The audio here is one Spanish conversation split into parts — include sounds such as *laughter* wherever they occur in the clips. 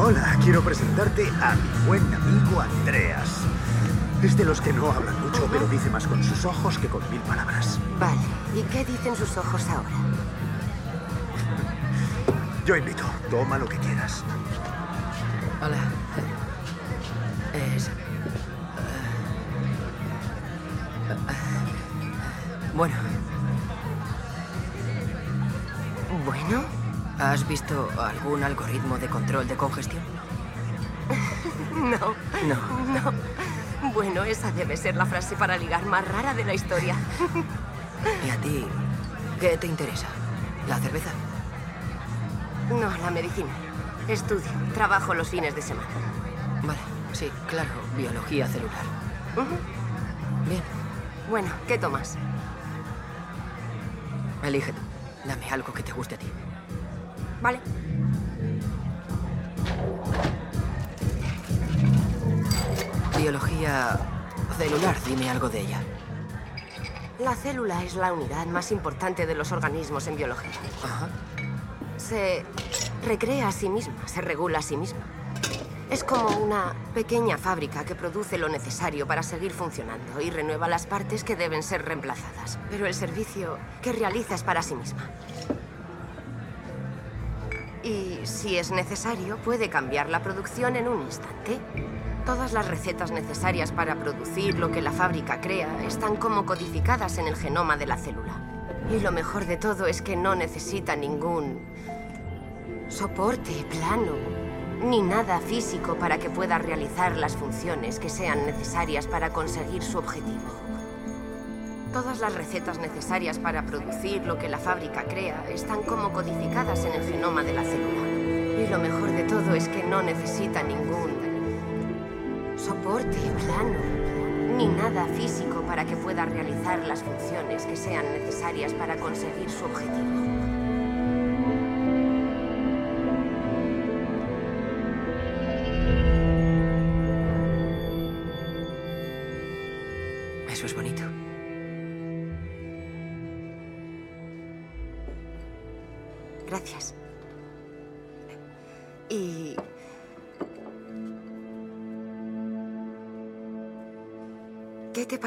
Hola, quiero presentarte a mi buen amigo Andreas. Es de los que no hablan mucho, pero dice más con sus ojos que con mil palabras. Vale, ¿y qué dicen sus ojos ahora? Yo invito, toma lo que quieras. Hola. Es... Bueno, Bueno, ¿has visto algún algoritmo de control de congestión? *laughs* no, No. no. Bueno, esa debe ser la frase para ligar más rara de la historia. *laughs* ¿Y a ti qué te interesa? ¿La cerveza? No, la medicina. Estudio, trabajo los fines de semana. Vale, sí, claro, biología celular. Bien, Bueno, ¿qué tomas? elige tú. Dame algo que te guste a ti. Vale. Biología celular, dime algo de ella. La célula es la unidad más importante de los organismos en biología. Ajá. Se recrea a sí misma, se regula a sí misma. Es como una pequeña fábrica que produce lo necesario para seguir funcionando y renueva las partes que deben ser reemplazadas. Pero el servicio que realiza es para sí misma. Y si es necesario, puede cambiar la producción en un instante. Todas las recetas necesarias para producir lo que la fábrica crea están como codificadas en el genoma de la célula. Y lo mejor de todo es que no necesita ningún soporte plano ni nada físico para que pueda realizar las funciones que sean necesarias para conseguir su objetivo. Todas las recetas necesarias para producir lo que la fábrica crea están como codificadas en el genoma de la célula. Y lo mejor de todo es que no necesita ningún soporte plano ni nada físico para que pueda realizar las funciones que sean necesarias para conseguir su objetivo.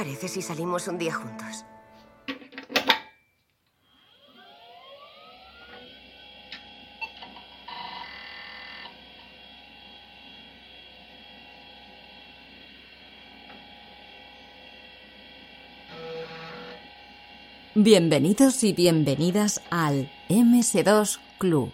Parece si salimos un día juntos? Bienvenidos y bienvenidas al MS2 Club.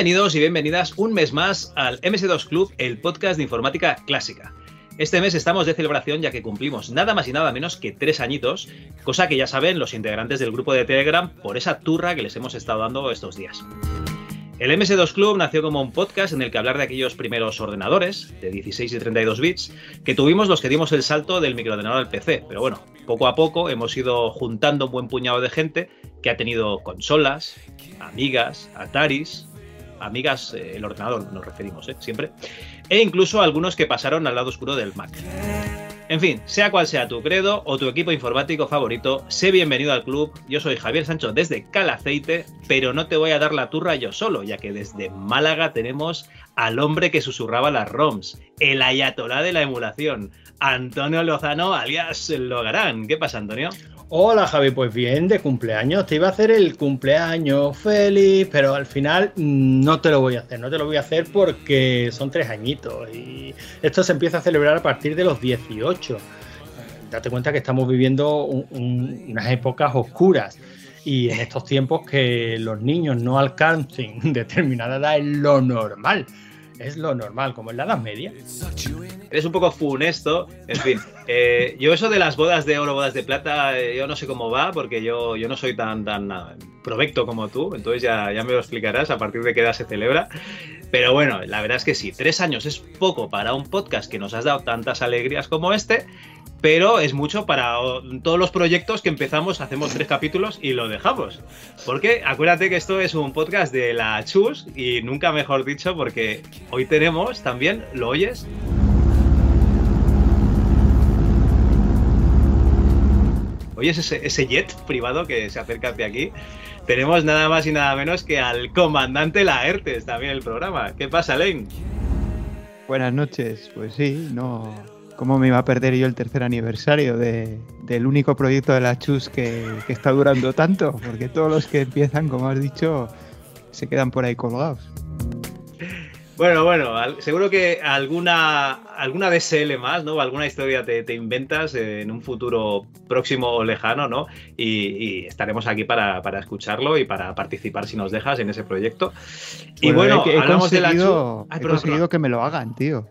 Bienvenidos y bienvenidas un mes más al MS2 Club, el podcast de informática clásica. Este mes estamos de celebración ya que cumplimos nada más y nada menos que tres añitos, cosa que ya saben los integrantes del grupo de Telegram por esa turra que les hemos estado dando estos días. El MS2 Club nació como un podcast en el que hablar de aquellos primeros ordenadores, de 16 y 32 bits, que tuvimos los que dimos el salto del microordenador al PC. Pero bueno, poco a poco hemos ido juntando un buen puñado de gente que ha tenido consolas, amigas, Ataris, amigas, eh, el ordenador nos referimos, ¿eh? siempre, e incluso algunos que pasaron al lado oscuro del Mac. En fin, sea cual sea tu credo o tu equipo informático favorito, sé bienvenido al club. Yo soy Javier Sancho desde Calaceite, pero no te voy a dar la turra yo solo, ya que desde Málaga tenemos al hombre que susurraba las ROMs, el ayatolá de la emulación, Antonio Lozano alias Logarán. ¿Qué pasa, Antonio? Hola Javi, pues bien, de cumpleaños. Te iba a hacer el cumpleaños feliz, pero al final mm, no te lo voy a hacer. No te lo voy a hacer porque son tres añitos y esto se empieza a celebrar a partir de los 18. Date cuenta que estamos viviendo un- un- unas épocas oscuras y en estos tiempos que los niños no alcancen *laughs* determinada edad es lo normal. Es lo normal, como en la Edad Media. Eres un poco funesto, en fin. yo eso de las bodas de oro, bodas de plata, eh, yo no sé cómo va, porque yo, yo no soy tan, tan ah, provecto como tú, entonces ya, ya me lo explicarás a partir de qué edad se celebra. Pero bueno, la verdad es que sí, tres años es poco para un podcast que nos has dado tantas alegrías como este, pero es mucho para todos los proyectos que empezamos, hacemos tres capítulos y lo dejamos. Porque acuérdate que esto es un podcast de la Chus y nunca mejor dicho, porque hoy tenemos también, ¿lo oyes? Oyes ese, jet privado que se acerca hacia aquí. Tenemos nada más y nada menos que al comandante Laertes también el programa. ¿Qué pasa, Lane? Buenas noches, pues sí, no. ¿Cómo me iba a perder yo el tercer aniversario de- del único proyecto de la Chus que, que está durando tanto? Porque todos los que empiezan, como has dicho, se quedan por ahí colgados. Bueno, bueno, seguro que alguna, alguna DSL más, ¿no? Alguna historia te, te inventas eh, en un futuro próximo o lejano, ¿no? Y, y estaremos aquí para, para escucharlo y para participar si nos dejas en ese proyecto. Y bueno, he, he hablamos de la Ay, he perdón, conseguido perdón. que me lo hagan, tío.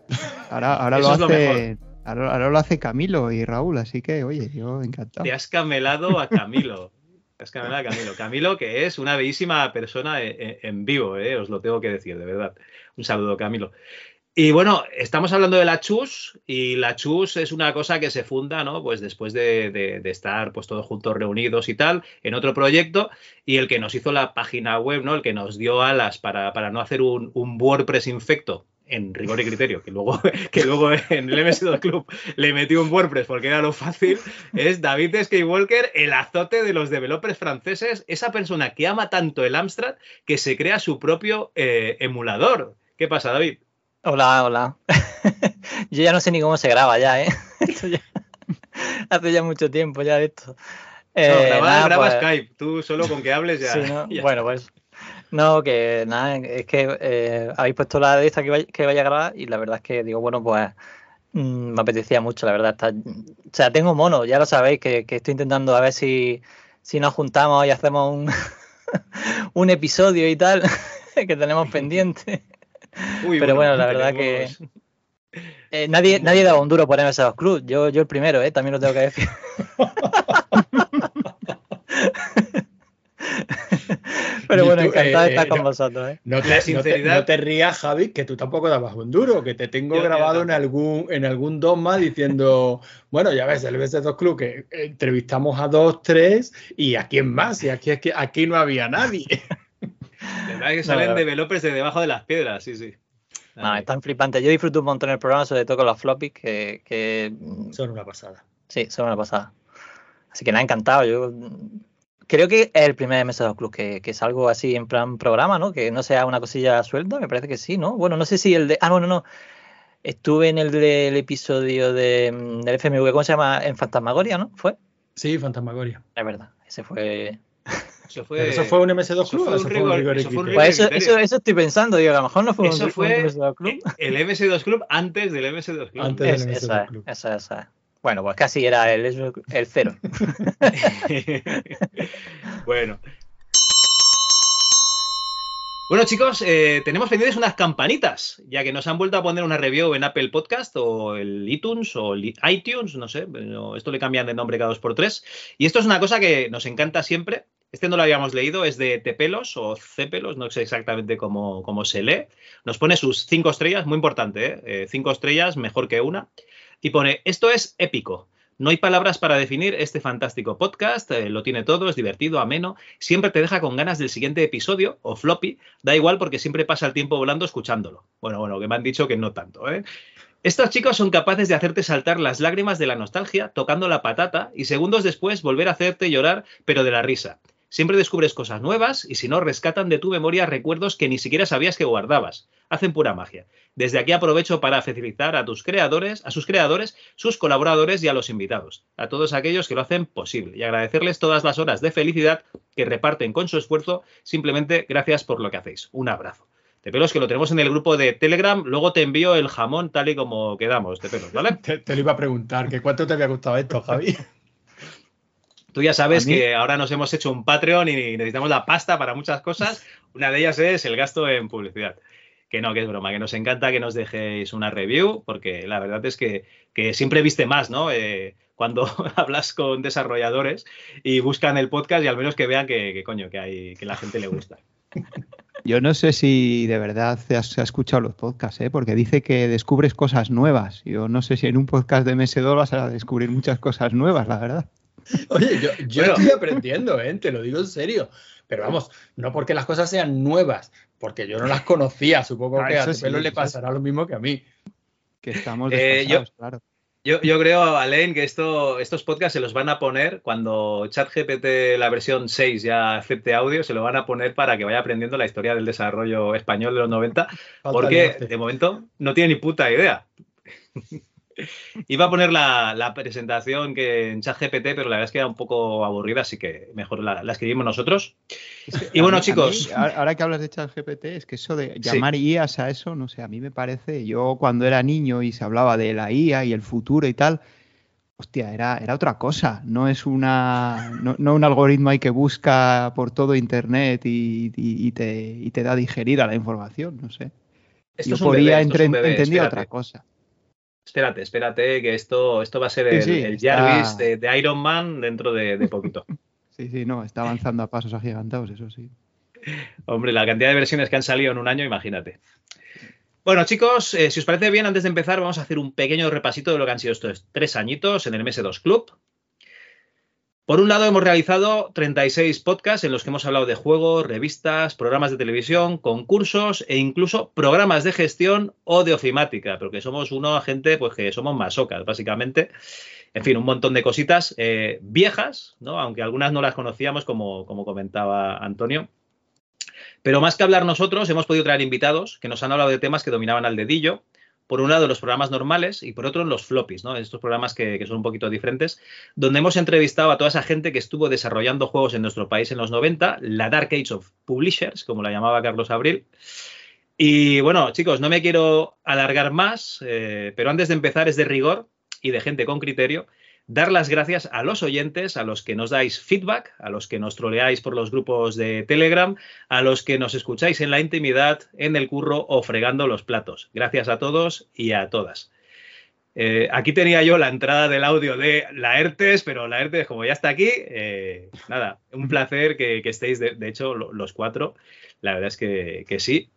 Ahora, ahora *laughs* lo es lo hace. Ahora, lo hace Camilo y Raúl, así que, oye, yo encantado. Te has camelado a Camilo. Te has camelado a Camilo. Camilo, que es una bellísima persona en, en- en vivo, ¿eh? os lo tengo que decir, de verdad. Un saludo, Camilo. Y bueno, estamos hablando de la Chus y la Chus es una cosa que se funda, ¿no? Pues después de, de- de estar pues todos juntos reunidos y tal, en otro proyecto y el que nos hizo la página web, ¿no? El que nos dio alas para, para no hacer un, un WordPress infecto en rigor y criterio, que luego, *laughs* que luego en el MS2 Club le metió un WordPress porque era lo fácil, es David Skywalker, el azote de los developers franceses, esa persona que ama tanto el Amstrad que se crea su propio eh, emulador. ¿Qué pasa, David? Hola, hola. *laughs* Yo ya no sé ni cómo se graba ya, ¿eh? *laughs* Esto ya- Hace ya mucho tiempo ya de esto. No, Eh, graba, nada, graba pues- Skype, tú solo con que hables ya. Sí, ¿no? ya Bueno, pues. No, que nada, es que eh, habéis puesto la de esta que vaya, que vaya a grabar y la verdad es que digo, bueno, pues mm, me apetecía mucho, la verdad. Está, o sea, tengo mono, ya lo sabéis, que, que estoy intentando a ver si, si nos juntamos y hacemos un, *laughs* un episodio y tal, *laughs* que tenemos *laughs* pendiente. Uy, pero bueno, la verdad tenemos- Eh, nadie, nadie daba un duro por MS2 Club, yo, yo el primero, ¿eh? también lo tengo que decir. Pero bueno, encantado de eh, estar eh, con no- vosotros. ¿eh? No te, no te- sinceridad- no te rías, Javi, que tú tampoco dabas un duro, que te tengo Yo- yo grabado en algún, en algún dosma diciendo, *laughs* bueno, ya ves, el BS2 Club, que entrevistamos a dos, tres, y a quién más, y aquí, aquí, aquí no había nadie. *laughs* La verdad es que salen no. developers de debajo de las piedras, sí, sí. No, es tan flipante. Yo disfruto un montón el programa, sobre todo con los floppies, que, que, Son una pasada. sí, son una pasada. Así que nada, encantado. Yo creo que es el primer MS2 Club que, que es algo así en plan programa, ¿no? Que no sea una cosilla suelta, me parece que sí, ¿no? Bueno, no sé si el de. Ah, no, no, no. Estuve en el del episodio de, mm, del FMV, ¿cómo se llama? En Fantasmagoria, ¿no? ¿Fue? Sí, Fantasmagoria. Es verdad, ese fue. *laughs* Eso fue, ¿Pero eso fue un MS2 eso Club fue o un eso fue rigor- un rigor eso fue un criterio? rigor- Pues eso, eso, eso estoy pensando, digo, que a lo mejor no fue un, Eso un fue MS2 Club. el MS2 Club antes del MS2 Club. Antes. Es- del esa, MS2 es, Club. esa, esa es. Bueno, pues casi era el, el cero. *laughs* bueno. Bueno, chicos, eh, tenemos pendientes unas campanitas, ya que nos han vuelto a poner una review en Apple Podcast o el iTunes o el iTunes, no sé, esto le cambian de nombre cada dos por tres. Y esto es una cosa que nos encanta siempre. Este no lo habíamos leído, es de Tepelos o Cepelos, no sé exactamente cómo, cómo se lee. Nos pone sus cinco estrellas, muy importante, ¿eh? Eh, cinco estrellas, mejor que una. Y pone, esto es épico. No hay palabras para definir este fantástico podcast, eh, lo tiene todo, es divertido, ameno, siempre te deja con ganas del siguiente episodio o floppy, da igual porque siempre pasa el tiempo volando escuchándolo. Bueno, bueno, que me han dicho que no tanto, ¿eh? Estos chicos son capaces de hacerte saltar las lágrimas de la nostalgia tocando la patata y segundos después volver a hacerte llorar, pero de la risa. Siempre descubres cosas nuevas y si no, rescatan de tu memoria recuerdos que ni siquiera sabías que guardabas. Hacen pura magia. Desde aquí aprovecho para felicitar a tus creadores, a sus creadores, sus colaboradores y a los invitados, a todos aquellos que lo hacen posible y agradecerles todas las horas de felicidad que reparten con su esfuerzo. Simplemente gracias por lo que hacéis. Un abrazo. Te pelos que lo tenemos en el grupo de Telegram, luego te envío el jamón tal y como quedamos, te pelos, ¿vale? *laughs* Te, te lo iba a preguntar, que cuánto te había gustado esto, Javi. *laughs* Tú ya sabes que ahora nos hemos hecho un Patreon y necesitamos la pasta para muchas cosas. Una de ellas es el gasto en publicidad. Que no, que es broma, que nos encanta que nos dejéis una review, porque la verdad es que, que siempre viste más, ¿no? Eh, cuando *laughs* hablas con desarrolladores y buscan el podcast y al menos que vean que, que, coño, que, hay, que la gente le gusta. *laughs* Yo no sé si de verdad se ha escuchado los podcasts, ¿eh? porque dice que descubres cosas nuevas. Yo no sé si en un podcast de MS2 vas a descubrir muchas cosas nuevas, la verdad. Oye, yo, yo Bueno. estoy aprendiendo, ¿eh? te lo digo en serio. Pero vamos, no porque las cosas sean nuevas, porque yo no las conocía. Supongo Ah, que a eso tu sí, pelo le pasará lo mismo que a mí. Que estamos Eh, yo- claro. Yo, yo creo, Alain, que esto, estos podcasts se los van a poner cuando ChatGPT, la versión 6, ya acepte audio, se lo van a poner para que vaya aprendiendo la historia del desarrollo español de los 90, porque de momento no tiene ni puta idea. *laughs* Iba a poner la, la presentación que en ChatGPT, pero la verdad es que era un poco aburrida, así que mejor la, la escribimos nosotros. Y bueno, mí- chicos. mí, ahora que hablas de ChatGPT, es que eso de llamar IAs a eso, no sé, a mí me parece, yo cuando era niño y se hablaba de la IA y el futuro y tal, hostia, era, era otra cosa. No es una, no, no un algoritmo ahí que busca por todo Internet y, y- y te, y te da digerida la información, no sé. Esto yo es un por bebé, IA esto es un entre- bebé, entendía otra cosa. Espérate, espérate, que esto, esto va a ser el, sí, el está- Jarvis de, de Iron Man dentro de, de poquito. *laughs* Sí, sí, no, está avanzando a pasos agigantados, eso sí. Hombre, la cantidad de versiones que han salido en un año, imagínate. Bueno, chicos, eh, si os parece bien, antes de empezar, vamos a hacer un pequeño repasito de lo que han sido estos tres añitos en el MS2 Club. Por un lado, hemos realizado 36 podcasts en los que hemos hablado de juegos, revistas, programas de televisión, concursos e incluso programas de gestión o de ofimática, porque somos una gente pues que somos masocas, básicamente. En fin, un montón de cositas eh, viejas, ¿no? aunque algunas no las conocíamos, como, como comentaba Antonio. Pero más que hablar nosotros, hemos podido traer invitados que nos han hablado de temas que dominaban al dedillo. Por un lado, los programas normales y por otro, los floppies, ¿no? Estos programas que, son un poquito diferentes, donde hemos entrevistado a toda esa gente que estuvo desarrollando juegos en nuestro país en los 90, la Dark Age of Publishers, como la llamaba Carlos Abril. Y bueno, chicos, no me quiero alargar más, eh, pero antes de empezar es de rigor y de gente con criterio dar las gracias a los oyentes, a los que nos dais feedback, a los que nos troleáis por los grupos de Telegram, a los que nos escucháis en la intimidad, en el curro o fregando los platos. Gracias a todos y a todas. Eh, aquí tenía yo la entrada del audio de la ERTES, pero la ERTES, como ya está aquí, eh, nada, un placer que, estéis, de, hecho, lo, los cuatro. La verdad es que, que sí.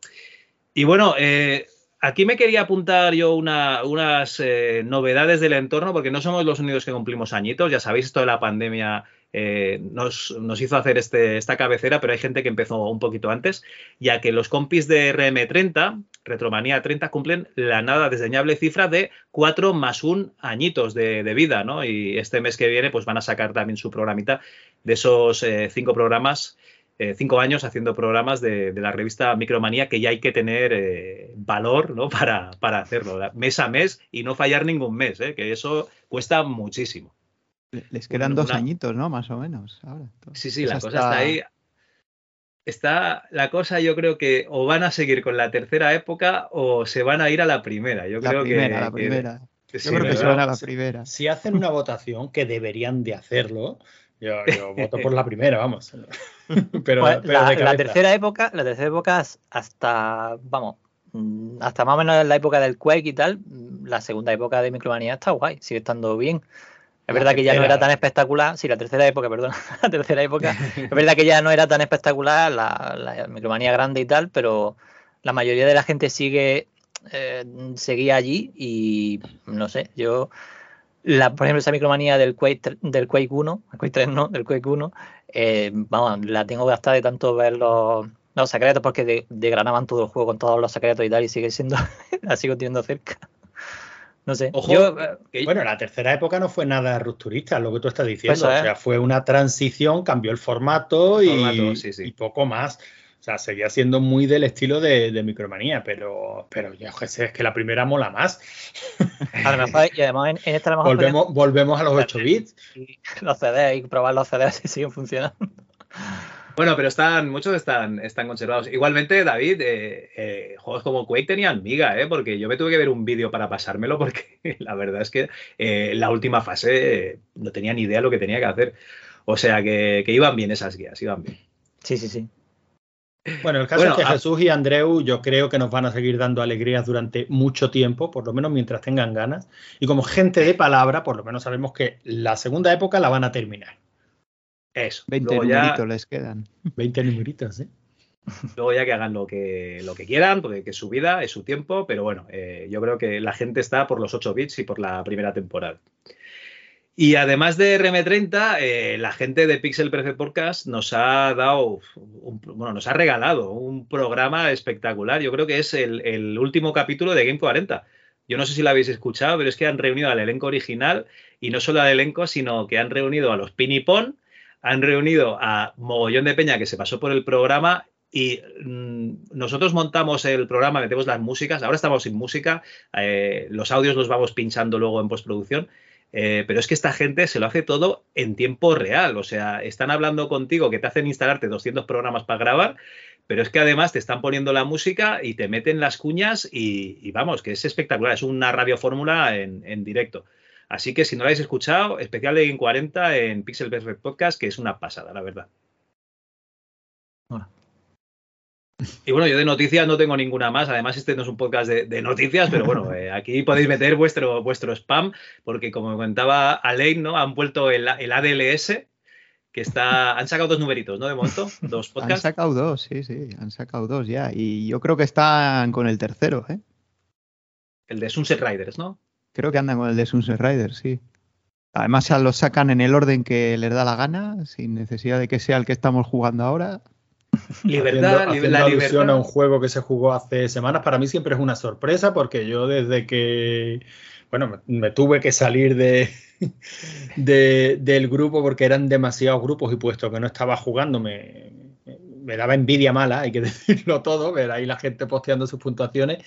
Y bueno, eh, aquí me quería apuntar yo una, unas eh, novedades del entorno, porque no somos los únicos que cumplimos añitos. Ya sabéis, esto de la pandemia eh, nos, hizo hacer este, esta cabecera, pero hay gente que empezó un poquito antes, ya que los compis de RM30, Retromanía 30, cumplen la nada desdeñable cifra de 4 más 1 añitos de, vida, ¿no? Y este mes que viene, pues van a sacar también su programita de esos 5 eh, programas eh, cinco años haciendo programas de, de, la revista Micromanía que ya hay que tener eh, valor ¿no? *laughs* para, para, hacerlo, mes a mes y no fallar ningún mes, ¿eh? que eso cuesta muchísimo. Les quedan una, dos añitos, ¿no? Más o menos. Ahora, sí, sí, la cosa está... está ahí. Está la cosa, yo creo que o van a seguir con la tercera época o se van a ir a la primera. Yo la creo primera, que. La primera. Que, yo creo que se van a la primera. Si hacen una votación, que deberían de hacerlo, yo, yo *laughs* voto por la primera, vamos. *laughs* pero, pues, pero la, la, tercera época, la tercera época hasta, vamos, mm, hasta más o menos la época del Quake y tal, mm, la segunda época de Micromanía está guay, sigue estando bien. Es verdad que ya no era tan espectacular, sí, la tercera época, perdón, *laughs* la tercera época, es verdad que ya no era tan espectacular la, la micromanía grande y tal, pero la mayoría de la gente sigue, eh, seguía allí y no sé, yo la, por ejemplo, esa micromanía del Quake, del Quake 1, el *laughs* Quake 3 no, del Quake 1, eh, vamos, la tengo gastada de tanto ver los, los secretos porque de- degranaban todo el juego con todos los secretos y tal y sigue siendo, *laughs* la sigo teniendo cerca. No sé, Ojo, yo, que- Bueno, la tercera época no fue nada rupturista, lo que tú estás diciendo. Eso es. O sea, fue una transición, cambió el formato, y, Formato, sí, sí. y poco más. O sea, seguía siendo muy del estilo de, de Micromanía, pero, pero yo qué sé, es que la primera mola más. a lo mejor, y además en, en esta a lo mejor Volvemos, volvemos a los 8 bits. y *laughs* los CDs y probar los CDs si siguen funcionando. Bueno, pero están, muchos están, están conservados. Igualmente, David, eh, eh, juegos como Quake tenían miga, ¿eh? porque yo me tuve que ver un vídeo para pasármelo, porque *laughs* la verdad es que eh, la última fase eh, no tenía ni idea lo que tenía que hacer. O sea que, que iban bien esas guías, iban bien. Sí, sí, sí. Bueno, el caso Bueno, es que a- Jesús y Andreu yo creo que nos van a seguir dando alegrías durante mucho tiempo, por lo menos mientras tengan ganas. Y como gente de palabra, por lo menos sabemos que la segunda época la van a terminar. Eso. 20 luego, ya, numeritos les quedan. *laughs* 20 numeritos, ¿eh? luego ya que hagan lo que, lo que quieran, porque que es su vida, es su tiempo, pero bueno, eh, yo creo que la gente está por los 8 bits y por la primera temporada. Y además de RM30, eh, la gente de Pixel Perfect Podcast nos ha dado, un- bueno, nos ha regalado un programa espectacular. Yo creo que es el, último capítulo de Game 40. Yo no sé si lo habéis escuchado, pero es que han reunido al elenco original y no solo al elenco, sino que han reunido a los Pinipon, han reunido a mogollón de peña que se pasó por el programa y mm, nosotros montamos el programa, metemos las músicas, ahora estamos sin música, eh, los audios los vamos pinchando luego en postproducción, eh, pero es que esta gente se lo hace todo en tiempo real, o sea, están hablando contigo que te hacen instalarte 200 programas para grabar, pero es que además te están poniendo la música y te meten las cuñas y, vamos, que es espectacular, es una radiofórmula en, en directo. Así que si no lo habéis escuchado, especial de Game 40 en Pixel Perfect Podcast, que es una pasada, la verdad. Bueno. Y bueno, yo de noticias no tengo ninguna más. Además, este no es un podcast de, de noticias, pero bueno, eh, aquí *laughs* podéis meter vuestro, vuestro spam, porque como comentaba Alain, ¿no? Han vuelto el, el ADLS, que está. Han sacado dos numeritos, ¿no? De momento, *laughs* dos Han podcasts. sacado dos, sí, sí, han sacado dos ya. Y yo creo que están con el tercero, ¿eh? El de Sunset Riders, ¿no? Creo que andan con el de Sunset Riders, sí. Además los sacan en el orden que les da la gana, sin necesidad de que sea el que estamos jugando ahora. Libertad, haciendo, la alusión libertad. a un juego que se jugó hace semanas, para mí siempre es una sorpresa porque yo desde que, bueno, me, me tuve que salir de, *laughs* de- del grupo porque eran demasiados grupos y puesto que no estaba jugando me, me daba envidia mala, hay que *laughs* decirlo todo, ver ahí la gente posteando sus puntuaciones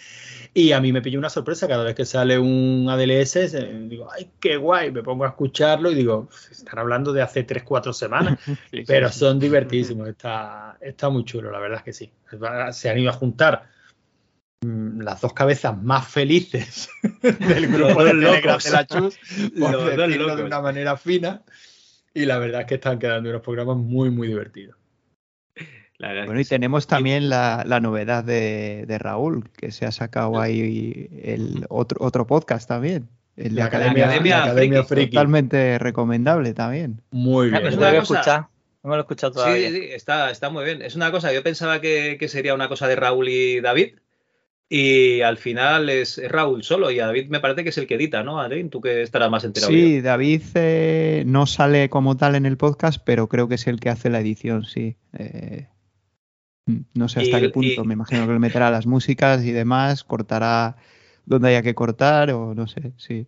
y a mí me pilló una sorpresa cada vez que sale un ADLS, digo, ay, qué guay, me pongo a escucharlo y digo, están hablando de hace 3-4 semanas. *laughs* Pero son divertísimos, está, está muy chulo, la verdad es que sí. Se han ido a juntar mm, las dos cabezas más felices *laughs* del grupo de Telegram de la Chus, por decirlo de una manera fina. Y la verdad es que están quedando unos programas muy, muy divertidos. La verdad es Bueno, y sí. tenemos también la, la novedad de, de Raúl, que se ha sacado ahí el otro, otro podcast también. El de La Academia, Academia la Academia Friki, Friki. Totalmente recomendable también. Muy bien. Es no lo una he cosa- escuchado. No me lo he escuchado todavía. Sí, sí, está, está muy bien. Es una cosa, yo pensaba que, que sería una cosa de Raúl y David. Y al final es, es Raúl solo. Y a David me parece que es el que edita, ¿no, Alain? Tú que estarás más enterado. Sí, David eh, no sale como tal en el podcast, pero creo que es el que hace la edición, sí. Eh, no sé hasta Y- qué punto, y- me imagino que le meterá las músicas y demás, cortará donde haya que cortar o no sé, sí.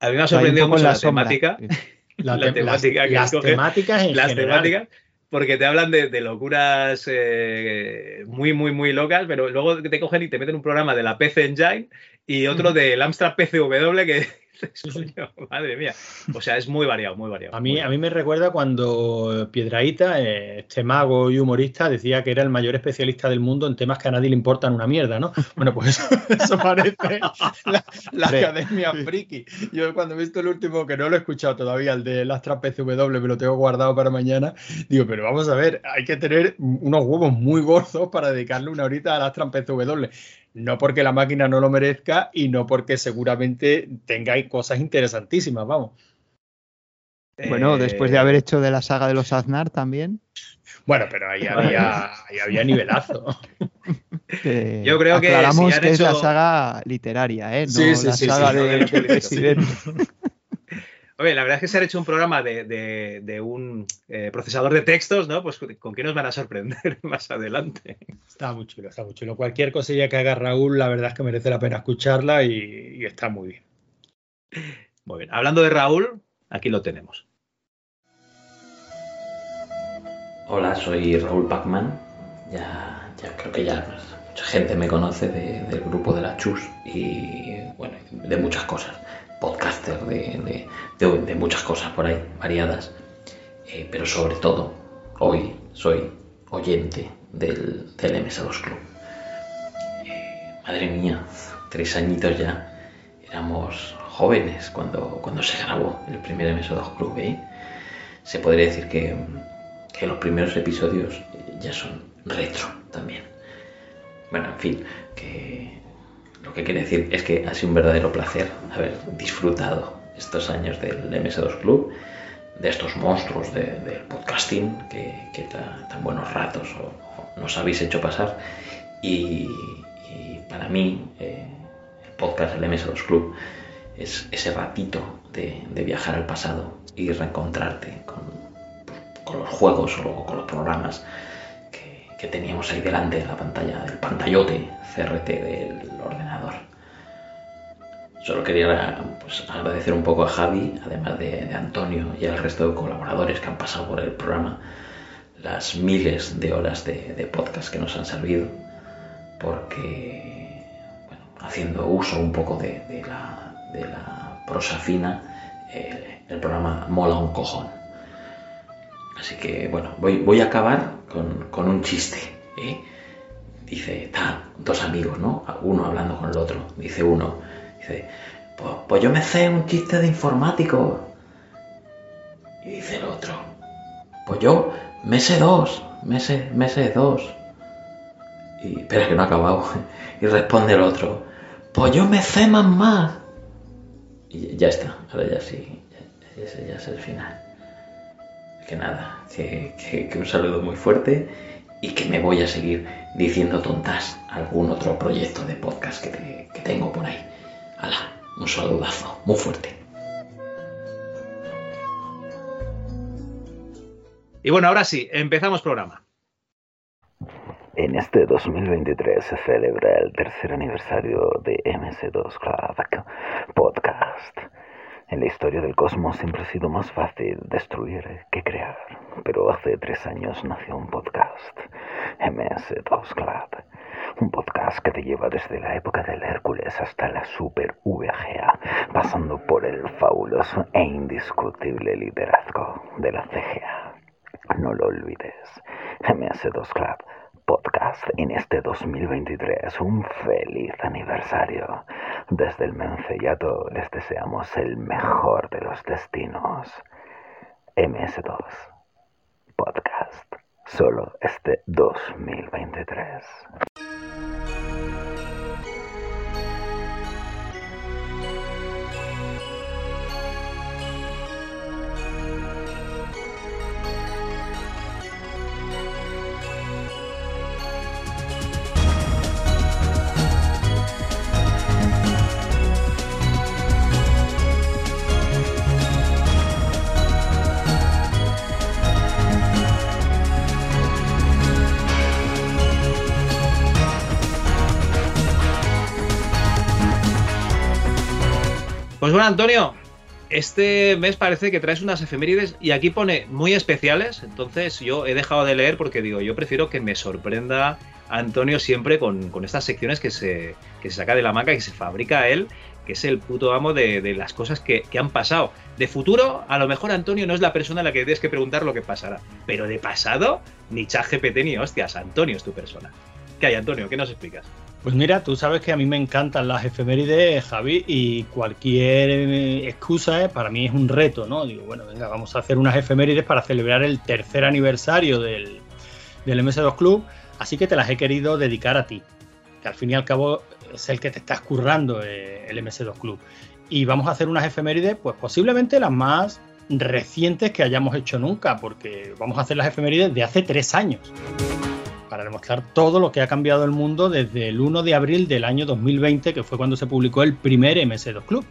A mí me ha sorprendido mucho la, temática. sí. *laughs* La la te- temática las, que las escoge, temáticas en Las general. temáticas, porque te hablan de, de locuras eh, muy, muy, muy locas, pero luego te cogen y te meten un programa de la PC Engine y otro del Amstrad PCW que *laughs* coño, *laughs* madre mía. O sea, es muy variado, muy variado. A mí, a mí me recuerda cuando Piedraíta, eh, este mago y humorista, decía que era el mayor especialista del mundo en temas que a nadie le importan una mierda, ¿no? *laughs* Bueno, pues eso, eso parece la. Academia Friki. Yo cuando he visto el último, que no lo he escuchado todavía, el de Astra PCW, me lo tengo guardado para mañana, digo, pero vamos a ver, hay que tener unos huevos muy gordos para dedicarle una horita al Astra PCW. No porque la máquina no lo merezca y no porque seguramente tengáis cosas interesantísimas, vamos. Bueno, Eh, después de haber hecho de la saga de los Aznar también. Bueno, pero ahí había, ahí había nivelazo. eh, Yo creo que aclaramos si han que es la saga literaria, ¿eh? No Sí, sí, la sí, saga sí, de- presidente. Oye, la verdad es que se ha hecho un programa de, de- de un eh, procesador de textos, ¿no? Pues con qué nos van a sorprender *laughs* más adelante. Está muy chulo, está muy chulo. Cualquier cosilla que haga Raúl, la verdad es que merece la pena escucharla y, y está muy bien. Muy bien. Hablando de Raúl, aquí lo tenemos. Hola, soy Raúl Pacman. Ya, ya creo que ya mucha gente me conoce de- del grupo de la Chus y bueno, de muchas cosas. Podcaster, de, de- de- de muchas cosas por ahí, variadas. Eh, pero sobre todo, hoy soy oyente del, del MS2 Club. Eh, madre mía, tres añitos ya. Éramos jóvenes cuando, cuando se grabó el primer MS2 Club, ¿eh? Se podría decir que, que los primeros episodios ya son retro también. Bueno, en fin, que lo que quiere decir es que ha sido un verdadero placer haber disfrutado estos años del MS2 Club, de estos monstruos de- del podcasting que, que ta- tan buenos ratos o- o nos habéis hecho pasar. Y, y para mí, eh, el podcast del MS2 Club es ese ratito de, de viajar al pasado y reencontrarte con, con los juegos o con los programas que, que teníamos ahí delante de la pantalla, del pantallote CRT del ordenador. Solo quería pues, agradecer un poco a Javi, además de, Antonio y al resto de colaboradores que han pasado por el programa, las miles de horas de, de podcast que nos han servido, porque haciendo uso un poco de, la, prosa fina, eh, el programa mola un cojón. Así que bueno, voy, a acabar con, un chiste. ¿eh? Dice, está dos amigos, ¿no? Uno hablando con el otro. Dice uno, dice, pues, pues yo me sé un chiste de informático. Y dice el otro, pues yo me sé dos, me sé, me sé dos. Y espera que no ha acabado. *laughs* Y responde el otro, pues yo me sé más más. Y ya está, ahora ya sí, ese ya es el final. Que nada, que, un saludo muy fuerte y que me voy a seguir diciendo tontas algún otro proyecto de podcast que tengo por ahí. Hala, un saludazo muy fuerte. Y bueno, ahora sí, empezamos programa. En este 2023 se celebra el tercer aniversario de MS2 Club Podcast. En la historia del cosmos siempre ha sido más fácil destruir que crear, pero hace tres años nació un podcast, MS2 Club. Un podcast que te lleva desde la época del Hércules hasta la Super VGA, pasando por el fabuloso e indiscutible liderazgo de la CGA. No lo olvides, MS2 Club Podcast en este 2023. Un feliz aniversario. Desde el Mencellato les deseamos el mejor de los destinos. MS2 Podcast. Solo este 2023. Pues bueno, Antonio, este mes parece que traes unas efemérides y aquí pone muy especiales, entonces yo he dejado de leer porque digo, yo prefiero que me sorprenda Antonio siempre con, con estas secciones que se, que se saca de la manga y que se fabrica él, que es el puto amo de, de las cosas que, que han pasado. De futuro, a lo mejor Antonio no es la persona a la que tienes que preguntar lo que pasará, pero de pasado, ni ChatGPT ni hostias, Antonio es tu persona. ¿Qué hay, Antonio? ¿Qué nos explicas? Pues mira, tú sabes que a mí me encantan las efemérides, Javi, y cualquier eh, excusa eh, para mí es un reto, ¿no? Digo, bueno, venga, vamos a hacer unas efemérides para celebrar el tercer aniversario del, del MS2 Club, así que te las he querido dedicar a ti, que al fin y al cabo es el que te estás currando eh, el MS2 Club. Y vamos a hacer unas efemérides, pues posiblemente las más recientes que hayamos hecho nunca, porque vamos a hacer las efemérides de hace tres años para demostrar todo lo que ha cambiado el mundo desde el 1 de abril del año 2020, que fue cuando se publicó el primer MS2 Club.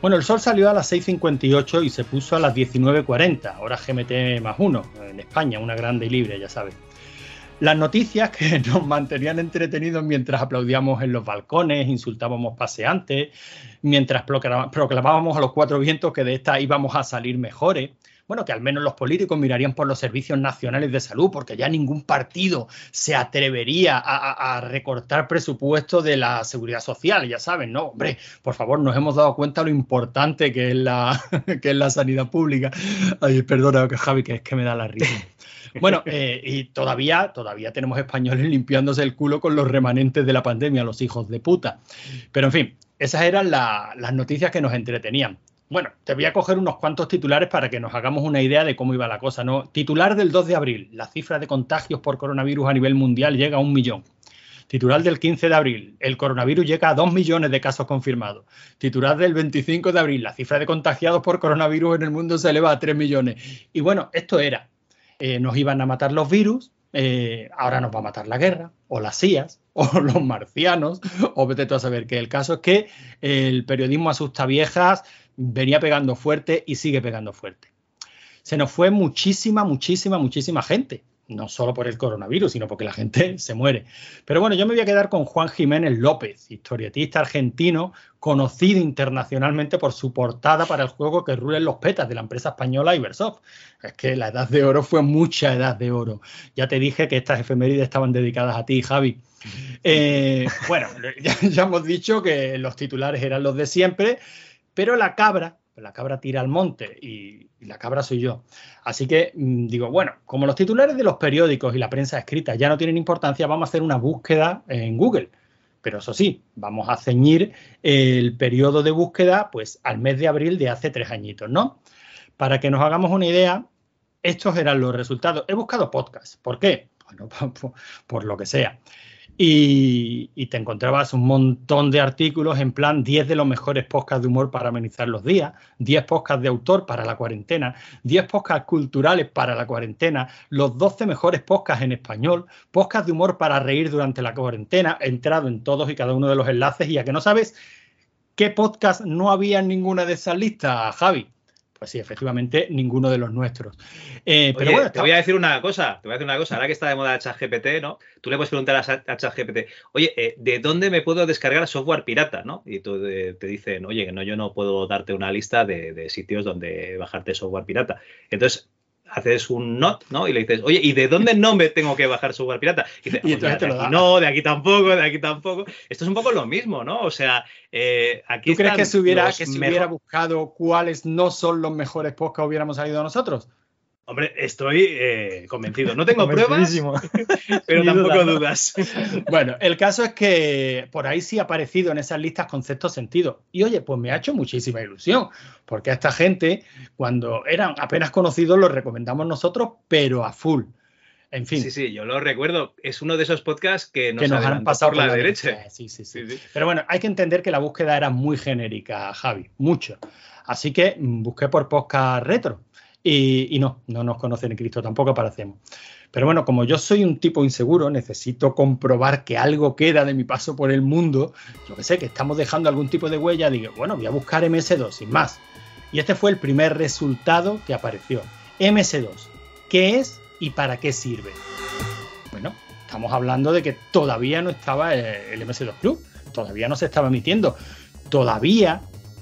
Bueno, el sol salió a las 6.58 y se puso a las 19.40, hora GMT más uno, en España, una grande y libre, ya sabes. Las noticias que *laughs* nos mantenían entretenidos mientras aplaudíamos en los balcones, insultábamos paseantes, mientras proclamábamos a los cuatro vientos que de esta íbamos a salir mejores bueno, que al menos los políticos mirarían por los servicios nacionales de salud, porque ya ningún partido se atrevería a, recortar presupuesto de la seguridad social, ya saben, ¿no? Hombre, por favor, nos hemos dado cuenta lo importante que es la, *laughs* que es la sanidad pública. Ay, perdona, Javi, que es que me da la risa. *laughs* Bueno, eh, y todavía, todavía tenemos españoles limpiándose el culo con los remanentes de la pandemia, los hijos de puta. Pero en fin, esas eran las noticias que nos entretenían. Bueno, te voy a coger unos cuantos titulares para que nos hagamos una idea de cómo iba la cosa. ¿no? Titular del 2 de abril, la cifra de contagios por coronavirus a nivel mundial llega a un millón. Titular del 15 de abril, el coronavirus llega a 2 millones de casos confirmados. Titular del 25 de abril, la cifra de contagiados por coronavirus en el mundo se eleva a 3 millones. Y bueno, esto era, eh, nos iban a matar los virus, eh, ahora nos va a matar la guerra, o las sillas, *laughs* o los marcianos, o vete tú a saber que el caso es que el periodismo asusta viejas, venía pegando fuerte y sigue pegando fuerte. Se nos fue muchísima, muchísima, muchísima gente. No solo por el coronavirus, sino porque la gente *laughs* se muere. Pero bueno, yo me voy a quedar con Juan Jiménez López, historietista argentino, conocido internacionalmente por su portada para el juego que rulen los petas de la empresa española Ibersoft. Es que la edad de oro fue mucha edad de oro. Ya te dije que estas efemérides estaban dedicadas a ti, Javi. Eh, *laughs* bueno, ya hemos dicho que los titulares eran los de siempre pero la cabra, la cabra tira al monte y, la cabra soy yo. Así que mm, digo, bueno, como los titulares de los periódicos y la prensa escrita ya no tienen importancia, vamos a hacer una búsqueda en Google. Pero eso sí, vamos a ceñir el periodo de búsqueda pues al mes de abril de hace tres añitos, ¿no? Para que nos hagamos una idea, estos eran los resultados. He buscado podcast. ¿Por qué? Bueno, *laughs* por lo que sea y, te encontrabas un montón de artículos en plan 10 de los mejores podcasts de humor para amenizar los días, 10 podcasts de autor para la cuarentena, 10 podcasts culturales para la cuarentena, los 12 mejores podcasts en español, podcasts de humor para reír durante la cuarentena, he entrado en todos y cada uno de los enlaces y ya que no sabes qué podcast no había en ninguna de esas listas, Javi. Pues sí, efectivamente, ninguno de los nuestros. Eh, pero bueno, te voy a decir una cosa, te voy a decir una cosa, ahora que está de moda ChatGPT, ¿no? Tú le puedes preguntar a ChatGPT, oye, eh, ¿de dónde me puedo descargar software pirata, no? Y tú te dicen, oye, que no, yo no puedo darte una lista de, de sitios donde bajarte software pirata. Entonces, haces un not, ¿no? Y le dices, oye, ¿y de dónde no me tengo que bajar software pirata? Y, dice, *laughs* entonces te lo da. No, de aquí tampoco, de aquí tampoco. Esto es un poco lo mismo, ¿no? O sea, eh, aquí. ¿Tú crees que si hubiera, que si hubiera buscado cuáles no son los mejores podcasts hubiéramos salido nosotros? Hombre, estoy eh, convencido. No tengo pruebas, *laughs* pero tampoco dudas. *laughs* bueno, el caso es que por ahí sí ha aparecido en esas listas conceptos sentido. Y oye, pues me ha hecho muchísima ilusión, porque a esta gente, cuando eran apenas conocidos, los recomendamos nosotros, pero a full. En fin. Sí, sí, yo lo recuerdo. Es uno de esos podcasts que nos, han pasado por la, derecha. Sí, sí, sí, Pero bueno, hay que entender que la búsqueda era muy genérica, Javi, mucho. Así que busqué por podcast retro y, no, no nos conocen en Cristo, tampoco aparecemos. Pero bueno, como yo soy un tipo inseguro, necesito comprobar que algo queda de mi paso por el mundo. Yo que sé, que estamos dejando algún tipo de huella. Digo, bueno, voy a buscar MS2, sin más. Y este fue el primer resultado que apareció. MS2. ¿Qué es y para qué sirve? Bueno, estamos hablando de que todavía no estaba el MS2 Club. Todavía no se estaba emitiendo. Todavía,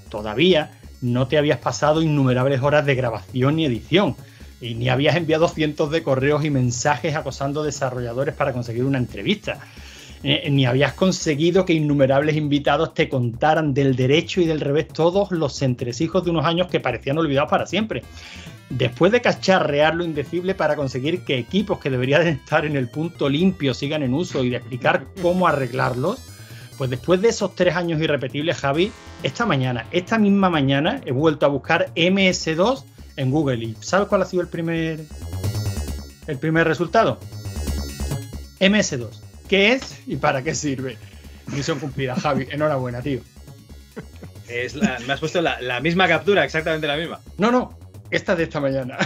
todavía no te habías pasado innumerables horas de grabación y edición, y ni habías enviado cientos de correos y mensajes acosando desarrolladores para conseguir una entrevista. Eh, ni habías conseguido que innumerables invitados te contaran del derecho y del revés todos los entresijos de unos años que parecían olvidados para siempre. Después de cacharrear lo indecible para conseguir que equipos que deberían *laughs* estar en el punto limpio sigan en uso y de explicar cómo arreglarlos, pues después de esos tres años irrepetibles, Javi, esta mañana, esta misma mañana, he vuelto a buscar MS2 en Google. ¿Y sabes cuál ha sido el primer, el primer resultado? MS2. ¿Qué es y para qué sirve? Misión cumplida, Javi. Enhorabuena, tío. Es me has puesto la, la misma captura, exactamente la misma. No, no, esta de esta mañana.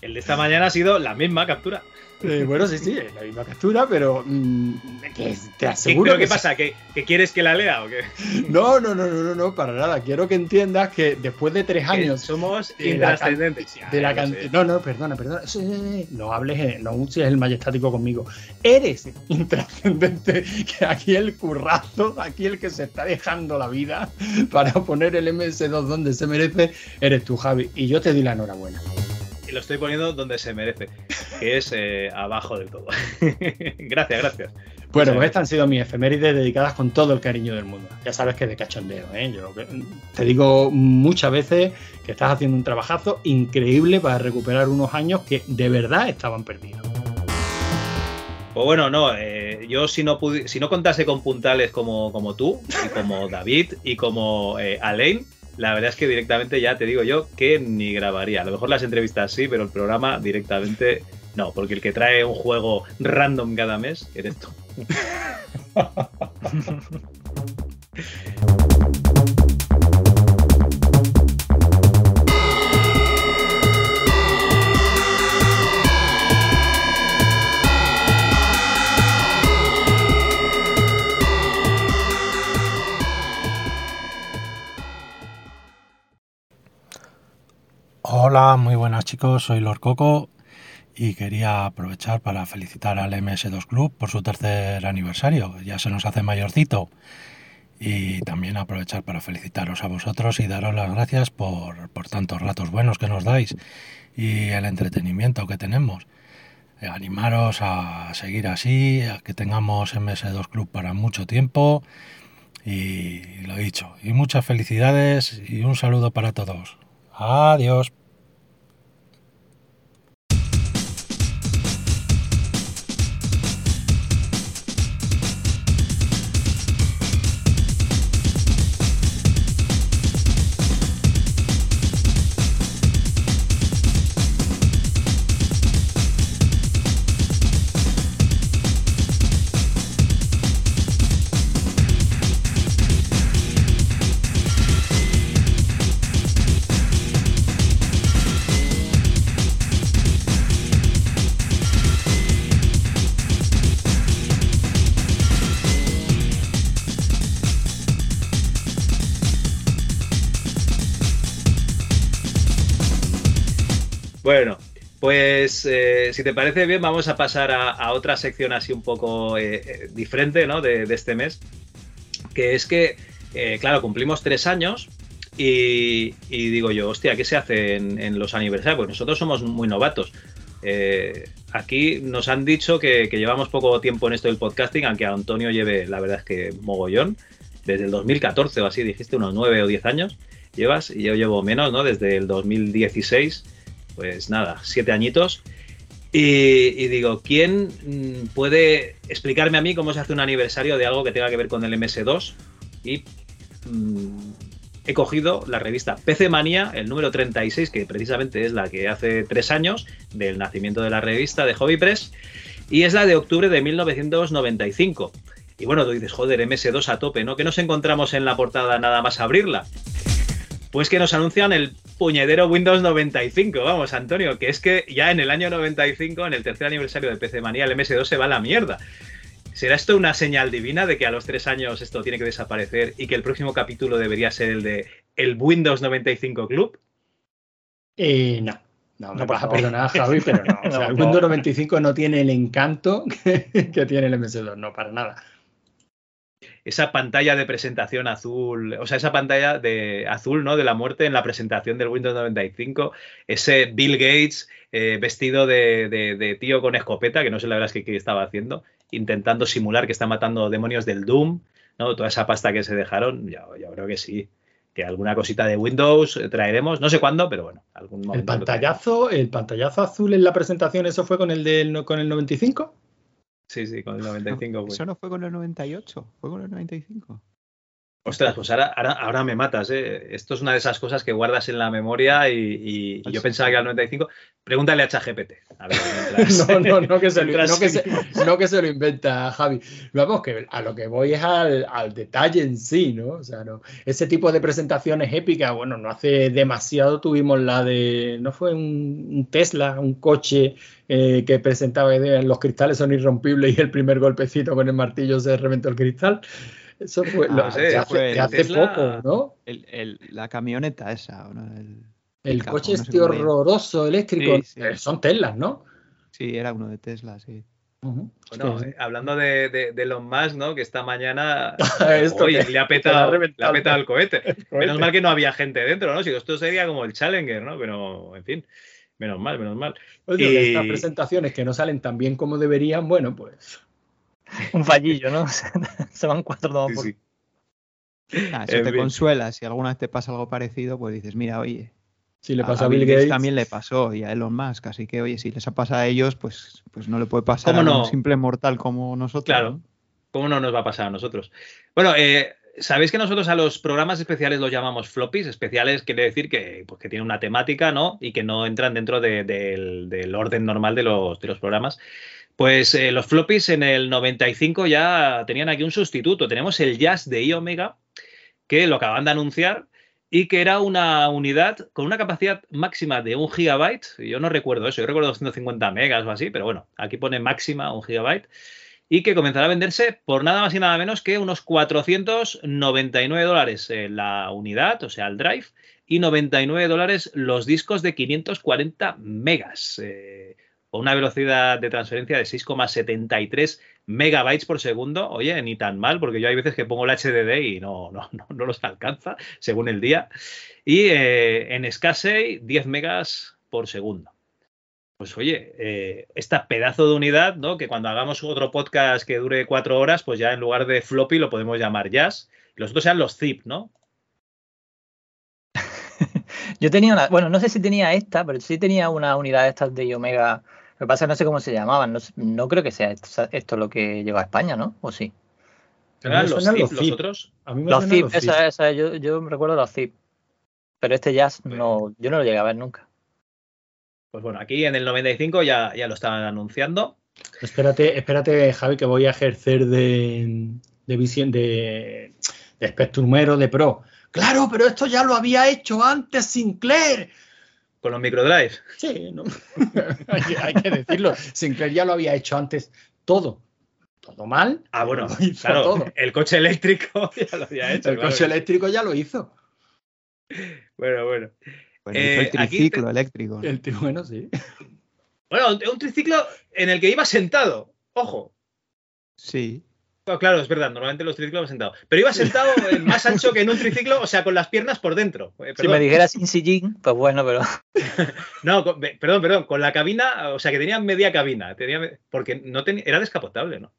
El de esta mañana ha sido la misma captura. Eh, bueno, sí, sí, es la misma captura, pero mm, que te ¿Qué, aseguro pero que ¿Qué pasa? ¿Que, que quieres que la lea o qué? *laughs* No, no, no, no, no, no, para nada. Quiero que entiendas que después de tres Que años somos de intrascendentes. de la can-. No, no, perdona, perdona. No hables, eh, no uses el majestático conmigo. Eres intrascendente, *laughs* que aquí el currazo, aquí el que se está dejando la vida para poner el MS2 donde se merece, eres tú, Javi. Y yo te doy la enhorabuena. Y lo estoy poniendo donde se merece, que es eh, abajo del todo. *laughs* gracias, gracias. Bueno, pues estas han sido mis efemérides dedicadas con todo el cariño del mundo. Ya sabes que de cachondeo, ¿eh? Yo que- te digo muchas veces que estás haciendo un trabajazo increíble para recuperar unos años que de verdad estaban perdidos. Pues bueno, no, eh, yo si no si no contase con puntales como, como tú, y como David, y como eh, Alain, la verdad es que directamente ya te digo yo que ni grabaría. A lo mejor las entrevistas sí, pero el programa directamente no, porque el que trae un juego random cada mes eres tú. *laughs* Hola, muy buenas chicos, soy Lord Coco y quería aprovechar para felicitar al MS2 Club por su tercer aniversario, ya se nos hace mayorcito. Y también aprovechar para felicitaros a vosotros y daros las gracias por, por tantos ratos buenos que nos dais y el entretenimiento que tenemos. Eh, animaros a seguir así, a que tengamos MS2 Club para mucho tiempo y lo dicho, y muchas felicidades y un saludo para todos. Adiós. Eh, si te parece bien, vamos a pasar a, a otra sección así un poco eh, eh, diferente ¿no? de, este mes, que es que, claro, cumplimos tres años y, digo yo, hostia, ¿qué se hace en, los aniversarios? Pues nosotros somos muy novatos. Aquí nos han dicho que, que llevamos poco tiempo en esto del podcasting, aunque Antonio lleve, la verdad es que mogollón, desde el 2014 o así, dijiste, unos nueve o diez años llevas, y yo llevo menos, ¿no? Desde el 2016 pues nada, siete añitos. Y, digo, ¿quién mm, puede explicarme a mí cómo se hace un aniversario de algo que tenga que ver con el MS2? Y mm, he cogido la revista PC Manía, el número 36, que precisamente es la que hace tres años del nacimiento de la revista de Hobby Press, y es la de octubre de 1995. Y bueno, tú dices, joder, MS2 a tope, ¿no? Que nos encontramos en la portada nada más abrirla. Pues que nos anuncian el puñedero Windows 95. Vamos, Antonio, que es que ya en el año 95, en el tercer aniversario de PC Manía, el MS2 se va a la mierda. ¿Será esto una señal divina de que a los tres años esto tiene que desaparecer y que el próximo capítulo debería ser el de el Windows 95 Club? Eh, no. No, me No, vas a perdonar, Javi, pero no. *laughs* O sea, No, el no. Windows 95 no tiene el encanto que, *laughs* que tiene el MS2, no, para nada. Esa pantalla de presentación azul, o sea, esa pantalla de azul, ¿no? De la muerte en la presentación del Windows 95, ese Bill Gates eh, vestido de, de- de tío con escopeta, que no sé la verdad es que estaba haciendo, intentando simular que está matando demonios del Doom, ¿no? Toda esa pasta que se dejaron, yo, yo creo que sí, que alguna cosita de Windows eh, traeremos, no sé cuándo, pero bueno, algún El momento. traeremos. pantallazo, el pantallazo azul en la presentación, ¿eso fue con el del con el 95? Sí, sí, con el 95. pues. Eso no fue con el 98, fue con el 95. Ostras, pues ahora, ahora, ahora me matas, ¿eh? Esto es una de esas cosas que guardas en la memoria y, y- y yo pensaba que era el 95. Pregúntale a ChatGPT. Mientras- *laughs* No, no, no que, se lo, mientras- no, que se, *laughs* no que se lo inventa Javi. Vamos, que a lo que voy es al, al detalle en sí, ¿no? O sea, no, ese tipo de presentaciones épicas, bueno, no hace demasiado tuvimos la de, ¿no fue un, un Tesla, un coche eh, que presentaba que los cristales son irrompibles y el primer golpecito con el martillo se reventó el cristal? Eso fue, lo- Ah, de ese hace, fue de el hace Tesla. poco, ¿no? El- el- la camioneta esa, ¿o no? El, coche no este horroroso eléctrico, Sí, sí. eh, son Teslas, ¿no? Sí, era uno de Tesla, sí. Bueno, eh, hablando de, de, de Elon Musk, ¿no? Que esta mañana *laughs* Esto oye, que- le ha petado, *laughs* le ha petado el cohete. cohete. Menos mal que no había gente dentro, ¿no? Si esto sería como el Challenger, ¿no? Pero, en fin, menos mal, menos mal. Oye, Y- estas presentaciones que no salen tan bien como deberían, bueno, pues Un fallillo, ¿no? *laughs* Se van cuatro Sí, por... sí. Ah, eso En te fin. consuela. Si alguna vez te pasa algo parecido, pues dices, mira, oye, si le a- pasa a a Bill Gates, también le pasó y a Elon Musk. Así que, oye, si les ha pasado a ellos, pues, pues no le puede pasar ¿Cómo a no? un simple mortal como nosotros. Claro. ¿no? ¿Cómo no nos va a pasar a nosotros? Bueno, eh, sabéis que nosotros a los programas especiales los llamamos floppies. Especiales quiere decir que, pues, que tienen una temática, ¿no? Y que no entran dentro de- del, del orden normal de los, de los programas. Pues eh, los floppies en el 95 ya tenían aquí un sustituto. Tenemos el Jazz de iOmega, que lo acaban de anunciar y que era una unidad con una capacidad máxima de un gigabyte. Yo no recuerdo eso, yo recuerdo 250 megas o así, pero bueno, aquí pone máxima un gigabyte y que comenzará a venderse por nada más y nada menos que unos 499 dólares en la unidad, o sea, el drive, y 99 dólares los discos de 540 megas, eh, con una velocidad de transferencia de 6,73 megabytes por segundo. Oye, ni tan mal, porque yo hay veces que pongo el HDD y no, no, no, no los alcanza según el día. Y eh, en SCSI 10 megas por segundo. Pues oye, eh, esta pedazo de unidad, ¿no? Que cuando hagamos otro podcast que dure cuatro horas, pues ya en lugar de floppy lo podemos llamar jazz. Los otros sean los zip, ¿no? *laughs* Yo tenía una, bueno, no sé si tenía esta, pero sí tenía una unidad de estas de Omega. Lo que pasa es que no sé cómo se llamaban. No, no creo que sea esto, esto lo que llegó a España, ¿no? ¿O sí? A mí ¿Eran me los zip, los otros? a mí me Los zip, esa, esa, yo, yo me recuerdo los zip. Pero este jazz no, yo no lo llegué a ver nunca. Pues bueno, aquí en el 95 ya, ya lo estaban anunciando. Espérate, espérate, Javi, que voy a ejercer de, de visión de, de espectrumero de pro. Claro, pero esto ya lo había hecho antes Sinclair. Con los microdrive. Sí, ¿no? *laughs* hay, que, hay que decirlo. Sinclair ya lo había hecho antes todo. Todo mal. Ah, bueno, claro, todo. el coche eléctrico *laughs* ya lo había hecho. El claro coche eléctrico ya lo hizo. Bueno, bueno. Bueno, Eh, hizo el triciclo te- eléctrico. ¿no? El bueno, sí. Bueno, un triciclo en el que iba sentado. Ojo. Sí. No, claro, es verdad, normalmente los triciclos van sentados. Pero iba sentado eh, *laughs* más ancho que en un triciclo, o sea, con las piernas por dentro. Eh, Si me dijeras sin sillín, pues bueno, pero *laughs* No, con- perdón, perdón, con la cabina, o sea, que tenía media cabina. Tenía, porque no tenía, era descapotable, ¿no?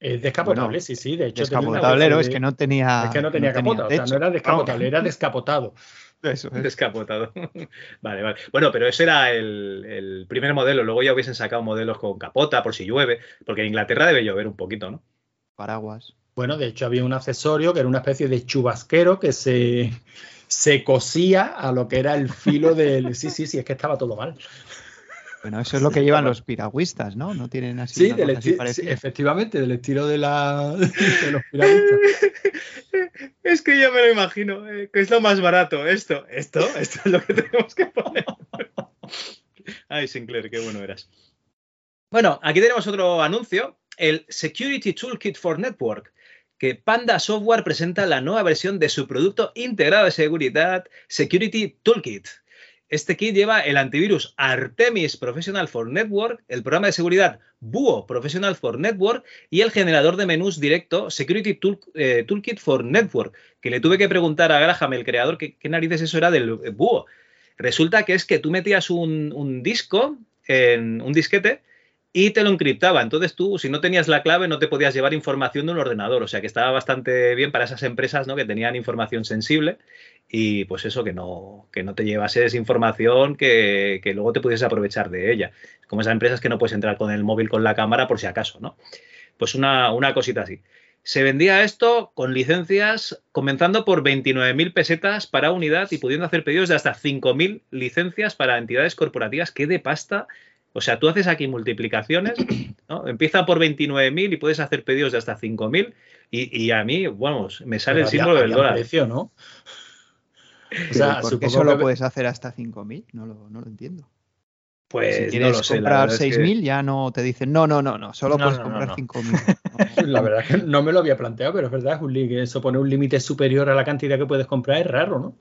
Es descapotable, Bueno, sí, sí. De hecho, Descapotablero wifi es de- que no tenía. es que no tenía capota. o sea, no era descapotable, era descapotado. Eso es. Descapotado. *laughs* vale, vale. Bueno, pero ese era el, el primer modelo. Luego ya hubiesen sacado modelos con capota por si llueve, porque en Inglaterra debe llover un poquito, ¿no? Paraguas. Bueno, de hecho había un accesorio que era una especie de chubasquero que se, se cosía a lo que era el filo del... *laughs* Sí, sí, sí, es que estaba todo mal. Bueno, eso es lo que llevan los piragüistas, ¿no? No tienen así. Sí, del así sí, efectivamente, del estilo de, la, *laughs* de los piragüistas. Es que ya me lo imagino, eh, que es lo más barato. Esto, esto, *laughs* esto es lo que tenemos que poner. *laughs* Ay, Sinclair, qué bueno eras. Bueno, aquí tenemos otro anuncio, el Security Toolkit for Network, que Panda Software presenta la nueva versión de su producto integrado de seguridad, Security Toolkit. Este kit lleva el antivirus Artemis Professional for Network, el programa de seguridad Buo Professional for Network y el generador de menús directo Security Tool- eh, Toolkit for Network, que le tuve que preguntar a Graham, el creador, qué, narices eso era del Buo. Resulta que es que tú metías un, un disco en un disquete y te lo encriptaba. Entonces tú, si no tenías la clave, no te podías llevar información de un ordenador. O sea que estaba bastante bien para esas empresas ¿no? que tenían información sensible y pues eso, que no, que no te llevases información que, que luego te pudieses aprovechar de ella. Como esas empresas que no puedes entrar con el móvil con la cámara por si acaso, ¿no? Pues una, una cosita así. se vendía esto con licencias comenzando por 29.000 pesetas para unidad y pudiendo hacer pedidos de hasta 5.000 licencias para entidades corporativas. ¡Qué de pasta! O sea, tú haces aquí multiplicaciones, ¿no? Empieza por 29.000 y puedes hacer pedidos de hasta 5.000 y, y a mí, vamos, me sale Pero el símbolo había- del había dólar. precio, ¿no? O Pero sea, ¿Por qué solo que- puedes hacer hasta 5.000? No lo, no lo entiendo. Pues si no quieres lo sé. la comprar verdad es que- 6.000 ya no te dicen, no, no, no, no, solo No, puedes no, comprar no, no. 5.000. *laughs* La verdad es que no me lo había planteado, pero es verdad, es un li- que eso pone un límite superior a la cantidad que puedes comprar, es raro, ¿no?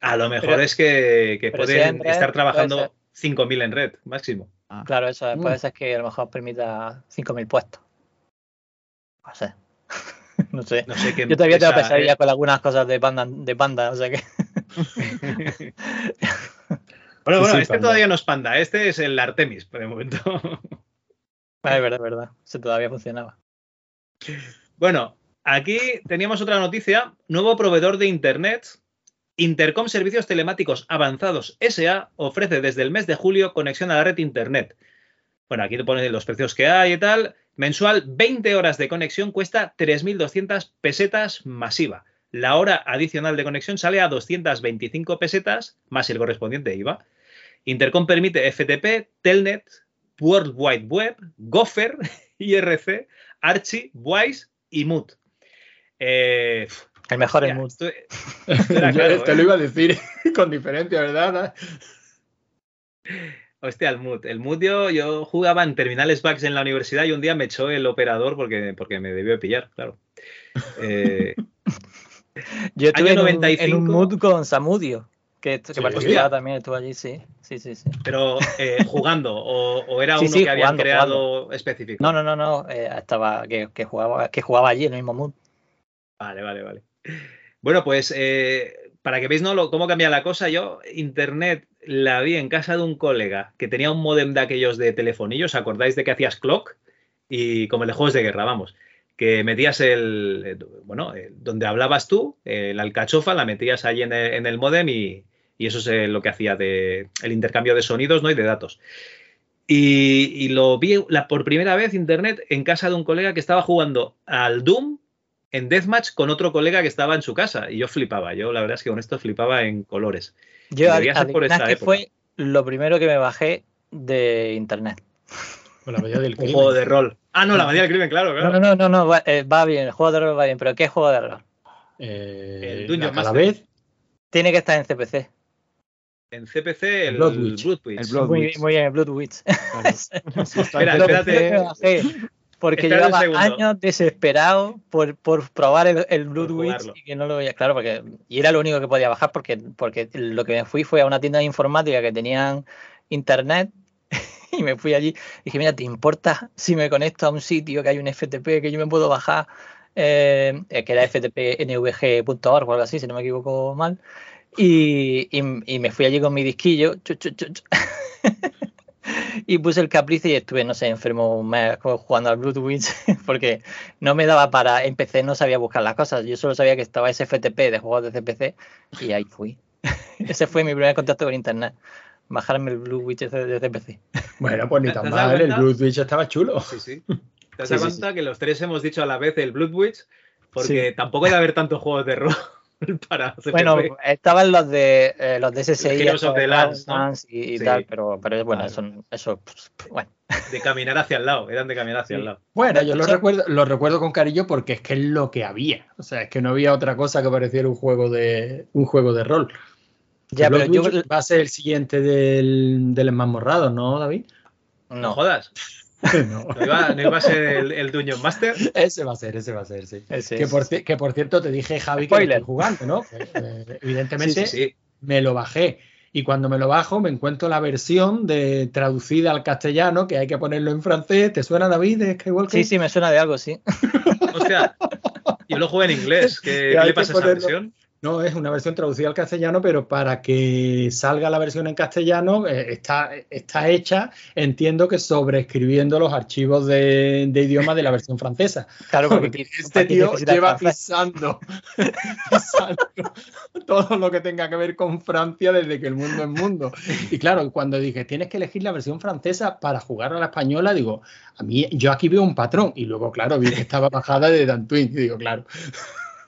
A lo mejor Pero- es que, que pueden red, estar trabajando ser. 5.000 en red, máximo. Claro, eso Mm. puede ser que a lo mejor permita 5.000 puestos. No sé. *laughs* no sé. No sé qué Yo todavía tengo empresa, pesadillas eh. con algunas cosas de panda, de panda, o sea que. *laughs* Bueno, bueno, sí, este panda. todavía no es Panda, este es el Artemis, por el momento. Ah, es verdad, es verdad. Eso todavía funcionaba. Bueno, aquí teníamos otra noticia. Nuevo proveedor de Internet. Intercom Servicios Telemáticos Avanzados SA ofrece desde el mes de julio conexión a la red Internet. Bueno, aquí te ponen los precios que hay y tal. Mensual, 20 horas de conexión cuesta 3.200 pesetas masiva. La hora adicional de conexión sale a 225 pesetas más el correspondiente IVA. Intercom permite FTP, Telnet, World Wide Web, Gopher, *laughs* IRC, Archie, Wise y Mood. El mejor *laughs* Yo claro, te ¿eh? lo iba a decir *laughs* con diferencia, ¿verdad? Hostia, el Mood. El Mood yo, yo jugaba en terminales backs en la universidad y un día me echó el operador porque, porque me debió de pillar, claro. Eh, *laughs* Yo estuve año en un, en 95. un mood con Samudio, que, que Sí. participaba también, estuvo allí, sí. Sí, sí, sí. pero eh, jugando, o, o era Sí, uno sí, que habían jugando, creado específico. No, no, no, no. eh, estaba que, que jugaba, que jugaba allí en el mismo mood. Vale, vale, vale. Bueno, pues eh, para que veáis ¿no? cómo cambia la cosa, yo internet la vi en casa de un colega que tenía un modem de aquellos de telefonillos, ¿os acordáis de que hacías clock? Y como el de juegos de guerra, vamos, que metías el, bueno, eh, donde hablabas tú, eh, la alcachofa, la metías ahí en el, en el modem y, eso es lo que hacía de el intercambio de sonidos ¿no? y de datos. Y, y lo vi la, por primera vez internet en casa de un colega que estaba jugando al Doom en Deathmatch con otro colega que estaba en su casa. Y yo flipaba. Yo la verdad es que con esto flipaba en colores. Yo ser por esta que época. fue lo primero que me bajé de internet. Con la medida del Un crimen. juego de rol. Ah, no, la manía del crimen, claro, No, claro. no, no, no, no, va, eh, va bien, el juego de rol va bien, pero ¿qué juego de rol? Eh, El Dungeon la Master. Calavez, Tiene que estar en CPC. En CPC, el Blood Witch. El Blood Muy, Witch. muy bien, el Blood Witch. *laughs* Espera, espérate. Porque Espera llevaba años desesperado por, por probar el, el Blood Por Witch jugarlo. y que no lo veía. Claro, porque y era lo único que podía bajar porque, porque lo que me fui fue a una tienda de informática que tenían internet *laughs* y me fui allí y dije, mira, ¿te importa si me conecto a un sitio que hay un FTP que yo me puedo bajar? Eh, eh, que era ftpnvg.org o algo así, si no me equivoco mal. Y, y- y me fui allí con mi disquillo chu, chu, chu, *laughs* *laughs* y puse el capricio y estuve, no sé, enfermo un mes jugando al Blood Witch *laughs* porque no me daba para. En PC no sabía buscar las cosas. Yo solo sabía que estaba ese FTP de juegos de CPC y ahí fui. *laughs* Ese fue mi primer contacto con internet. Bajarme el Blue Witch de, CPC. Bueno, pues ni ¿Te tan mal, el cuenta? Blood Witch estaba chulo. Sí, sí. ¿Te has Sí, dado sí, cuenta que los tres hemos dicho a la vez el Blood Witch? Porque Sí. tampoco hay de haber tantos juegos de rol *laughs* para CPC. Bueno, estaban los de eh, los de SSI, Heroes of estos the Lands, ¿no? Dragonlance y, y Sí. tal, pero, pero bueno, eso, eso pues, bueno. *laughs* de caminar hacia el lado. Eran de caminar hacia Sí. el lado. Bueno, yo lo recuerdo, lo recuerdo con cariño porque es que es lo que había. O sea, es que no había otra cosa que pareciera un juego de un juego de rol. Ya, pero yo va a ser el siguiente del, del Morrado, ¿no, David? No no. jodas. No. ¿No iba, no iba a ser el, el Dungeon Master? Ese va a ser, ese va a ser, sí. Ese Que por, que por cierto te dije, Javi, que estoy jugando, ¿no? Eh, evidentemente Sí, sí, sí. me lo bajé. Y cuando me lo bajo, me encuentro la versión de traducida al castellano, que hay que ponerlo en francés. ¿Te suena, David, de Skywalker? Sí, sí, me suena de algo, sí. Hostia, yo lo jugué en inglés. ¿Qué, *laughs* qué le pasa a esa versión? No, es una versión traducida al castellano, pero para que salga la versión en castellano eh, está, está hecha, entiendo que sobreescribiendo los archivos de, de idioma de la versión francesa. Claro, porque *laughs* este aquí tío necesita lleva pisando, *laughs* pisando todo lo que tenga que ver con Francia desde que el mundo es mundo. Y claro, cuando dije, tienes que elegir la versión francesa para jugar a la española, digo, a mí yo aquí veo un patrón. Y luego, claro, vi que estaba bajada de Dantwin. Y digo, claro.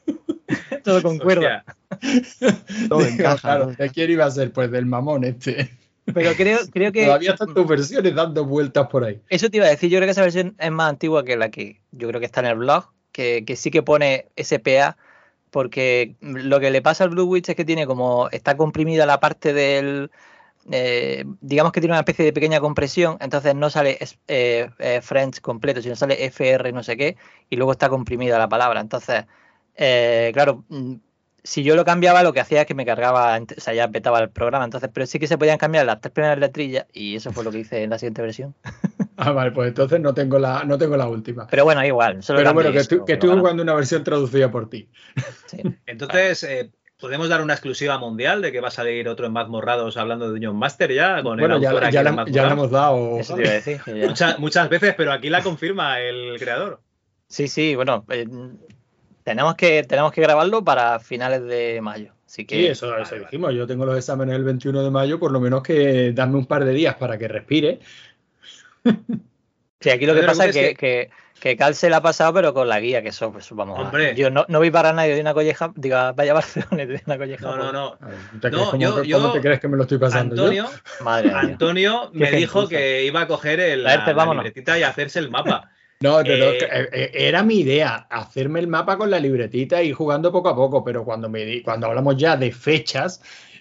*laughs* Todo concuerda. *laughs* Todo Digo, encaja. claro, ¿de quién iba a ser? Pues del mamón este. Pero creo, *laughs* creo que Todavía están tus versiones dando vueltas por ahí. eso te iba a decir. Yo creo que esa versión es más antigua que la que yo creo que está en el blog, que, que sí que pone SPA, porque lo que le pasa al Blue Witch es que tiene como está comprimida la parte del eh, digamos que tiene una especie de pequeña compresión, entonces no sale eh, eh, French completo, sino sale FR no sé qué, y luego está comprimida la palabra. Entonces, eh, claro, mm, si yo lo cambiaba, lo que hacía es que me cargaba, o sea, ya petaba el programa. Entonces, pero sí que se podían cambiar las tres primeras letrillas, y eso fue lo que hice en la siguiente versión. *laughs* Ah, vale, pues entonces no tengo la, no tengo la última. Pero bueno, igual. Solo Pero bueno, que, eso, tú, que pero estuve bueno, jugando una versión traducida por ti. sí. *laughs* Entonces, eh, ¿podemos dar una exclusiva mundial de que va a salir otro en Mazmorrados hablando de Dungeon Master ya? Con Bueno, el ya, ya, la, ya la hemos dado. Eso te iba a decir. que ya- Muchas, muchas veces, pero aquí la confirma el creador. Sí, sí, bueno, eh, tenemos que tenemos que grabarlo para finales de mayo. Así que Sí, eso, eso dijimos. Yo tengo los exámenes el 21 de mayo, por lo menos que darme un par de días para que respire. Sí, aquí lo que pasa es que, que, que Cal se la ha pasado, pero con la guía, que eso, pues vamos. a- Hombre. yo no, no voy para nadie de una colleja, digo, vaya a *laughs* Barcelona de una colleja. No, no, no. A ver, ¿te No, cómo- yo- cómo, yo- te crees que me lo estoy pasando? yo? Antonio, Madre mía. Antonio me dijo que iba a coger el, la, la libretita y hacerse el mapa. No, pero Eh, eh, eh, era mi idea, hacerme el mapa con la libretita y jugando poco a poco, pero cuando, me di- cuando hablamos ya de fechas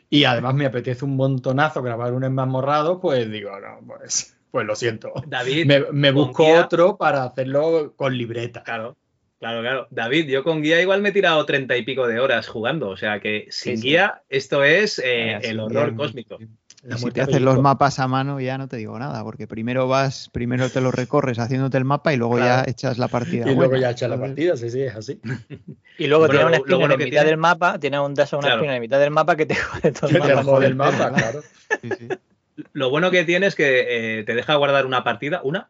y además me apetece un montonazo grabar un enmamorrado, pues digo, no, pues, pues lo siento. David, Me, busco guía- otro para hacerlo con libreta. Claro, claro, claro. David, yo con guía igual me he tirado treinta y pico de horas jugando. O sea que sin Sí, sí. guía, esto es eh, el horror cósmico. La Y si te haces los mapas a mano ya no te digo nada, porque primero vas, primero te lo recorres haciéndote el mapa y luego Claro. ya echas la partida. Y luego buena. ya echa la partida, sí, sí, es así. Y luego Bueno, tiene un lo- lo spinner bueno en mitad tiene- del mapa, tiene un dash, una Claro. spinner en mitad del mapa que te *laughs* jode todo Que el te mapa. jode el mapa, claro. *laughs* sí, sí. Lo bueno que tiene es que eh, te deja guardar una partida, una.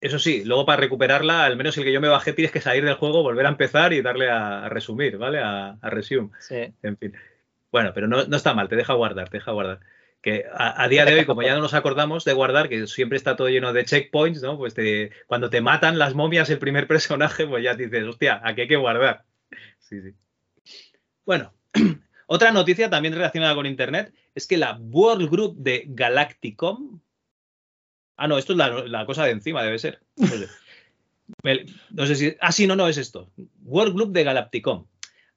Eso sí, luego para recuperarla, al menos el que yo me bajé, tienes que salir del juego, volver a empezar y darle a, a resumir, ¿vale? A, a resume. Sí. En fin. Bueno, pero no, no está mal, te deja guardar, te deja guardar. Que a, a día de hoy, como ya no nos acordamos de guardar, que siempre está todo lleno de checkpoints, ¿no? Pues te- cuando te matan las momias el primer *laughs* personaje, pues ya dices, hostia, aquí hay que guardar. Sí, sí. Bueno, *clears throat* otra noticia también relacionada con Internet es que la World Group de Galacticom. Ah, no, esto es la, la cosa de encima, debe ser. No sé. Me- no sé si. Ah, sí, no, no, es esto. World Group de Galacticom.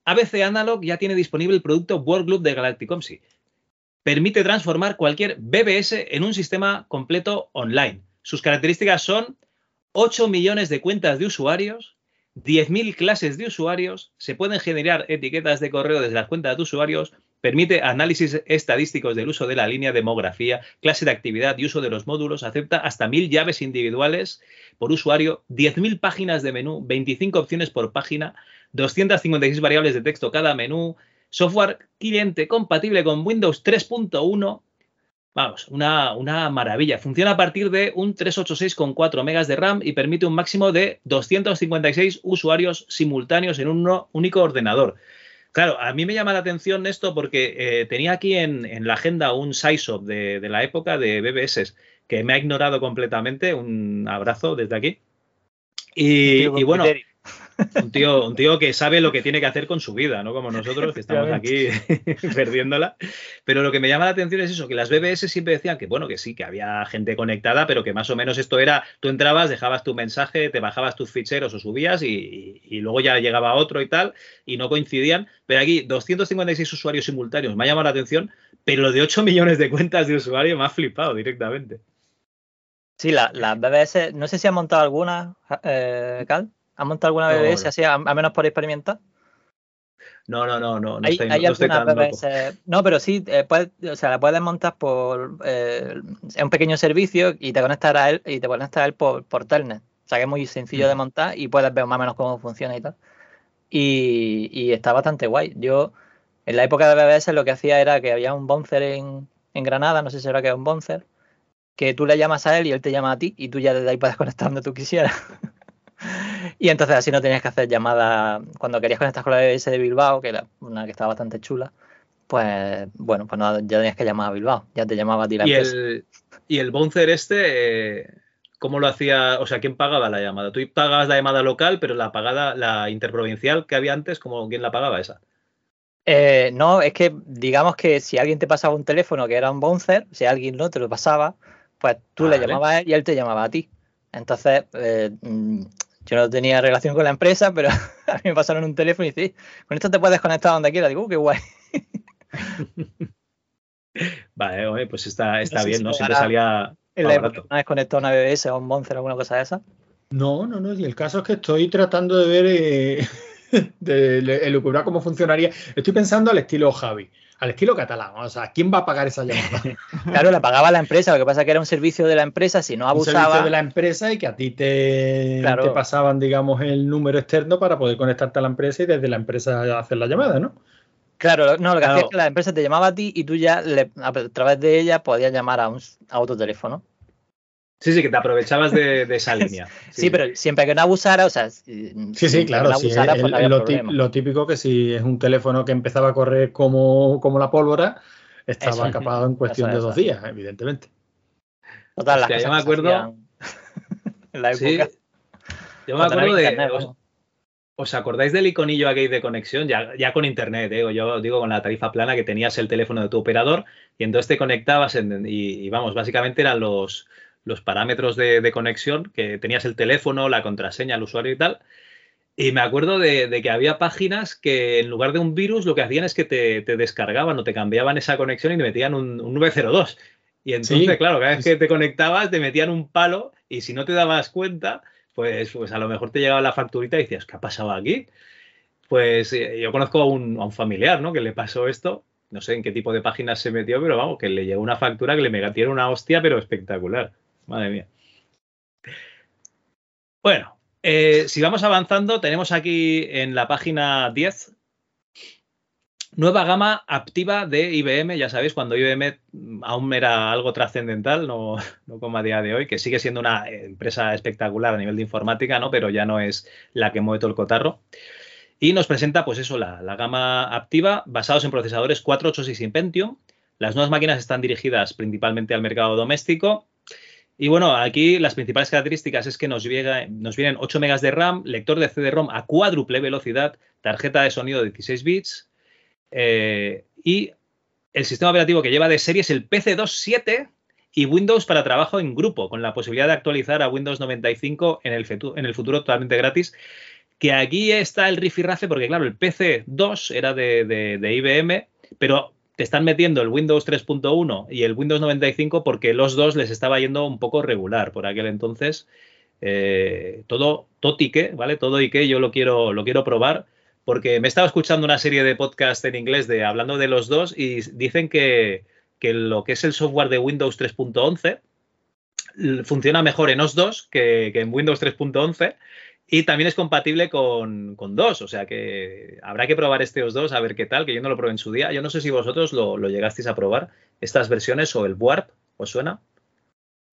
ABC Analog ya tiene disponible el producto World Group de Galacticom, sí. Permite transformar cualquier BBS en un sistema completo online. Sus características son 8 millones de cuentas de usuarios, 10.000 clases de usuarios, se pueden generar etiquetas de correo desde las cuentas de usuarios, permite análisis estadísticos del uso de la línea, demografía, clase de actividad y uso de los módulos, acepta hasta 1.000 llaves individuales por usuario, 10.000 páginas de menú, 25 opciones por página, 256 variables de texto cada menú, software cliente compatible con Windows 3.1. Vamos, una, una maravilla. Funciona a partir de un 386 con 4 megas de RAM y permite un máximo de 256 usuarios simultáneos en un único ordenador. Claro, a mí me llama la atención esto porque eh, tenía aquí en, en, la agenda un SciShop de, de la época de BBS que me ha ignorado completamente. Un abrazo desde aquí. Y, y bueno, *laughs* un tío, un tío que sabe lo que tiene que hacer con su vida, no como nosotros que estamos aquí *laughs* perdiéndola. Pero lo que me llama la atención es eso, que las BBS siempre decían que bueno, que sí, que había gente conectada, pero que más o menos esto era, tú entrabas, dejabas tu mensaje, te bajabas tus ficheros o subías y, y, y luego ya llegaba otro y tal, y no coincidían. Pero aquí 256 usuarios simultáneos me ha llamado la atención, pero lo de 8 millones de cuentas de usuario me ha flipado directamente. Sí, las la BBS, no sé si han montado alguna, eh, Cal. ¿Han montado alguna BBS no. así, a, a menos por experimentar? No, no, no, no, no hay, estoy, hay no estoy loco. BBS. No, pero sí, eh, puedes- o sea, la puedes montar por eh, es un pequeño servicio y te conectas a él y te conectas a él por, por Telnet. O sea que es muy sencillo Mm. de montar y puedes ver más o menos cómo funciona y tal. y, y está bastante guay. Yo, en la época de BBS, lo que hacía era que había un bouncer en, en Granada, no sé si era que era un bouncer, que tú le llamas a él y él te llama a ti y tú ya desde ahí puedes *laughs* conectar donde tú quisieras. *laughs* y entonces así no tenías que hacer llamadas cuando querías conectar con la BBS de Bilbao, que era una que estaba bastante chula. Pues bueno, pues no, ya tenías que llamar a Bilbao, ya te llamaba a ti la Y empresa. el, y el bouncer este, eh, ¿cómo lo hacía? O sea, ¿quién pagaba la llamada? Tú pagabas la llamada local, pero la pagada, la interprovincial que había antes, ¿cómo, ¿quién la pagaba esa? Eh, no, es que digamos que si alguien te pasaba un teléfono que era un bouncer, si alguien no te lo pasaba, pues tú le llamabas a él y él te llamaba a ti. Entonces, eh, mm, yo no tenía relación con la empresa, pero *laughs* a mí me pasaron un teléfono y dice, con esto te puedes conectar donde quieras. Digo, "Uh, qué guay. *laughs* Vale, oye, pues está, está sé bien, si ¿no? Siempre salía En la época una vez conectado a una BBS o un bouncer o alguna cosa de esa. No, no, no. Y el caso es que estoy tratando de ver, eh, *laughs* de, de elucubrar cómo funcionaría. Estoy pensando al estilo Javi, al estilo catalán. O sea, ¿quién va a pagar esa llamada? *laughs* Claro, la pagaba la empresa, lo que pasa es que era un servicio de la empresa, si no Un servicio abusaba. de la empresa y que a ti te, Claro. te pasaban, digamos, el número externo para poder conectarte a la empresa y desde la empresa hacer la llamada, ¿no? Claro, no, lo que hacía es que la empresa te llamaba a ti y tú ya le- a través de ella podías llamar a, un, a otro teléfono. Sí, sí, que te aprovechabas de, de esa línea. *laughs* Sí, pero siempre que no abusara, o sea, Sí, sí, claro. Que no sí, abusara, el- pues no había lo, lo típico que si es un teléfono que empezaba a correr como, como la pólvora, estaba Eso capado en cuestión Eso, de dos eso. días, evidentemente. Todas las Hostia, yo cosas me acuerdo- *laughs* en la Sí, época. yo me acuerdo de. internet, os, acordáis del iconillo aquel de conexión? Ya, ya con internet, ¿eh? yo digo con la tarifa plana que tenías el teléfono de tu operador y entonces te conectabas en- y, y vamos, básicamente eran los, los parámetros de, de conexión, que tenías el teléfono, la contraseña, el usuario y tal. Y me acuerdo de, de que había páginas que en lugar de un virus lo que hacían es que te, te descargaban o te cambiaban esa conexión y te metían un, un 902. Y entonces, Sí. claro, cada vez que te conectabas te metían un palo y si no te dabas cuenta, pues, pues a lo mejor te llegaba la facturita y decías, ¿qué ha pasado aquí? Pues eh, yo conozco a un, a un familiar, ¿no? Que le pasó esto. No sé en qué tipo de páginas se metió, pero vamos, que le llegó una factura que le metieron una hostia, pero espectacular. Madre mía. Bueno, eh, si vamos avanzando, tenemos aquí en la página 10 nueva gama activa de IBM. Ya sabéis, cuando IBM aún era algo trascendental, no, como a día de hoy, que sigue siendo una empresa espectacular a nivel de informática, ¿no? Pero ya no es la que mueve todo el cotarro. Y nos presenta, pues eso, la, la gama activa basados en procesadores 486 Pentium. Las nuevas máquinas están dirigidas principalmente al mercado doméstico. Y bueno, aquí las principales características es que nos, llega, nos vienen 8 megas de RAM, lector de CD-ROM a cuádruple velocidad, tarjeta de sonido de 16 bits eh, y el sistema operativo que lleva de serie es el PC27 y Windows para trabajo en grupo, con la posibilidad de actualizar a Windows 95 en el, en el futuro totalmente gratis. Que aquí está el rifirrafe, porque claro, el PC2 era de- de IBM, pero te están metiendo el Windows 3.1 y el Windows 95 porque los dos les estaba yendo un poco regular por aquel entonces. Eh, todo, todo tique, ¿vale? Todo y que yo lo quiero, lo quiero probar porque me he estado escuchando una serie de podcasts en inglés de hablando de los dos y dicen que, que lo que es el software de Windows 3.11 l- funciona mejor en OS 2 que, que en Windows 3.11 y también es compatible con, con DOS, o sea que habrá que probar este OS 2 a ver qué tal, que yo no lo probé en su día. Yo no sé si vosotros lo, lo llegasteis a probar, estas versiones o el Warp, ¿os suena?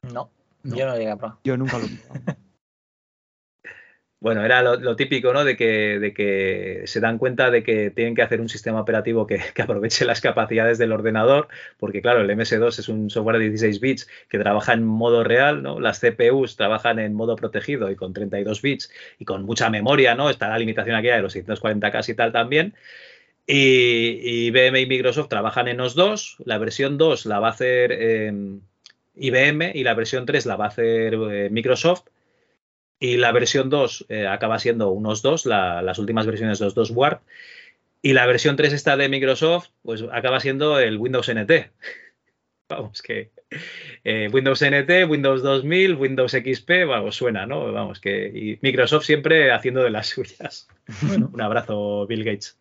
No, yo no llegué a probar. Yo nunca lo he probado. *laughs* Bueno, era lo, típico, ¿no? De que, se dan cuenta de que tienen que hacer un sistema operativo que, *laughs* aproveche las capacidades del ordenador, porque claro, el MS2 es un software de 16 bits que trabaja en modo real, ¿no? Las CPUs trabajan en modo protegido y con 32 bits y con mucha memoria, ¿no? Está la limitación aquí de los 640K y tal también. Y, IBM y Microsoft trabajan en OS 2, la versión 2 la va a hacer eh, IBM y la versión 3 la va a hacer eh, Microsoft. Y la versión 2 eh, acaba siendo un OS 2, la- las últimas versiones de OS 2 Warp. Y la versión 3 esta de Microsoft, pues acaba siendo el Windows NT. *laughs* Vamos, que eh, Windows NT, Windows 2000, Windows XP, vamos, suena, ¿no? Vamos, que y Microsoft siempre haciendo de las *laughs* suyas. Un abrazo, Bill Gates.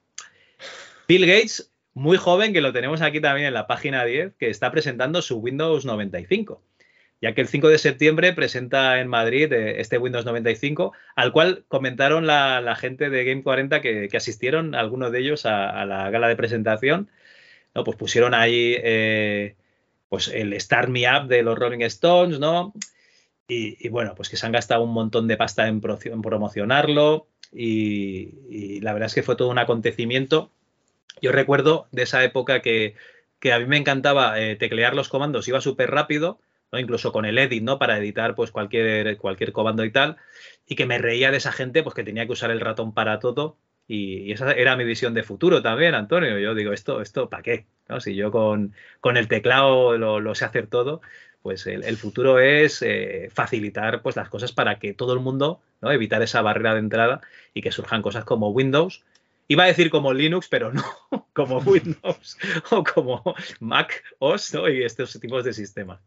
Bill Gates, muy joven, que lo tenemos aquí también en la página 10, que está presentando su Windows 95. Ya que el 5 de septiembre presenta en Madrid eh, este Windows 95, al cual comentaron la, gente de Game 40 que, asistieron, algunos de ellos, a, la gala de presentación. ¿no? Pues pusieron ahí eh, pues el Start Me Up de los Rolling Stones, ¿no? Y, bueno, pues que se han gastado un montón de pasta en, promocionarlo y, la verdad es que fue todo un acontecimiento. Yo recuerdo de esa época que, a mí me encantaba eh, teclear los comandos, iba súper rápido, ¿no? incluso con el edit, ¿no? Para editar pues cualquier, cualquier comando y tal, y que me reía de esa gente pues que tenía que usar el ratón para todo. Y, esa era mi visión de futuro también, Antonio. Yo digo, ¿esto, esto para qué? ¿No? Si yo con, con el teclado lo, lo, sé hacer todo, pues el, futuro es eh, facilitar pues, las cosas para que todo el mundo, ¿no? evitar esa barrera de entrada y que surjan cosas como Windows. Iba a decir como Linux, pero no, *laughs* como Windows o como Mac OS ¿no? y estos tipos de sistemas.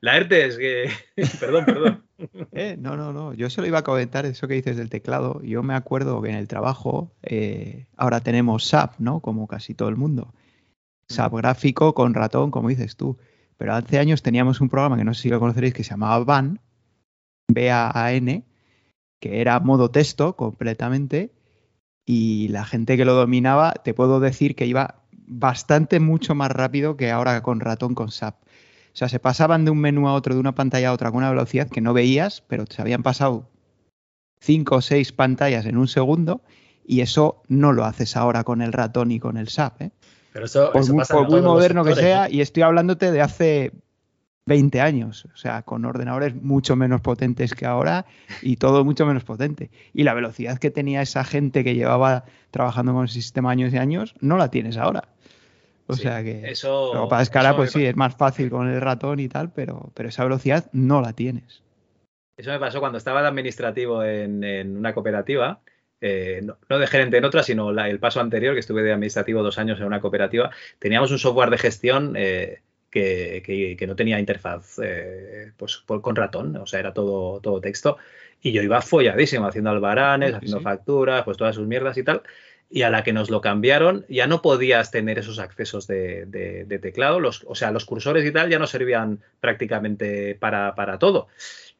La ERTE es que... *laughs* perdón, perdón. Eh, no, no, no. Yo solo iba a comentar eso que dices del teclado. Yo me acuerdo que en el trabajo eh, ahora tenemos SAP, ¿no? Como casi todo el mundo. SAP gráfico con ratón, como dices tú. Pero hace años teníamos un programa que no sé si lo conoceréis que se llamaba BAN, B-A-N, que era modo texto completamente y la gente que lo dominaba, te puedo decir que iba bastante mucho más rápido que ahora con ratón con SAP. O sea, se pasaban de un menú a otro, de una pantalla a otra con una velocidad que no veías, pero se habían pasado cinco o seis pantallas en un segundo y eso no lo haces ahora con el ratón y con el SAP. ¿eh? Pero eso, por, muy, moderno que sea, y estoy hablándote de hace 20 años, o sea, con ordenadores mucho menos potentes que ahora y todo mucho menos potente. Y la velocidad que tenía esa gente que llevaba trabajando con el sistema años y años, no la tienes ahora. O sea que eso, para escala, pues sí, es más fácil con el ratón y tal, pero, pero esa velocidad no la tienes. Eso me pasó cuando estaba de administrativo en, en una cooperativa eh, no, de gerente en otra, sino el paso anterior, que estuve de administrativo dos años en una cooperativa, teníamos un software de gestión eh, que, no tenía interfaz eh, pues, con ratón, o sea, era todo, todo texto. Y yo iba folladísimo, haciendo albaranes, haciendo facturas, pues todas sus mierdas y tal. Y a la que nos lo cambiaron, ya no podías tener esos accesos de, teclado. Los, o sea, los cursores y tal ya no servían prácticamente para, para todo.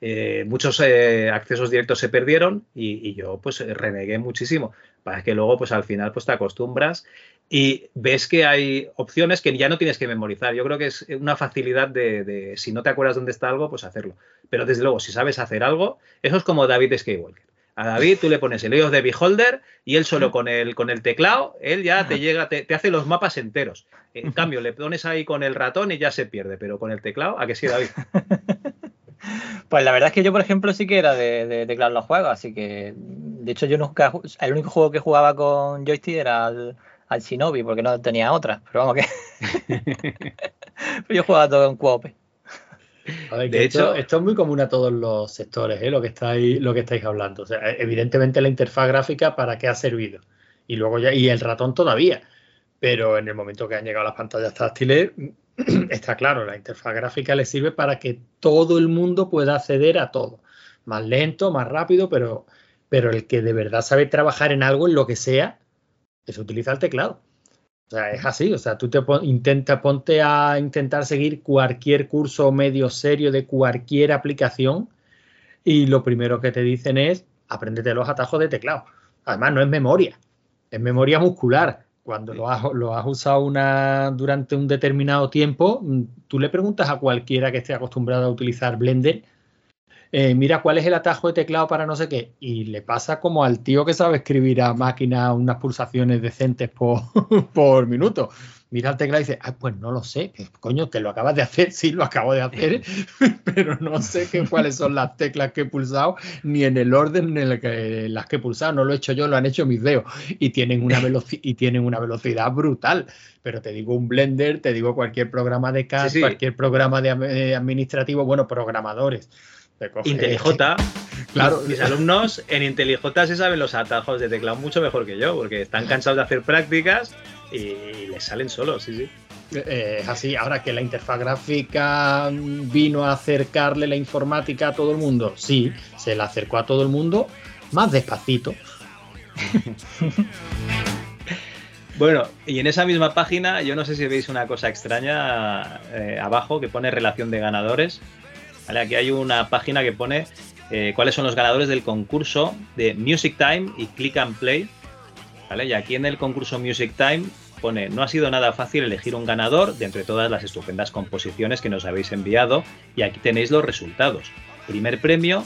Eh, muchos eh, accesos directos se perdieron y, yo pues renegué muchísimo para que luego pues al final pues te acostumbras y ves que hay opciones que ya no tienes que memorizar. Yo creo que es una facilidad de, si no te acuerdas dónde está algo, pues hacerlo. Pero desde luego, si sabes hacer algo, eso es como David Skywalker. A David tú le pones el oído de Beholder y él solo con el, con el teclado, él ya te llega, te, te, hace los mapas enteros. En cambio, le pones ahí con el ratón y ya se pierde, pero con el teclado, ¿a qué sí, David? *laughs* Pues la verdad es que yo, por ejemplo, sí que era de, de teclado los juegos, así que de hecho yo nunca, el único juego que jugaba con joystick era al, Shinobi, porque no tenía otra, pero vamos que *laughs* *laughs* yo jugaba todo en Coop. de hecho, esto es muy común a todos los sectores, ¿eh? lo, que estáis, lo que estáis hablando. O sea, evidentemente la interfaz gráfica para qué ha servido. Y luego ya, y el ratón todavía. Pero en el momento que han llegado las pantallas táctiles, *clears throat* está claro, la interfaz gráfica le sirve para que todo el mundo pueda acceder a todo. Más lento, más rápido, pero, pero el que de verdad sabe trabajar en algo, en lo que sea, se utiliza el teclado. O sea, es así. O sea, tú te intenta, ponte a intentar seguir cualquier curso medio serio de cualquier aplicación y lo primero que te dicen es apréndete los atajos de teclado. Además, no es memoria, es memoria muscular cuando lo has, lo has usado una, durante un determinado tiempo, mm, tú le preguntas a cualquiera que esté acostumbrado a utilizar Blender, eh, mira cuál es el atajo de teclado para no sé qué, y le pasa como al tío que sabe escribir a máquina unas pulsaciones decentes por, *laughs* por minuto. Mira el teclado y dice, ah, pues no lo sé, coño, que lo acabas de hacer, *laughs* sí, lo acabo de hacer, *laughs* pero no sé qué, cuáles son las teclas que he pulsado, ni en el orden en el que las que he pulsado, no lo he hecho yo, lo han hecho mis dedos, y tienen una, y tienen una velocidad brutal, pero te digo un Blender, te digo cualquier programa de CAD, cualquier programa de eh, administrativo, bueno, programadores. IntelliJ, *laughs* claro. Mis alumnos en IntelliJ se saben los atajos de teclado mucho mejor que yo, porque están cansados de hacer prácticas y les salen solos, sí, sí. Eh, es así, ahora que la interfaz gráfica vino a acercarle la informática a todo el mundo, sí, se la acercó a todo el mundo más despacito. *laughs* bueno, y en esa misma página, yo no sé si veis una cosa extraña eh, abajo que pone relación de ganadores. ¿Vale? Aquí hay una página que pone eh, cuáles son los ganadores del concurso de Music Time y Click and Play. ¿vale? Y aquí en el concurso Music Time pone, no ha sido nada fácil elegir un ganador de entre todas las estupendas composiciones que nos habéis enviado y aquí tenéis los resultados. Primer premio,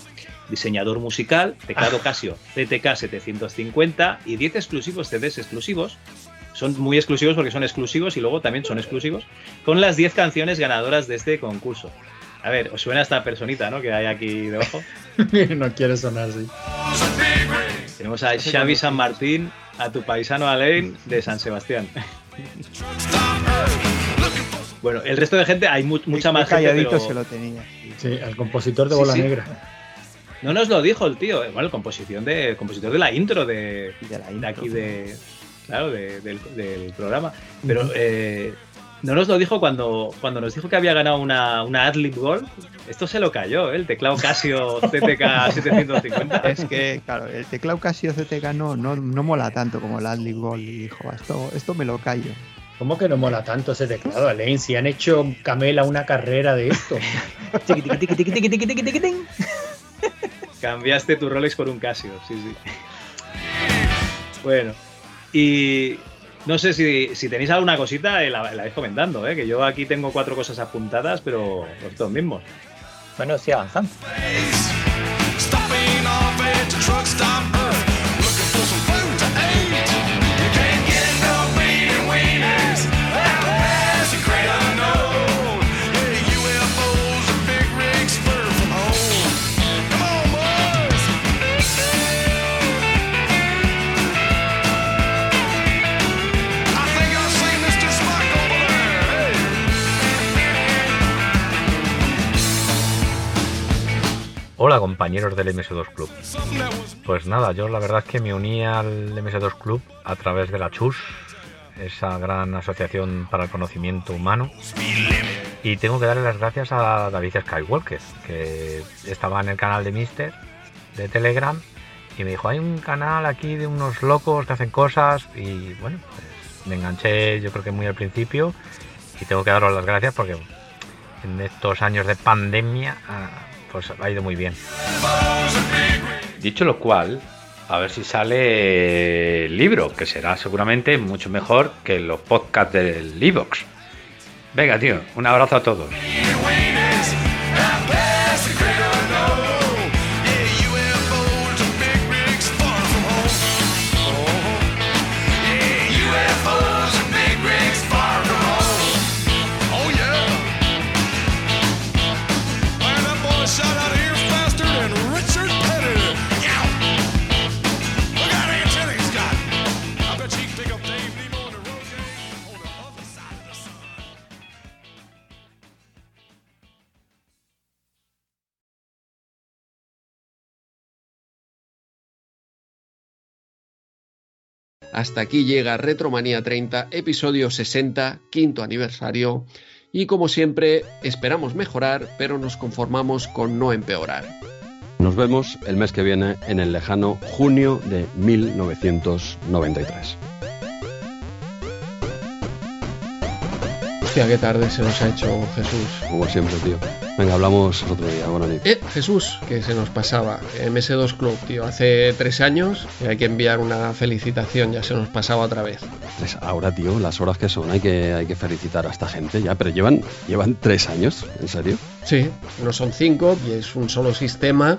diseñador musical, teclado Casio CTK 750 y 10 exclusivos CDs exclusivos. Son muy exclusivos porque son exclusivos y luego también son exclusivos con las 10 canciones ganadoras de este concurso. A ver, os suena esta personita, ¿no? Que hay aquí debajo. *laughs* no quiere sonar así. Tenemos a Xavi San Martín, a tu paisano Alain de San Sebastián. *laughs* bueno, el resto de gente, hay mu- mucha más gente. calladito pero- se lo tenía. Sí, al compositor de Bola sí. Negra. No nos lo dijo el tío. eh, Bueno, el composición de, el compositor de la intro de, de aquí de. Claro, de- del, del programa. Pero eh, no nos lo dijo cuando, cuando nos dijo que había ganado una, una Adlib Gold. Esto se lo cayó, ¿eh? el teclado Casio CTK 750. Es que, claro, el teclado Casio CTK no, no, no mola tanto como el Adlib Gold. Y dijo, esto, esto me lo callo. ¿Cómo que no mola tanto ese teclado, Alain? Si han hecho Camela una carrera de esto. Cambiaste tu Rolex por un Casio, sí, sí. Bueno, y no sé si, si tenéis alguna cosita, eh, la, la vais comentando, ¿eh? que yo aquí tengo cuatro cosas apuntadas, pero vosotros mismos. Bueno, sí, avanzando. Hola compañeros del MS2 Club. Pues nada, yo la verdad es que me uní al MS2 Club a través de la CHUS, esa gran asociación para el conocimiento humano. Y tengo que darle las gracias a David Skywalker, que estaba en el canal de Mister de Telegram y me dijo, hay un canal aquí de unos locos que hacen cosas y bueno, pues me enganché yo creo que muy al principio y tengo que daros las gracias porque en estos años de pandemia ah, pues ha ido muy bien. Dicho lo cual, a ver si sale el libro, que será seguramente mucho mejor que los podcasts del Evox. Venga, tío, un abrazo a todos. Hasta aquí llega Retromanía 30, episodio 60, quinto aniversario. Y como siempre, esperamos mejorar, pero nos conformamos con no empeorar. Nos vemos el mes que viene en el lejano junio de 1993. Hostia, qué tarde se nos ha hecho Jesús. Como siempre, tío. Venga, hablamos otro día. Buena nit. Eh, Jesús, que se nos pasaba. MS2 Club, tío. Hace tres años y hay que enviar una felicitación, ya se nos pasaba otra vez. Tres- Ahora, tío, las horas que son, hay que, hay que felicitar a esta gente ya, pero llevan, llevan tres años, ¿en serio? Sí, no son cinco y es un solo sistema.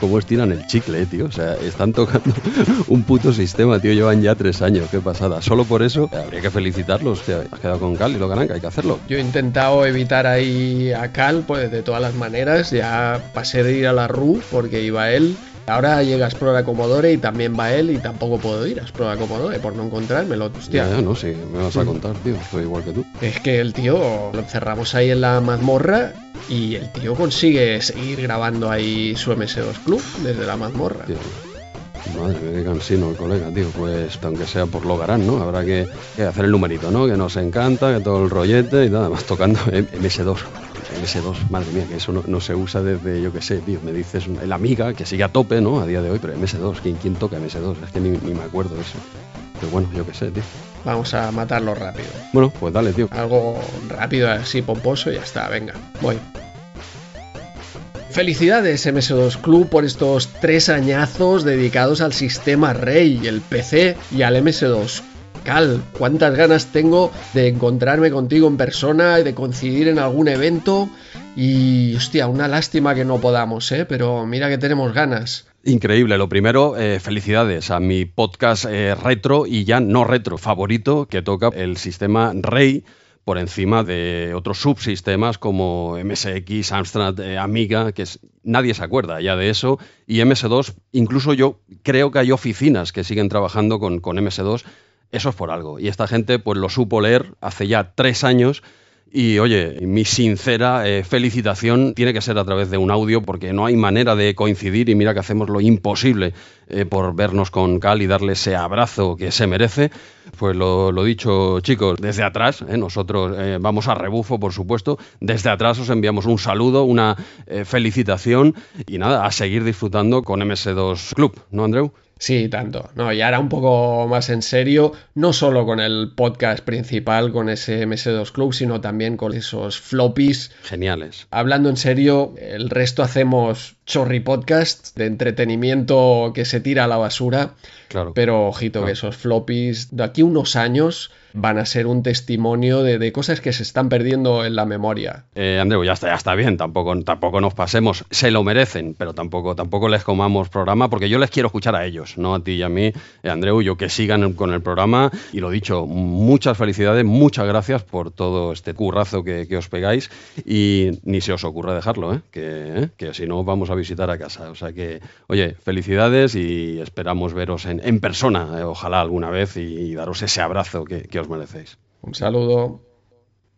¿Cómo estiran el chicle, eh, tío? O sea, están tocando *laughs* un puto sistema, tío, llevan ya tres años, qué pasada. Solo por eso habría que felicitarlos, tío. Has quedado con Cal y lo ganan, que hay que hacerlo. Yo he intentado evitar ahí a Cal, pues de todas las maneras. Ya pasé de ir a la RU porque iba él. Ahora llega a Explora Commodore y también va él y tampoco puedo ir a Explora Commodore por no encontrármelo. Hostia. Ya, no, sí, me vas a contar, tío. Soy igual que tú. Es que el tío lo encerramos ahí en la mazmorra y el tío consigue seguir grabando ahí su MS2 Club desde la mazmorra. Madre mía, qué cansino el colega, tío. Pues aunque sea por lo garán, ¿no? Habrá que, que hacer el numerito, ¿no? Que nos encanta, que todo el rollete y nada más tocando M- MS2. MS2, madre mía, que eso no, no se usa desde, yo qué sé, tío. Me dices el amiga, que sigue a tope, ¿no? A día de hoy, pero MS2, ¿quién, quién toca MS2? Es que ni, ni me acuerdo de eso. Pero bueno, yo qué sé, tío. Vamos a matarlo rápido. Bueno, pues dale, tío. Algo rápido, así pomposo y ya está. Venga, voy. Felicidades MS2 Club por estos tres añazos dedicados al sistema Rey, el PC y al MS2. Cal, cuántas ganas tengo de encontrarme contigo en persona y de coincidir en algún evento. Y hostia, una lástima que no podamos, ¿eh? Pero mira que tenemos ganas. Increíble. Lo primero, eh, felicidades a mi podcast eh, retro y ya no retro favorito que toca el sistema Rey por encima de otros subsistemas como MSX, Amstrad, eh, Amiga, que es- nadie se acuerda ya de eso, y MS2, incluso yo creo que hay oficinas que siguen trabajando con, con MS2, eso es por algo, y esta gente pues lo supo leer hace ya tres años, y oye, mi sincera eh, felicitación tiene que ser a través de un audio porque no hay manera de coincidir y mira que hacemos lo imposible eh, por vernos con Cal y darle ese abrazo que se merece. Pues lo, dicho, chicos, desde atrás, eh, nosotros vamos a rebufo, por supuesto, desde atrás os enviamos un saludo, una felicitación y nada, a seguir disfrutando con MS2 Club, ¿no, Andreu? Sí, tanto. No, y ahora un poco más en serio, no solo con el podcast principal, con ese MS2 Club, sino también con esos floppies. Geniales. Hablando en serio, el resto hacemos chorri podcast de entretenimiento que se tira a la basura. Claro. Pero ojito, que esos floppies de aquí unos años van a ser un testimonio de, cosas que se están perdiendo en la memoria. Eh, Andreu, ya está, ya está bien, tampoco, tampoco nos pasemos, se lo merecen, pero tampoco, tampoco les comamos programa, porque yo les quiero escuchar a ellos, no a ti y a mí, eh, Andreu, yo que sigan con el programa, y lo dicho, muchas felicidades, muchas gracias por todo este currazo que, que os pegáis, y ni se os ocurra dejarlo, ¿eh? Que, que si no vamos a visitar a casa, o sea que, oye, felicidades y esperamos veros en, en persona, ojalá alguna vez, y, y daros ese abrazo que, que os merecéis. Un saludo.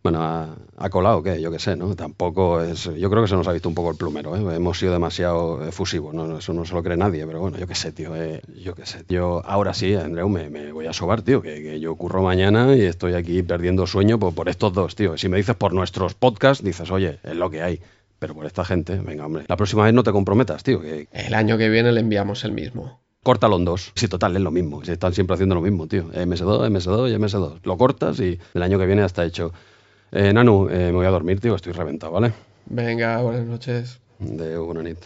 Bueno, ha, ha colado, ¿qué? Yo qué sé, ¿no? Tampoco es. Yo creo que se nos ha visto un poco el plumero, ¿eh? Hemos sido demasiado efusivos, ¿no? Eso no se lo cree nadie, pero bueno, yo qué sé, tío. eh, yo qué sé. Yo ahora sí, Andreu, me, me voy a sobar, tío, que, que yo curro mañana y estoy aquí perdiendo sueño por, por estos dos, tío. Si me dices por nuestros podcasts, dices, oye, es lo que hay. Pero por esta gente, venga, hombre. La próxima vez no te comprometas, tío, que, El año que viene le enviamos el mismo. Córtalo en dos. Sí, total, es lo mismo. Si están siempre haciendo lo mismo, tío. MS2, MS2 y MS2. Lo cortas y el año que viene ya está hecho. Eh, Nanu, eh, me voy a dormir, tío. Estoy reventado, ¿vale? Venga, buenas noches. De buena nit.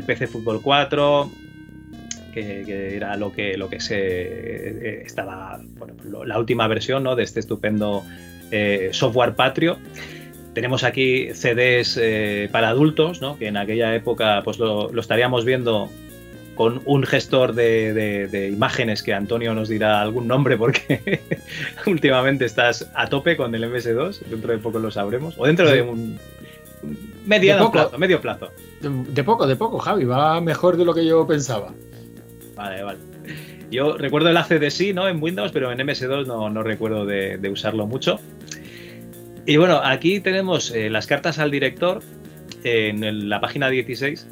El PC Fútbol 4, que, que era lo que, lo que se eh, estaba, bueno, la última versión ¿no? de este estupendo eh, software patrio. Tenemos aquí CDs eh, para adultos, ¿no? que en aquella época pues lo, lo estaríamos viendo con un gestor de, de- de imágenes que Antonio nos dirá algún nombre porque *laughs* últimamente estás a tope con el MS2, dentro de poco lo sabremos, o dentro de un mediano De plazo, medio plazo. De poco, de poco, Javi. Va mejor de lo que yo pensaba. Vale, vale. Yo recuerdo el ACDC, ¿no? En Windows, pero en MS2 no, no recuerdo de, de usarlo mucho. Y bueno, aquí tenemos eh, las cartas al director en el- la página 16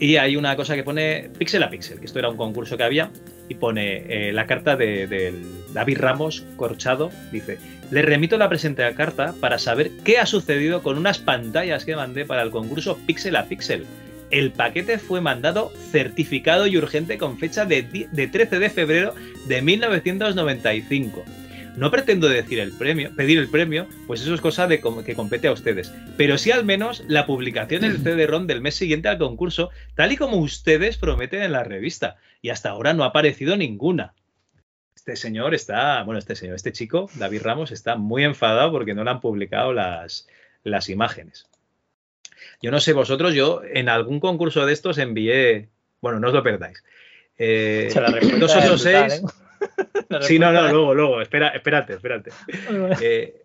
y hay una cosa que pone pixel a pixel, que esto era un concurso que había, y pone eh, la carta de, del David Ramos Corchado, dice, le remito la presente carta para saber qué ha sucedido con unas pantallas que mandé para el concurso pixel a pixel. El paquete fue mandado certificado y urgente con fecha de, de 13 de febrero de 1995. No pretendo decir el premio, pedir el premio, pues eso es cosa de que compete a ustedes. Pero sí al menos la publicación en el *laughs* CD-ROM del mes siguiente al concurso, tal y como ustedes prometen en la revista. Y hasta ahora no ha aparecido ninguna. Este señor está, bueno, este señor, este chico, David Ramos, está muy enfadado porque no le han publicado las, las imágenes. Yo no sé vosotros, yo en algún concurso de estos envié, bueno, no os lo perdáis. Eh, dos brutal, seis. ¿eh? *laughs* Sí, no, no, luego, luego, espera, espérate, espérate. Eh,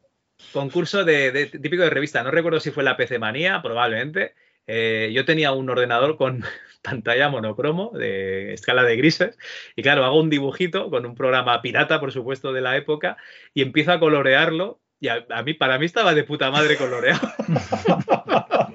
concurso de, de- típico de revista, no recuerdo si fue la PC Manía, probablemente. Eh, yo tenía un ordenador con pantalla monocromo de escala de grises y claro, hago un dibujito con un programa pirata, por supuesto, de la época y empiezo a colorearlo y a, a mí, para mí estaba de puta madre coloreado. *laughs*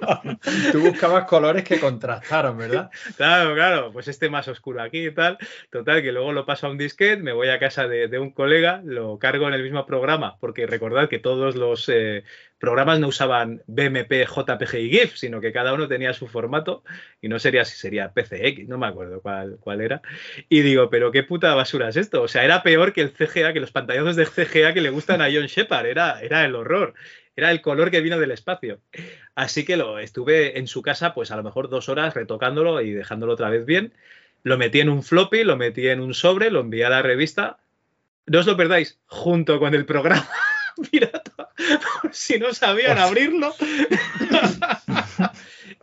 Tú buscabas colores que contrastaron, ¿verdad? *laughs* Claro, claro, pues este más oscuro aquí y tal. Total, que luego lo paso a un disquete, me voy a casa de, de un colega, lo cargo en el mismo programa, porque recordad que todos los eh, programas no usaban BMP, JPG y GIF, sino que cada uno tenía su formato y no sería si sería PCX, no me acuerdo cuál, era. Y digo, pero qué puta basura es esto. O sea, era peor que el CGA, que los pantallazos de CGA que le gustan a John Shepard, era, era el horror. Era el color que vino del espacio. Así que lo estuve en su casa, pues a lo mejor dos horas retocándolo y dejándolo otra vez bien. Lo metí en un floppy, lo metí en un sobre, lo envié a la revista. No os lo perdáis, junto con el programa *laughs* pirata, *laughs* si no sabían abrirlo. *laughs*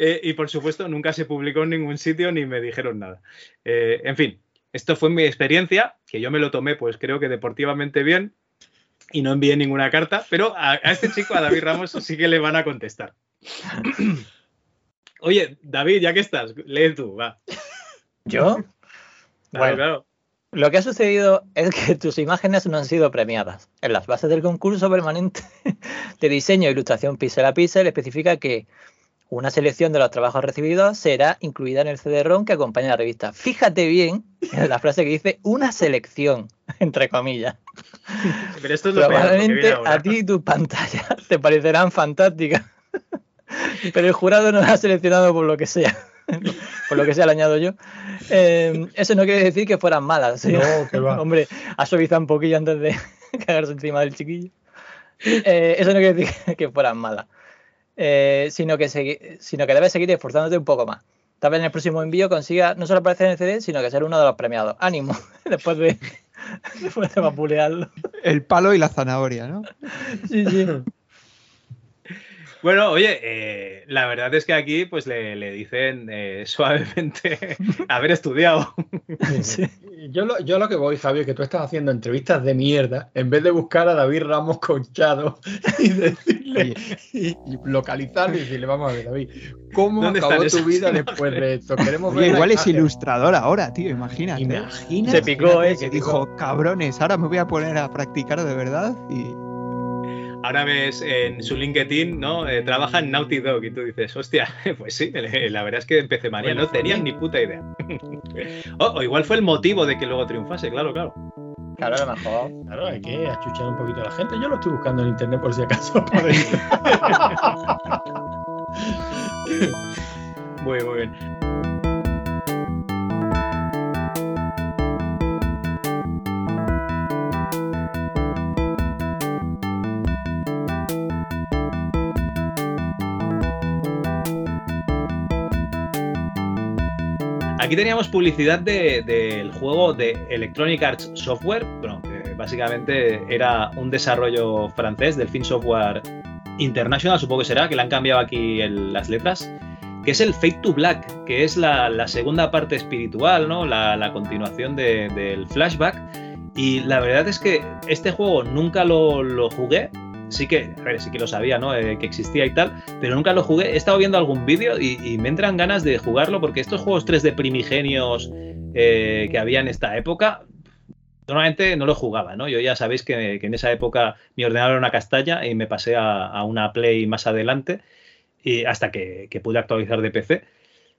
Eh, y por supuesto, nunca se publicó en ningún sitio ni me dijeron nada. Eh, en fin, esto fue mi experiencia, que yo me lo tomé, pues creo que deportivamente bien, y no envié ninguna carta, pero a, a este chico, a David Ramos, sí que le van a contestar. *clears throat* Oye, David, ya que estás, lee tú, va. ¿Yo? Claro, Bueno. claro. Lo que ha sucedido es que *laughs* tus imágenes no han sido premiadas. En las bases del concurso permanente *laughs* de diseño e ilustración pixel a pixel especifica que una selección de los trabajos recibidos será incluida en el CD-ROM que acompaña a la revista. Fíjate bien en la frase que dice una selección, *laughs* entre comillas. Pero esto es lo Probablemente a ti y tus pantallas te parecerán fantásticas. Pero el jurado no las ha seleccionado por lo que sea. *laughs* Por lo que sea, le añado yo. Eh, eso no quiere decir que fueran malas. ¿sí? No, que va. *laughs* Hombre, ha suavizado un poquillo antes de *laughs* cagarse encima del chiquillo. Eh, eso no quiere decir que fueran malas. Eh, sino, que sino que debes seguir esforzándote un poco más. Tal vez en el próximo envío consiga no solo aparecer en el CD, sino que ser uno de los premiados. Ánimo, después de, después de vapulearlo. El palo y la zanahoria, ¿no? Sí, sí. Bueno, oye, eh, la verdad es que aquí pues le, le dicen eh, *laughs* suavemente haber estudiado. *laughs* Yo lo, yo lo que voy, Javier, que tú estás haciendo entrevistas de mierda en vez de buscar a David Ramos Conchado *laughs* y decirle y, y localizarlo y decirle, vamos a ver, David, ¿cómo ¿Dónde acabó tu vida después de esto? Queremos Oye, ver la igual es imagen". ilustrador ahora, tío, imagínate. Imagina. Se picó, ¿eh? Que Se dijo, cabrones, ahora me voy a poner a practicar de verdad y... Ahora ves en su LinkedIn, ¿no? Eh, trabaja en Naughty Dog y tú dices, hostia, *laughs* pues sí, la verdad es que empecé manía, Bueno, no tenían ni puta idea. *laughs* o, o igual fue el motivo de que luego triunfase, claro, claro. Claro, a lo mejor. Claro, hay que achuchar un poquito a la gente. Yo lo estoy buscando en internet por si acaso. *laughs* Muy, muy bien. Aquí teníamos publicidad de- del juego de Electronic Arts Software, bueno, que básicamente era un desarrollo francés del Fin Software International, supongo que será, que le han cambiado aquí las letras, que es el Fate to Black, que es la, segunda parte espiritual, ¿no? La, continuación de- del flashback. Y la verdad es que este juego nunca lo jugué. Sí que, a ver, sí que lo sabía, ¿no? Eh, que existía y tal, pero nunca lo jugué. He estado viendo algún vídeo y, y me entran ganas de jugarlo porque estos juegos 3D primigenios eh, que había en esta época, normalmente no lo jugaba, ¿no? Yo ya sabéis que, que en esa época mi ordenador era una castaña y me pasé a, a una Play más adelante y hasta que, que pude actualizar de PC.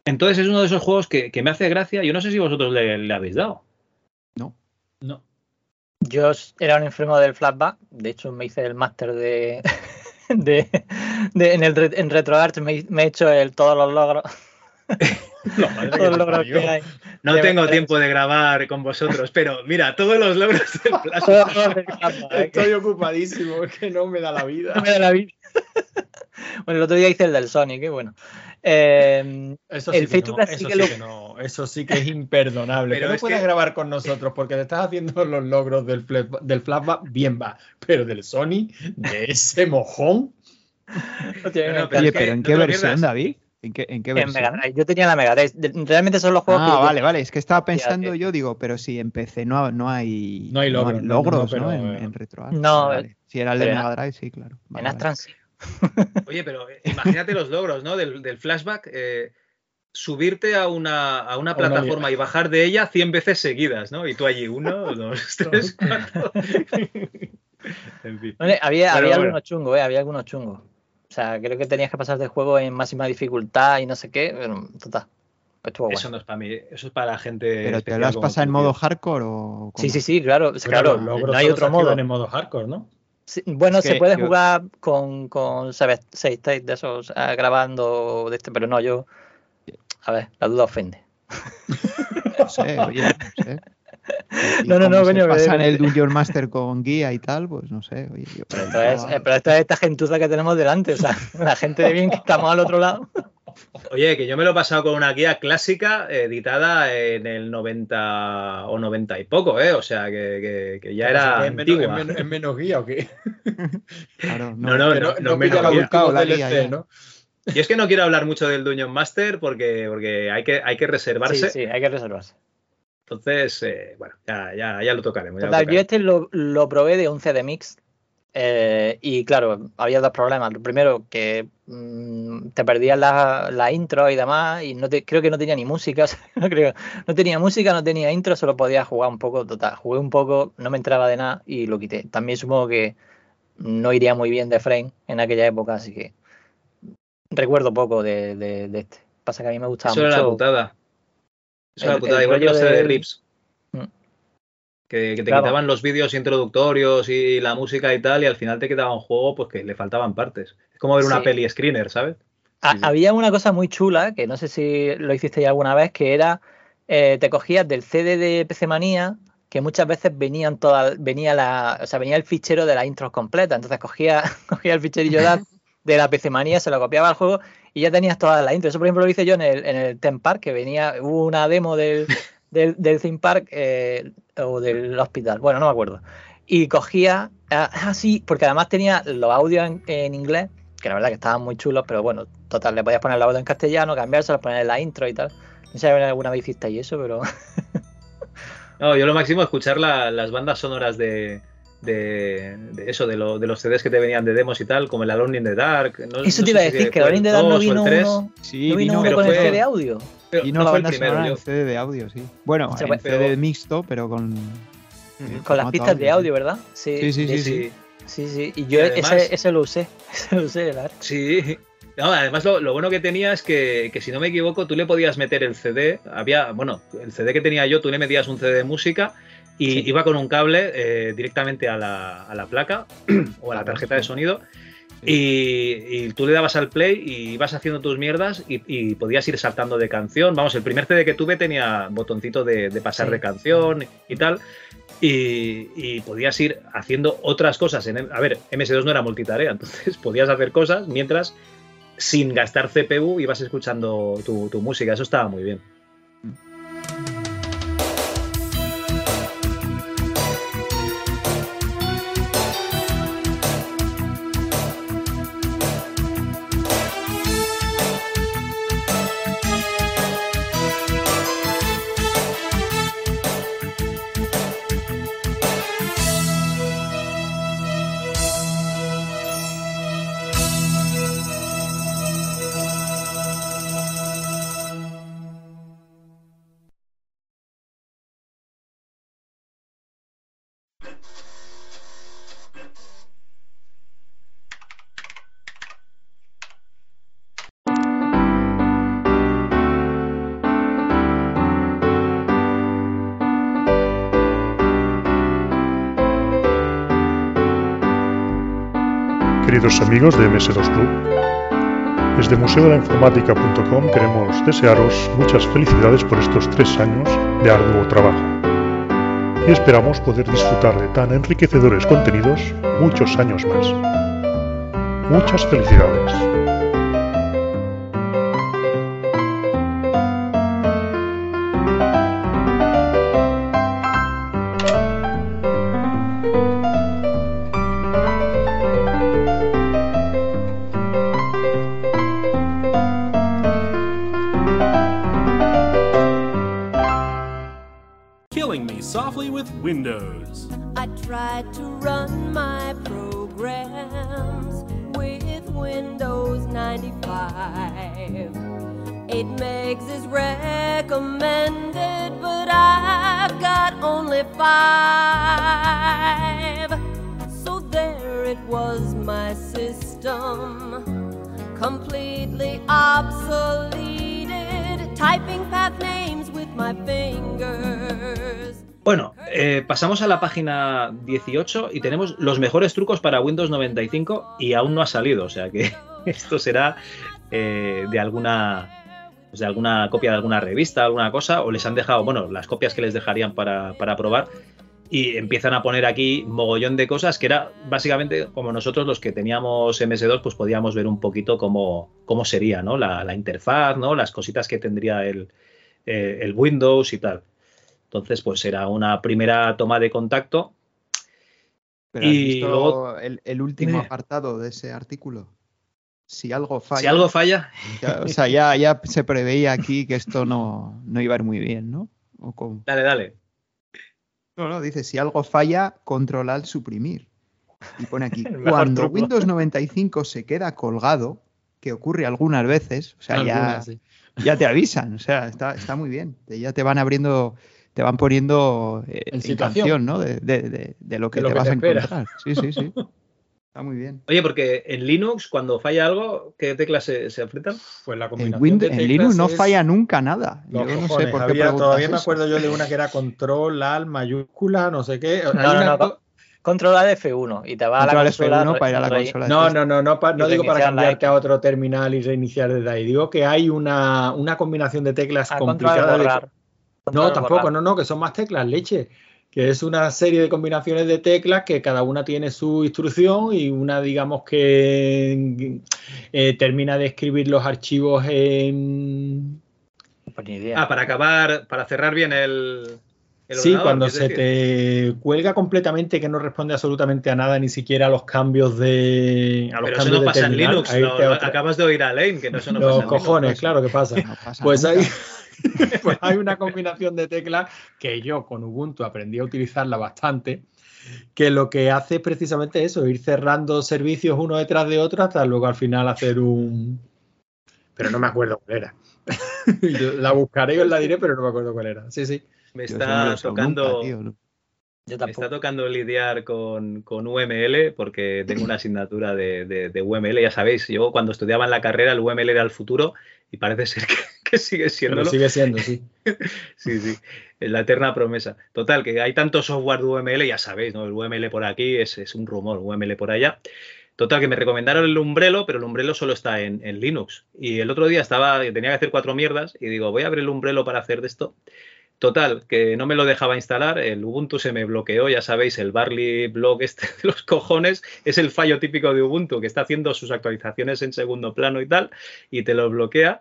Entonces es uno de esos juegos que, que me hace gracia. Yo no sé si vosotros le, le habéis dado. No. Yo era un enfermo del flashback. De hecho, me hice el máster de, *laughs* de, de- en, el, en RetroArts. Me, me he hecho el, todos los logros. *laughs* todos los logros que hay. No De- tengo tiempo de grabar con vosotros, pero mira, todos los logros del *laughs* todos Flash. los logros del flashback, ¿eh? Estoy ocupadísimo, es que no me da la vida. No me da la vida. bueno, el otro día hice el del Sonic, ¿eh? bueno. Eh, Eso el sí, que no, eso sí que lo- que no, eso sí que es imperdonable. Pero que no es puedas que- grabar con nosotros porque te estás haciendo los logros del, fla- del flashback, bien va. Pero del Sony, de ese mojón, *laughs* no, encanta. Oye, pero ¿en no qué versión, pierdas. David? ¿En qué, en qué En versión? Mega Drive. Yo tenía la Mega Drive. Realmente son los juegos Ah, que vale, vale. Es que estaba pensando yo, digo, pero si en PC no, no hay, No hay logros, no, no, logros, pero, ¿no? En, eh, en RetroArch. No, Vale. Si era el de pero Mega Drive, sí, claro. Vale, en vale. Astran sí. Oye, pero eh, imagínate los logros, ¿no? Del, del flashback. eh, subirte a una, a una plataforma y bajar de ella 100 veces seguidas, ¿no? Y tú allí, uno, *laughs* dos, tres, cuatro. *laughs* En fin. Había, había bueno. algunos chungos, eh, había algunos chungos. O sea, creo que tenías que pasarte el juego en máxima dificultad y no sé qué. Pero, total. Estuvo guay. Eso no es para mí, eso es para la gente. ¿Pero te lo has pasado en modo hardcore o Sí, sí, sí, claro. Pero claro, no hay otro modo. en modo hardcore, ¿no? Sí, bueno, Es se puede yo- jugar con, con save, save state de esos, ah, grabando de este, pero no, yo. A ver, la duda ofende. *laughs* No sé, oye, no sé. Y *laughs* No, no, no, coño, pasan el Dungeon Master con guía y tal, pues no sé. Oye, yo Pero esto es, eh, pero esto es esta gentuza que tenemos delante, o sea, *laughs* la gente de bien que estamos al otro lado. Oye, que yo me lo he pasado con una guía clásica editada en el 90 o 90 y poco, ¿eh? O sea, que, que- que ya era ¿Es menos, antigua. es menos- es menos guía o qué? *laughs* Claro, No, no, Que no, no, no me pilla lo los guía. últimos la DLC, guía. ¿no? Y es que no quiero hablar mucho del Dungeon Master porque, porque hay, que, hay que reservarse. Sí, sí, hay que reservarse. Entonces, eh, bueno, ya, ya, ya lo tocaremos. ya lo Total, yo este lo, lo probé de un CD Mix eh, y claro, había dos problemas. Lo primero, que mm, te perdías la, la intro y demás y no te, creo que no tenía ni música. *laughs* o sea, no, creo, no tenía música, no tenía intro, solo podía jugar un poco. Total, jugué un poco, no me entraba de nada y lo quité. También supongo que no iría muy bien de frame en aquella época, así que recuerdo poco de, de- de este. Pasa que a mí me gustaba Eso era la mucho. putada. Eso era la el- putada, el igual que los CD de- Rips. Que, que te Claro. quitaban los vídeos introductorios y la música y tal, y al final te quedaba un juego pues que le faltaban partes. Es como ver una peli screener, ¿sabes? Ha- Había una cosa muy chula, que no sé si lo hiciste ya alguna vez, que era, eh, te cogías del CD de PC Manía, que muchas veces venían todas, venía la, o sea, venía el fichero de las intros completas, entonces cogía, *laughs* cogía el ficherillo de, la PC Manía, se lo copiaba al juego y ya tenías todas las intros. Eso, por ejemplo, lo hice yo en el, en el Theme Park, que venía, hubo una demo del, del, del Theme Park eh, o del hospital, bueno, no me acuerdo. Y cogía, ah, ah, sí, porque además tenía los audios en, en inglés, que la verdad que estaban muy chulos, pero bueno, total, le podías poner el audio en castellano, cambiárselo, poner la intro y tal. No sé si alguna vez hiciste eso, pero *laughs* No, yo lo máximo escuchar la- las bandas sonoras de, de, de eso, de, lo- de los CDs que te venían de demos y tal, como el Alone in the Dark. No, eso no te iba a decir, que Alone in the el Dark no 2 o el vino 3. uno, Sí, no vino vino- uno con el fue- CD audio. Pero Y no no la fue el primero, sonora en CD de audio, sí. Bueno, en CD mixto, pero con. en Con las pistas de audio. ¿verdad? Sí, Sí, sí, sí, sí. Sí, sí. Y yo Y además- ese, ese lo usé. *laughs* Ese lo usé, verdad. Sí. No, además lo, lo bueno que tenía es que, que si no me equivoco, tú le podías meter el CD. Había, bueno, el CD que tenía yo, tú le metías un CD de música y Sí. iba con un cable eh, directamente a la, a la placa *clears throat* o a la tarjeta de sonido. Y, y tú le dabas al play y ibas haciendo tus mierdas y, y podías ir saltando de canción. Vamos, el primer CD que tuve tenía botoncito de, de pasar Sí. de canción y tal. Y, y podías ir haciendo otras cosas. En, a ver, MS2 no era multitarea, *laughs* entonces podías hacer cosas mientras sin gastar CPU ibas escuchando tu, tu música. Eso estaba muy bien. Queridos amigos de MS2 Club, desde museodelainformática.com queremos desearos muchas felicidades por estos tres años de arduo trabajo. Y esperamos poder disfrutar de tan enriquecedores contenidos muchos años más. Muchas felicidades. Windows. I tried to run my pasamos a la página 18 y tenemos los mejores trucos para Windows 95 y aún no ha salido, o sea que *laughs* esto será eh, de alguna pues de alguna copia de alguna revista, alguna cosa, o les han dejado, bueno, las copias que les dejarían para, para probar y empiezan a poner aquí mogollón de cosas que era básicamente como nosotros los que teníamos MS2 pues podíamos ver un poquito cómo, cómo sería ¿no? la, interfaz, ¿no? las cositas que tendría el, eh, el Windows y tal. Entonces pues era una primera toma de contacto. Pero has y visto luego el, el último Dime. apartado de ese artículo. Si algo falla. si algo falla, ya- o sea, ya, ya se preveía aquí que esto no, no iba a ir muy bien, ¿no? O con- dale, dale. No, no, dice, si algo falla, control al suprimir. Y pone aquí, *laughs* cuando truco. Windows 95 se queda colgado, que ocurre algunas veces, o sea, ya, sí. ya te avisan, o sea, está, está muy bien. Te- Ya te van abriendo, te van poniendo eh, En en situación. canción, ¿no? De, de- de- de lo que De lo te que vas te a encontrar. Sí, sí, sí. *laughs* Está muy bien. Oye, porque en Linux cuando falla algo, ¿qué teclas se, se enfrentan? Pues la En, combinación Win- de en Linux no es- falla nunca nada. Los Yo no sé por qué había- todavía me acuerdo yo de una que era control, al, mayúscula, no sé qué. No, no, no, co- Controlar F1 y te va a la Control consola. F1 para ir a la consola. No, no, no, no, pa- no digo para cambiarte a otro terminal y reiniciar desde ahí. Digo que hay una, una combinación de teclas Ah, control complicada. No, tampoco, borrar. no, no, que son más teclas, leche. Que es una serie de combinaciones de teclas que cada una tiene su instrucción y una, digamos, que eh, termina de escribir los archivos en. Pues ni idea. Ah, para acabar, para cerrar bien el. el Sí, ordenador, cuando se decir. te cuelga completamente, que no responde absolutamente a nada, ni siquiera a los cambios de. A los Pero eso cambios no de pasa en Linux. otra- acabas de oír a Lane, que no, eso no los pasa en Linux, cojones, pues. claro que pasa. No pasa Pues nunca. *laughs* hay, *laughs* pues hay una combinación de teclas que yo con Ubuntu aprendí a utilizarla bastante, que lo que hace es precisamente eso, ir cerrando servicios uno detrás de otro hasta luego al final hacer un... Pero no me acuerdo cuál era. *laughs* La buscaré y os la diré, pero no me acuerdo cuál era. Sí, sí. Me no está tocando. nunca, tío. Yo Me está tocando lidiar con, con UML porque tengo una asignatura de, de- de UML, ya sabéis, yo cuando estudiaba en la carrera el UML era el futuro y parece ser que, *laughs* que sigue siendo sigue siendo, sí. *laughs* Sí, sí, la eterna promesa. Total, que hay tanto software de UML, ya sabéis, ¿no? El UML por aquí es, es un rumor, UML por allá. Total, que me recomendaron el Umbrello, pero el Umbrello solo está en, en Linux. Y el otro día estaba, tenía que hacer cuatro mierdas y digo, voy a abrir el Umbrello para hacer de esto. Total, que no me lo dejaba instalar, el Ubuntu se me bloqueó, ya sabéis, el Barley blog este de los cojones es el fallo típico de Ubuntu, que está haciendo sus actualizaciones en segundo plano y tal, y te lo bloquea.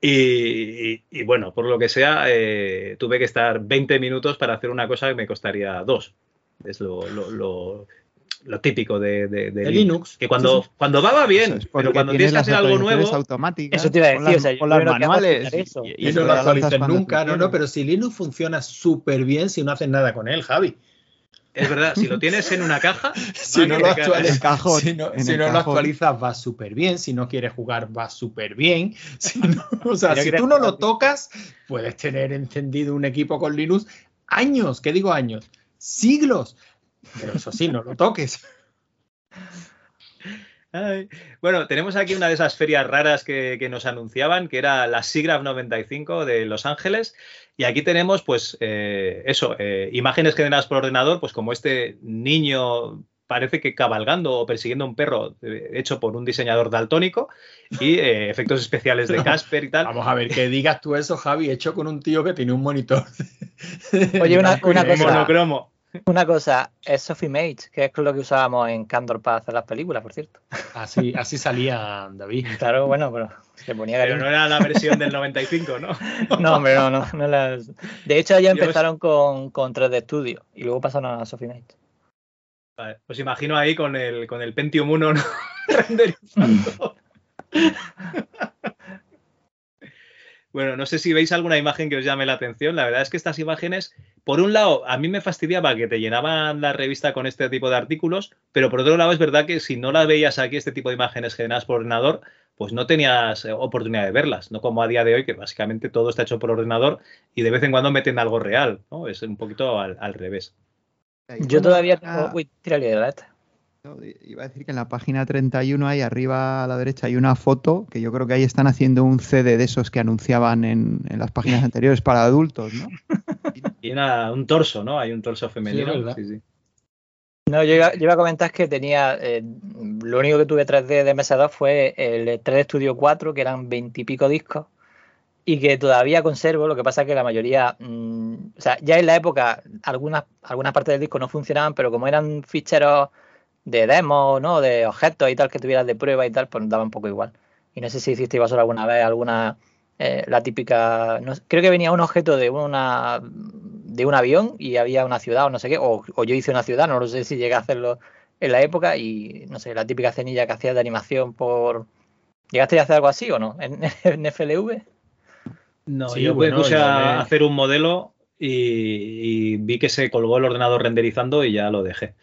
Y, bueno, por lo que sea, eh, tuve que estar 20 minutos para hacer una cosa que me costaría dos. Es lo- lo- lo típico de, de- de De Linux. Que cuando, cuando va, va bien, es pero cuando tienes que hacer algo nuevo, automáticas, Eso te iba a decir, las- o sea, las manuales y- eso. y- Y, y no lo tú nunca, no, no, pero si Linux funciona súper bien si no haces nada con él, Javi. es verdad, si lo tienes en una caja, *laughs* Si no lo, actualizas, El cajón, si no, en si el no lo cajón. actualizas va súper bien, si no quieres jugar va súper bien. *laughs* Si no- o sea, Si no si quieres tú no lo tocas, puedes tener encendido un equipo con Linux años, ¿qué digo años? Siglos. Pero eso sí, no lo toques. Ay. Bueno, tenemos aquí una de esas ferias raras que, que nos anunciaban, que era la SIGGRAPH 95 de Los Ángeles. Y aquí tenemos, pues, eh, eso, eh, imágenes generadas por ordenador, pues como este niño parece que cabalgando o persiguiendo a un perro eh, hecho por un diseñador daltónico y eh, efectos especiales de *laughs* Casper y tal. Vamos a ver, que digas tú eso, Javi, hecho con un tío que tiene un monitor. Oye, una, una *laughs* cosa. Monocromo. Una cosa, es Sophie Mage, que es lo que usábamos en Candor para hacer las películas, por cierto. Así, así salía David. *laughs* Claro, bueno, pero se ponía Pero cariño. no era la versión del 95, ¿no? *laughs* No, hombre, no, no. no las- De hecho, ya Yo empezaron con, con 3D Studio y luego pasaron a Sophie Mage. Vale, Os imagino ahí con el, con el Pentium 1 ¿no? *laughs* renderizando. Bueno, no sé si veis alguna imagen que os llame la atención. La verdad es que estas imágenes, por un lado, a mí me fastidiaba que te llenaban la revista con este tipo de artículos, pero por otro lado es verdad que si no las veías aquí, este tipo de imágenes generadas por ordenador, pues no tenías eh, oportunidad de verlas, no como a día de hoy, que básicamente todo está hecho por ordenador y de vez en cuando meten algo real, ¿no? Es un poquito al, al revés. Yo todavía tengo. Uy, tírale. No, Iba a decir que en la página 31 ahí arriba a la derecha hay una foto que yo creo que ahí están haciendo un CD de esos que anunciaban en, en las páginas anteriores para adultos, ¿no? Y una- un torso, ¿no? Hay un torso femenino. verdad. Sí, sí. No, yo iba, yo iba a comentar que tenía. eh, lo único que tuve 3D de MS2 fue el 3D Studio 4, que eran 20 y pico discos, y que todavía conservo. Lo que pasa es que la mayoría. mm, o sea, ya en la época, algunas, algunas partes del disco no funcionaban, pero como eran ficheros de demo, ¿no? De objetos y tal que tuvieras de prueba y tal, pues daba un poco igual. Y no sé si hiciste vosotros alguna vez alguna. eh, la típica. no creo que venía un objeto de una de un avión y había una ciudad o no sé qué, o, o yo hice una ciudad, no lo sé si llegué a hacerlo en la época y no sé, la típica cenilla que hacías de animación por... ¿Llegaste a hacer algo así o no? ¿En, *laughs* en FLV? No, Sí, yo bueno, me puse a me- hacer un modelo y, y vi que se colgó el ordenador renderizando y ya lo dejé.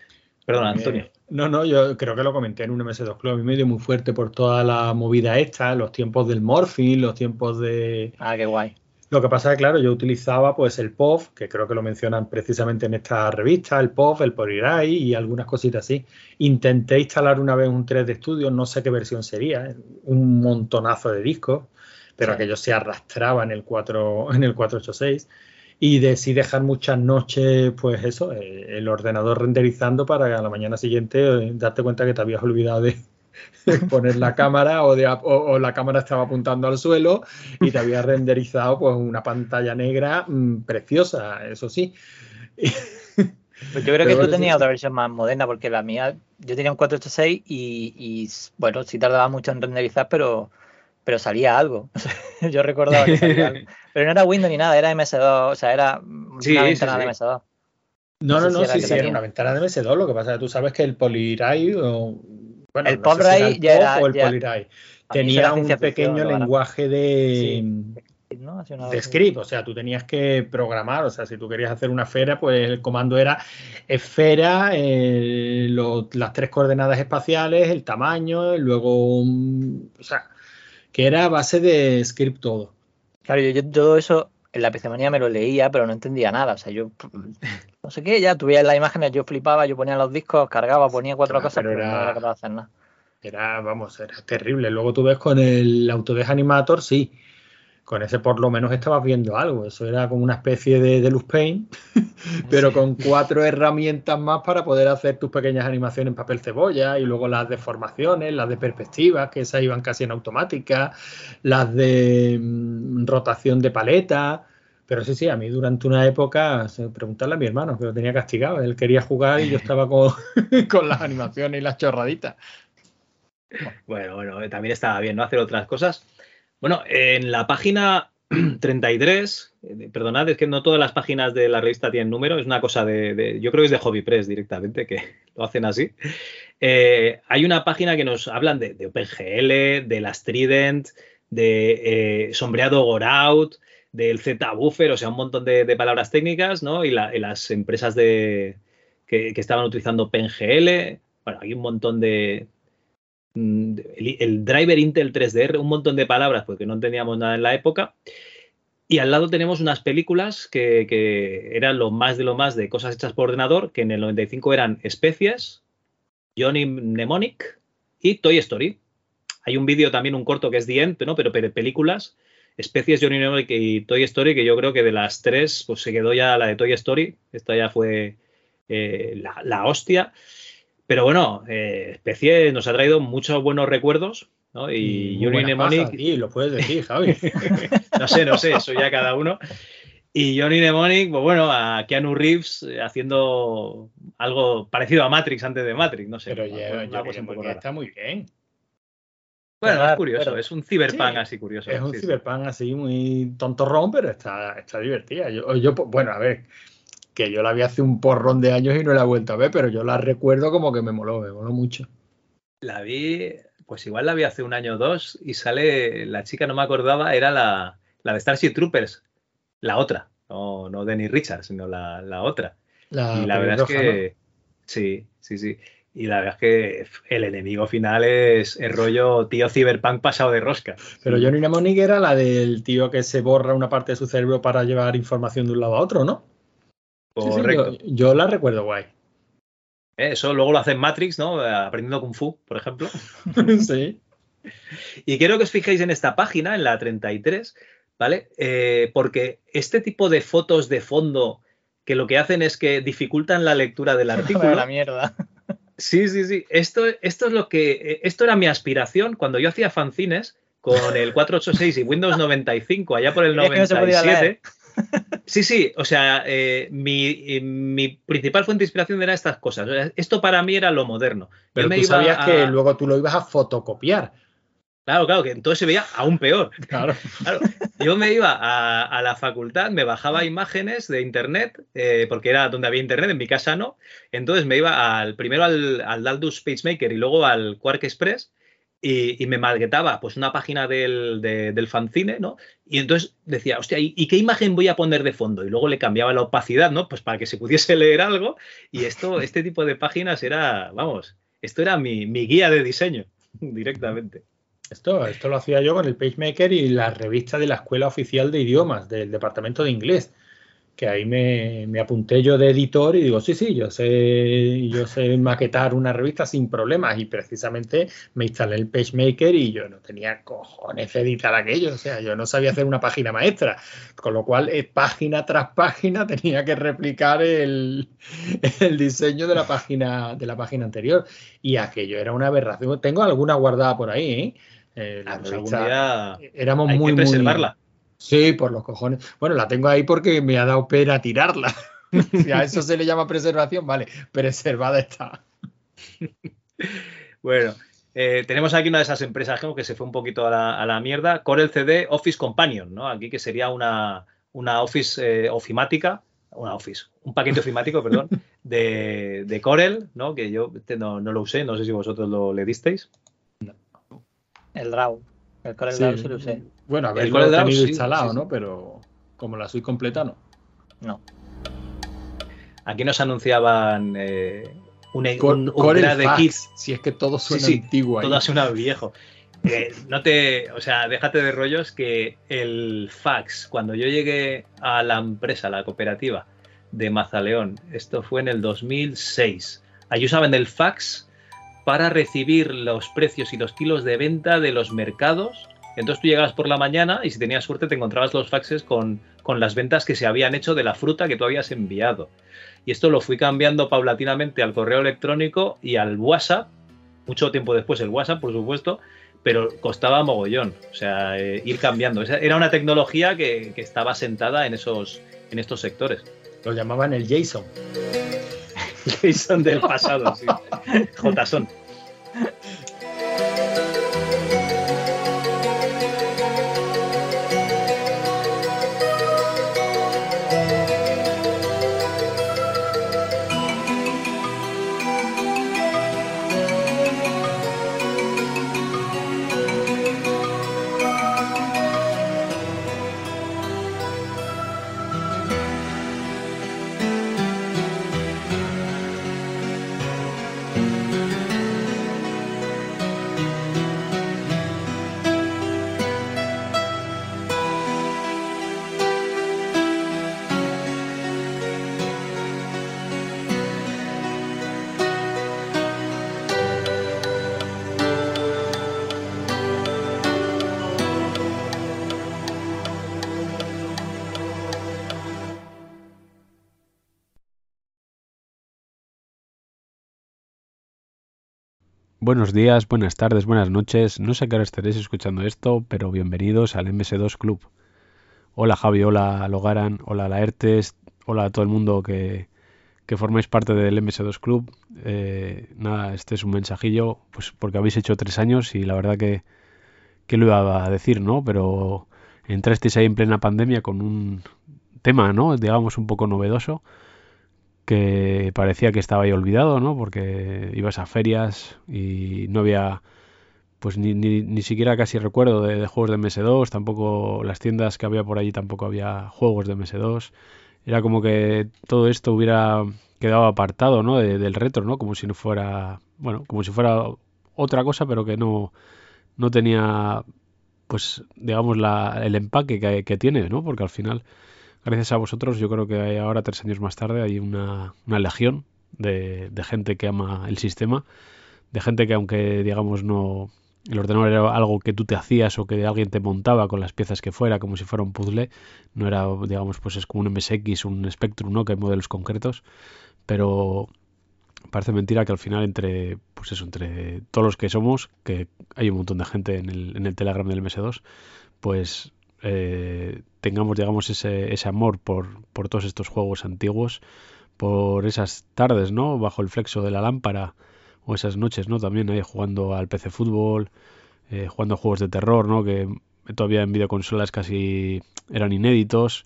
Perdona, Antonio. No, no, yo creo que lo comenté en un MS2 Club. A mí me dio muy fuerte por toda la movida esta, los tiempos del Morphin, los tiempos de. Ah, qué guay. Lo que pasa es que, claro, yo utilizaba pues el POV, que creo que lo mencionan precisamente en esta revista, el POV, el Polirai y algunas cositas así. Intenté instalar una vez un 3D Studio, no sé qué versión sería, un montonazo de discos, pero Sí. aquello se arrastraba en el 4, en el 486 y decidí dejar muchas noches, pues eso, eh, el ordenador renderizando para que a la mañana siguiente eh, darte cuenta que te habías olvidado de *laughs* poner la cámara o, de, o, o la cámara estaba apuntando al suelo y te había renderizado pues una pantalla negra mm, preciosa, eso sí. Pues yo creo que tú bueno, tenías sí. otra versión más moderna, porque la mía, yo tenía un 486 y, y, bueno, sí tardaba mucho en renderizar, pero, pero salía algo. *laughs* yo recordaba que salía algo. *laughs* Pero no era Windows ni nada, era MS2, o sea, era una Sí, ventana sí. de MS2. No, no, no, sí, sí, era una ventana de MS2, lo que pasa es que tú sabes que el Polirai, o, bueno, El no si ya era- o el ya- eso tenía un pequeño lenguaje de, de script, o sea, tú tenías que programar, o sea, si tú querías hacer una esfera, pues el comando era esfera, eh, lo- las tres coordenadas espaciales, el tamaño, luego, o sea, que era a base de script todo. Claro, yo, yo todo eso en la PC me lo leía, pero no entendía nada. O sea, yo no sé qué, ya tuve las imágenes, yo flipaba, yo ponía los discos, cargaba, ponía cuatro cosas, pero pero, no era- era capaz de hacer nada. Era, vamos, era terrible. Luego tú ves con el Autodesk Animator, sí. Con ese por lo menos estabas viendo algo. Eso era como una especie de, de Luz Paint, *laughs* pero con cuatro herramientas más para poder hacer tus pequeñas animaciones en papel cebolla y luego las deformaciones, las de perspectivas, que esas iban casi en automática, las de mm, rotación de paleta. Pero sí, sí, a mí durante una época, preguntarle a mi hermano, que lo tenía castigado. Él quería jugar y yo estaba con, *laughs* con las animaciones y las chorraditas. Bueno, bueno, eh, también estaba bien, ¿no? Hacer otras cosas. Bueno, en la página *clears throat* 33, eh, perdonad, es que no todas las páginas de la revista tienen número, es una cosa de, yo creo que es de Hobby Press directamente, que *laughs* lo hacen así. Eh, hay una página que nos hablan de, de OpenGL, de las Trident, de eh, sombreado Goraut, del Z-Buffer, o sea, un montón de, palabras técnicas, ¿no? Y, la- y las empresas de, que, que estaban utilizando OpenGL, bueno, hay un montón de, el, el driver Intel 3DR, un montón de palabras porque no entendíamos nada en la época. Y al lado tenemos unas películas que, eran lo más de lo más de cosas hechas por ordenador, que en el 95 eran Especies, Johnny Mnemonic y Toy Story. Hay un vídeo también, un corto que es The End, ¿no? pero, pero películas, Especies, Johnny Mnemonic y Toy Story, que yo creo que de las tres, pues se quedó ya la de Toy Story. Esta ya fue eh, la, la hostia. Pero bueno, eh, Especie nos ha traído muchos buenos recuerdos, ¿no? Y buenas Mnemonic, sí, lo puedes decir, Javi. *laughs* no sé, no sé, eso ya cada uno. Y Johnny Mnemonic, pues bueno, a Keanu Reeves eh, haciendo algo parecido a Matrix antes de Matrix, no sé. Pero ya, está muy bien. Bueno, Claro, es curioso, es un cyberpunk Sí, así curioso. Es un sí, sí. cyberpunk así muy tontorrón, pero está, está divertida. Yo, yo, bueno, a ver, que yo la vi hace un porrón de años y no la he vuelto a ver, pero yo la recuerdo como que me moló, me moló mucho. La vi, pues igual la vi hace un año o dos y sale, la chica no me acordaba, era la, la de Starship Troopers, la otra, no, no Denny Richards, sino la, la otra. La y la verdad es que, sí, sí, sí. Y la verdad es que el enemigo final es el rollo tío Cyberpunk pasado de rosca. Pero Johnny Mnemonic era la del tío que se borra una parte de su cerebro para llevar información de un lado a otro, ¿no? Sí, sí, Correcto. yo, yo la recuerdo guay. Eh, Eso luego lo hace en Matrix, ¿no? Eh, Aprendiendo Kung Fu, por ejemplo. *laughs* sí. Y quiero que os fijéis en esta página, en la 33, ¿vale? Eh, porque este tipo de fotos de fondo que lo que hacen es que dificultan la lectura del *laughs* artículo. la mierda. *laughs* Sí, sí, sí. Esto, esto es lo que. Esto era mi aspiración cuando yo hacía fanzines con el 486 y Windows 95, allá por el Creía que no se podía 97. Sí, sí, o sea, eh, mi, eh, mi principal fuente de inspiración era estas cosas. O sea, esto para mí era lo moderno. Yo Pero me tú iba sabías a- que luego tú lo ibas a fotocopiar. Claro, claro, que entonces se veía aún peor. Claro. Claro, Yo me iba a, a la facultad, me bajaba imágenes de internet, eh, porque era donde había internet, en mi casa no. Entonces me iba al primero al, al Daldus PageMaker y luego al Quark Express y, me maquetaba pues una página del, de- del ¿no? Y entonces decía, hostia, ¿y, y qué imagen voy a poner de fondo? Y luego le cambiaba la opacidad, ¿no? Pues para que se pudiese *laughs* leer algo. Y esto, este tipo de páginas era, vamos, esto era mi, mi guía de diseño *laughs* directamente. Esto, esto lo hacía yo con el PageMaker y la revista de la Escuela Oficial de Idiomas del Departamento de Inglés. Que ahí me, me apunté yo de editor y digo, sí, sí, yo sé, yo sé maquetar una revista sin problemas. Y precisamente me instalé el PageMaker y yo no tenía cojones de editar aquello. O sea, yo no sabía hacer una página maestra. Con lo cual, eh, página tras página *laughs* tenía que replicar el, el diseño de la página, de la página anterior. Y aquello era una aberración. Tengo alguna guardada por ahí, ¿eh? Eh, la pues algún revista- día éramos hay que muy, muy- preservarla. Sí, por los cojones. Bueno, la tengo ahí porque me ha dado pena tirarla. *laughs* si a eso se le llama preservación, vale, preservada está. *laughs* Bueno, eh, tenemos aquí una de esas empresas que se fue un poquito a la, a la mierda. Corel CD Office Companion, ¿no? Aquí que sería una, una Office eh, ofimática, una Office, un paquete ofimático, perdón, *laughs* de, de Corel, ¿no? Que yo este no, no lo usé, no sé si vosotros lo le disteis. El Draw. El Corel Sí. Draw sí lo usé. Bueno, El haberlo Corel Draw, tenido sí, instalado, sí, sí. ¿no? Pero como la soy completa, no. No. Aquí nos anunciaban eh, un, Cor- un upgrade de kit. Si es que todo Sí, suena sí, antiguo ahí. todo suena viejo. Eh, no te, o sea, déjate de rollos que el fax, cuando yo llegué a la empresa, a la cooperativa de Mazaleón, esto fue en el 2006. Allí usaban el fax para recibir los precios y los kilos de venta de los mercados. Entonces tú llegabas por la mañana y si tenías suerte te encontrabas los faxes con, con las ventas que se habían hecho de la fruta que tú habías enviado. Y esto lo fui cambiando paulatinamente al correo electrónico y al WhatsApp, mucho tiempo después el WhatsApp, por supuesto, pero costaba mogollón, o sea, eh, ir cambiando. Era una tecnología que, que estaba sentada en, esos, en estos sectores. Lo llamaban el JSON. *laughs* JSON del pasado, sí. *laughs* JSON. Buenos días, buenas tardes, buenas noches. No sé qué hora estaréis escuchando esto, pero bienvenidos al MS2 Club. Hola Javi, hola Logaran, hola Laertes, hola a todo el mundo que, que formáis parte del MS2 Club. Eh, nada, este es un mensajillo, pues porque habéis hecho tres años y la verdad que, que lo iba a decir, ¿no? Pero entrasteis ahí en plena pandemia con un tema, ¿no? Digamos un poco novedoso que parecía que estaba ahí olvidado, ¿no? Porque ibas a ferias y no había, pues ni, ni, ni siquiera casi recuerdo de, juegos de MS2, tampoco las tiendas que había por allí tampoco había juegos de MS2. Era como que todo esto hubiera quedado apartado, ¿no? De- del retro, ¿no? Como si no fuera, bueno, como si fuera otra cosa, pero que no, no tenía, pues, digamos, la, el empaque que, que tiene, ¿no? Porque al final gracias a vosotros, yo creo que ahora, tres años más tarde, hay una, una legión de, de gente que ama el sistema, de gente que aunque digamos no el ordenador era algo que tú te hacías o que alguien te montaba con las piezas que fuera, como si fuera un puzzle, no era, digamos, pues es como un MSX, un Spectrum, ¿no? Que hay modelos concretos, pero parece mentira que al final entre, pues eso, entre todos los que somos, que hay un montón de gente en el, en el Telegram del MS2, pues eh, tengamos, digamos, ese, ese amor por, por todos estos juegos antiguos, por esas tardes, ¿no? Bajo el flexo de la lámpara, o esas noches, ¿no? También ahí jugando al PC fútbol, eh, jugando a juegos de terror, ¿no? Que todavía en videoconsolas casi eran inéditos.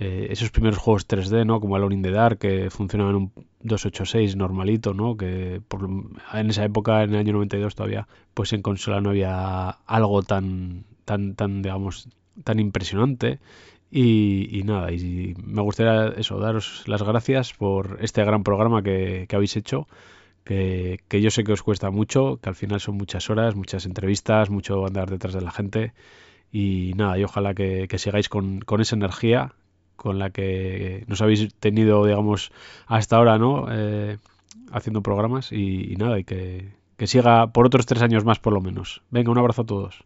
Eh, esos primeros juegos 3D, ¿no? Como Alone in the Dark, que funcionaban en un 286 normalito, ¿no? Que por, en esa época, en el año 92 todavía, pues en consola no había algo tan, tan, tan, digamos, tan impresionante. Y, nada, y me gustaría eso, daros las gracias por este gran programa que, habéis hecho que, yo sé que os cuesta mucho, que al final son muchas horas, muchas entrevistas, mucho andar detrás de la gente y nada, y ojalá que, sigáis con, esa energía con la que nos habéis tenido, digamos, hasta ahora, ¿no? Eh, haciendo programas y, nada, y que siga por otros tres años más por lo menos. Venga, un abrazo a todos.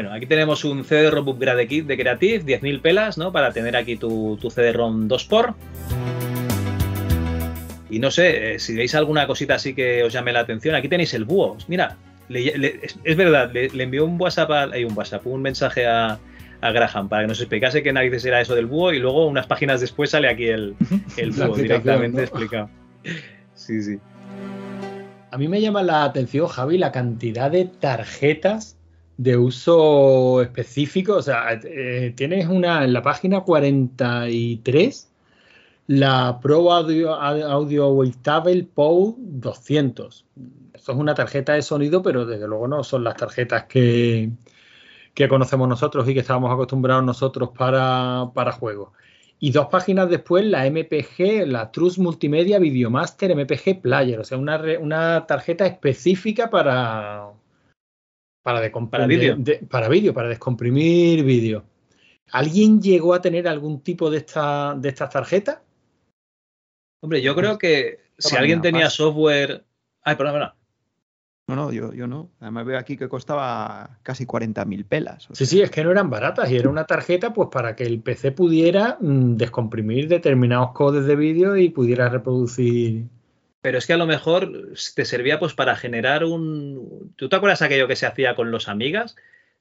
Bueno, aquí tenemos un CD-ROM Upgrade Kit de Creative, 10.000 pelas, ¿no? Para tener aquí tu, tu CD-ROM 2x. Y no sé, eh, si veis alguna cosita así que os llame la atención, aquí tenéis el búho. Mira, le, le, es, es, verdad, le, le, envió un WhatsApp, a, hay un WhatsApp, un mensaje a, a, Graham para que nos explicase qué narices era eso del búho y luego unas páginas después sale aquí el, el *laughs* búho directamente ¿no? explicado. Sí, sí. A mí me llama la atención, Javi, la cantidad de tarjetas de uso específico. O sea, eh, tienes una en la página 43, la Pro Audio, Audio Wavetable POW 200. Esto es una tarjeta de sonido, pero desde luego no son las tarjetas que, que conocemos nosotros y que estábamos acostumbrados nosotros para, para juegos. Y dos páginas después, la MPG, la Trust Multimedia Videomaster MPG Player, o sea, una, una tarjeta específica para, para, para vídeo. De, para vídeo, para descomprimir vídeo. ¿Alguien llegó a tener algún tipo de, esta, de estas tarjetas? Hombre, yo creo que si alguien tenía más. software. Ay, perdón, perdón. No, no, yo, yo no. Además veo aquí que costaba casi 40.000 pelas. Sí, sí, es que no eran baratas y era una tarjeta pues para que el PC pudiera mmm, descomprimir determinados codes de vídeo y pudiera reproducir pero es que a lo mejor te servía pues para generar un... ¿Tú te acuerdas aquello que se hacía con los amigas?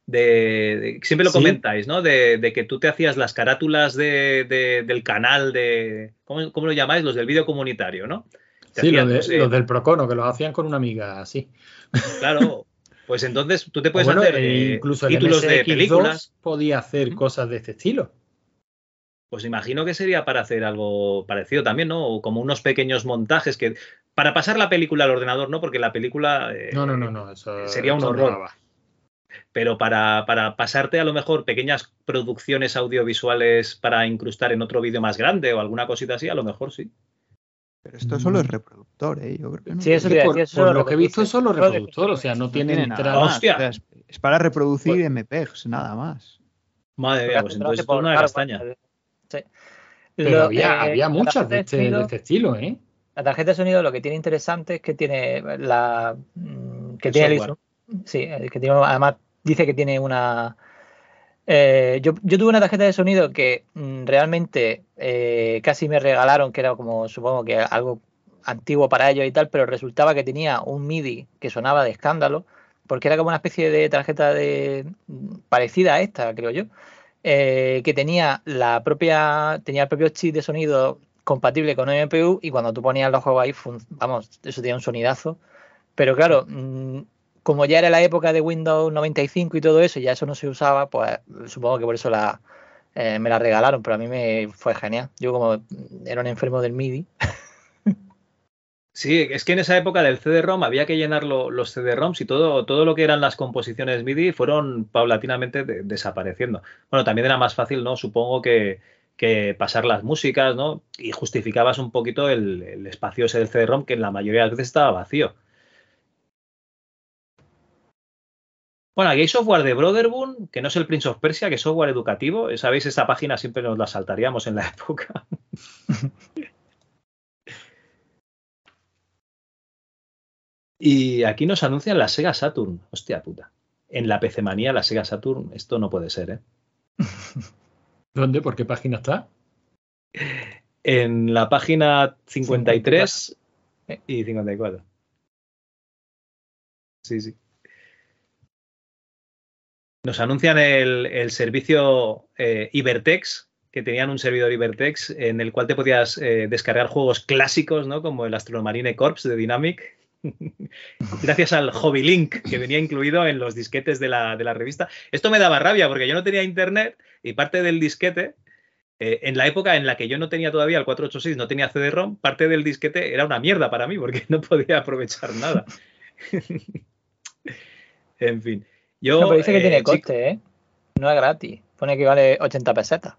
De, de siempre lo ¿Sí? comentáis, ¿no? De, de, que tú te hacías las carátulas de, del canal de... ¿cómo, ¿cómo, lo llamáis? Los del vídeo comunitario, ¿no? Te sí, hacían, los, de, los, del Procono, que los hacían con una amiga así. Claro, pues entonces tú te puedes bueno, hacer eh, incluso títulos de películas. podía hacer cosas de este estilo. Pues imagino que sería para hacer algo parecido también, ¿no? O como unos pequeños montajes que. Para pasar la película al ordenador, ¿no? Porque la película. Eh, no, no, no, no. Eso, sería un eso horror. No Pero para, para, pasarte a lo mejor pequeñas producciones audiovisuales para incrustar en otro vídeo más grande o alguna cosita así, a lo mejor sí. Pero esto solo es reproductor, ¿eh? Yo creo que no. Sí, eso es por, por, por lo que he visto es solo reproductor, o sea, no, tiene, tiene nada más. Hostia. O sea, es, es, para reproducir pues, MPEGs, nada más. Madre mía, pues entonces es una castaña. Pero lo, había, eh, había muchas de este, sonido, de este, estilo, ¿eh? La tarjeta de sonido lo que tiene interesante es que tiene la mm, que el tiene el, sí, que tiene además dice que tiene una... eh, yo, yo tuve una tarjeta de sonido que mm, realmente eh, casi me regalaron, que era como, supongo que algo antiguo para ellos y tal, pero resultaba que tenía un MIDI que sonaba de escándalo, porque era como una especie de tarjeta de parecida a esta, creo yo, eh, que tenía la propia, tenía el propio chip de sonido compatible con MPU y cuando tú ponías los juegos ahí, vamos, eso tenía un sonidazo. Pero claro, mm, como ya era la época de Windows 95 y todo eso, ya eso no se usaba, pues supongo que por eso la, eh, me la regalaron, pero a mí me fue genial. Yo como era un enfermo del MIDI, *laughs* Sí, es que en esa época del CD-ROM había que llenar lo- los CD-ROMs y todo, todo lo que eran las composiciones MIDI fueron paulatinamente de- desapareciendo. Bueno, también era más fácil, ¿no? Supongo que, que pasar las músicas, ¿no? Y justificabas un poquito el, el espacio ese del CD-ROM que en la mayoría de las veces estaba vacío. Bueno, aquí hay software de Brotherboon, que no es el Prince of Persia, que es software educativo. Sabéis, esta página siempre nos la saltaríamos en la *laughs* época. *laughs* Y aquí nos anuncian la Sega Saturn. Hostia puta. En la PC Manía, la Sega Saturn, esto no puede ser, ¿eh? *laughs* ¿Dónde? ¿Por qué página está? En la página 53 y 54. Sí, sí. Nos anuncian el, el servicio eh, Ibertex, que tenían un servidor Ibertex en el cual te podías eh, descargar juegos clásicos, ¿no? Como el Astromarine Corps de Dynamic. *laughs* Gracias al Hobby Link que venía incluido en los disquetes de la, de la revista. Esto me daba rabia porque yo no tenía internet y parte del disquete, eh, en la época en la que yo no tenía todavía el 486, no tenía CD-ROM, parte del disquete era una mierda para mí porque *laughs* no podía aprovechar nada. *laughs* en fin. Yo, no, pero dice que eh, tiene chico, coste, ¿eh? No es gratis. Pone que vale 80 pesetas.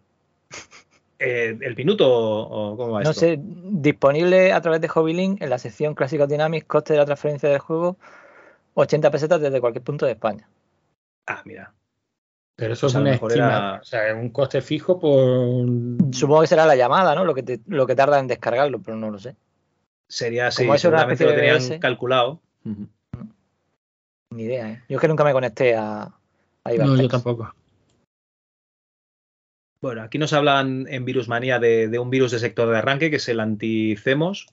Eh, ¿El minuto o, o cómo va No esto? sé, disponible a través de HobbyLink en la sección Clásicos Dynamics, coste de la transferencia del juego, 80 pesetas desde cualquier punto de España. Ah, mira. Pero eso Pues es a lo una mejor estima, era- o sea, es un coste fijo por... Supongo que será la llamada, ¿no? Lo que, te- lo que tarda en descargarlo, pero no lo sé. Sería así, Como eso era una seguramente lo tenían BBS. calculado. Ni idea, ¿eh? Yo es que nunca me conecté a, a No, yo tampoco. Bueno, aquí nos hablan en Virusmanía de, de un virus de sector de arranque que es el anticemos.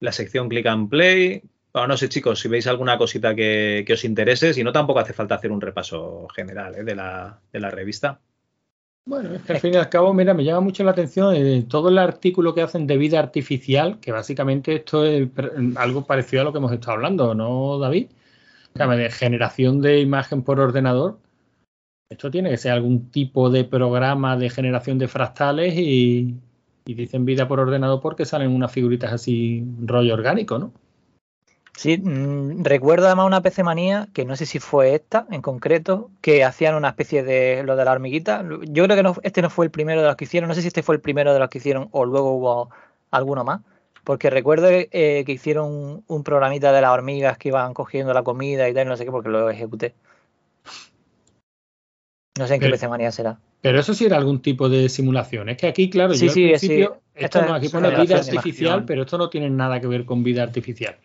La sección Click and Play. Bueno, no sé, chicos, si veis alguna cosita que, os interese, si no, tampoco hace falta hacer un repaso general ¿eh? de, la, de la revista. Bueno, es que al fin y al cabo, mira, me llama mucho la atención eh, todo el artículo que hacen de vida artificial, que básicamente esto es algo parecido a lo que hemos estado hablando, ¿no, David? De generación de imagen por ordenador. Esto tiene que ser algún tipo de programa de generación de fractales y, y dicen vida por ordenador porque salen unas figuritas así, rollo orgánico, ¿no? Sí, mm, recuerdo además una PC manía, que no sé si fue esta en concreto, que hacían una especie de lo de la hormiguita. Yo creo que no, este no fue el primero de los que hicieron, no sé si este fue el primero de los que hicieron o luego hubo alguno más, porque recuerdo eh, que hicieron un, un programita de las hormigas que iban cogiendo la comida y tal, no sé qué, porque lo ejecuté. No sé en qué Pero- PC manía será. Pero eso sí era algún tipo de simulación. Es que aquí, claro, Sí, yo sí, al sí. principio, Esto esto no, aquí pone vida artificial, pero esto no tiene nada que ver con vida artificial.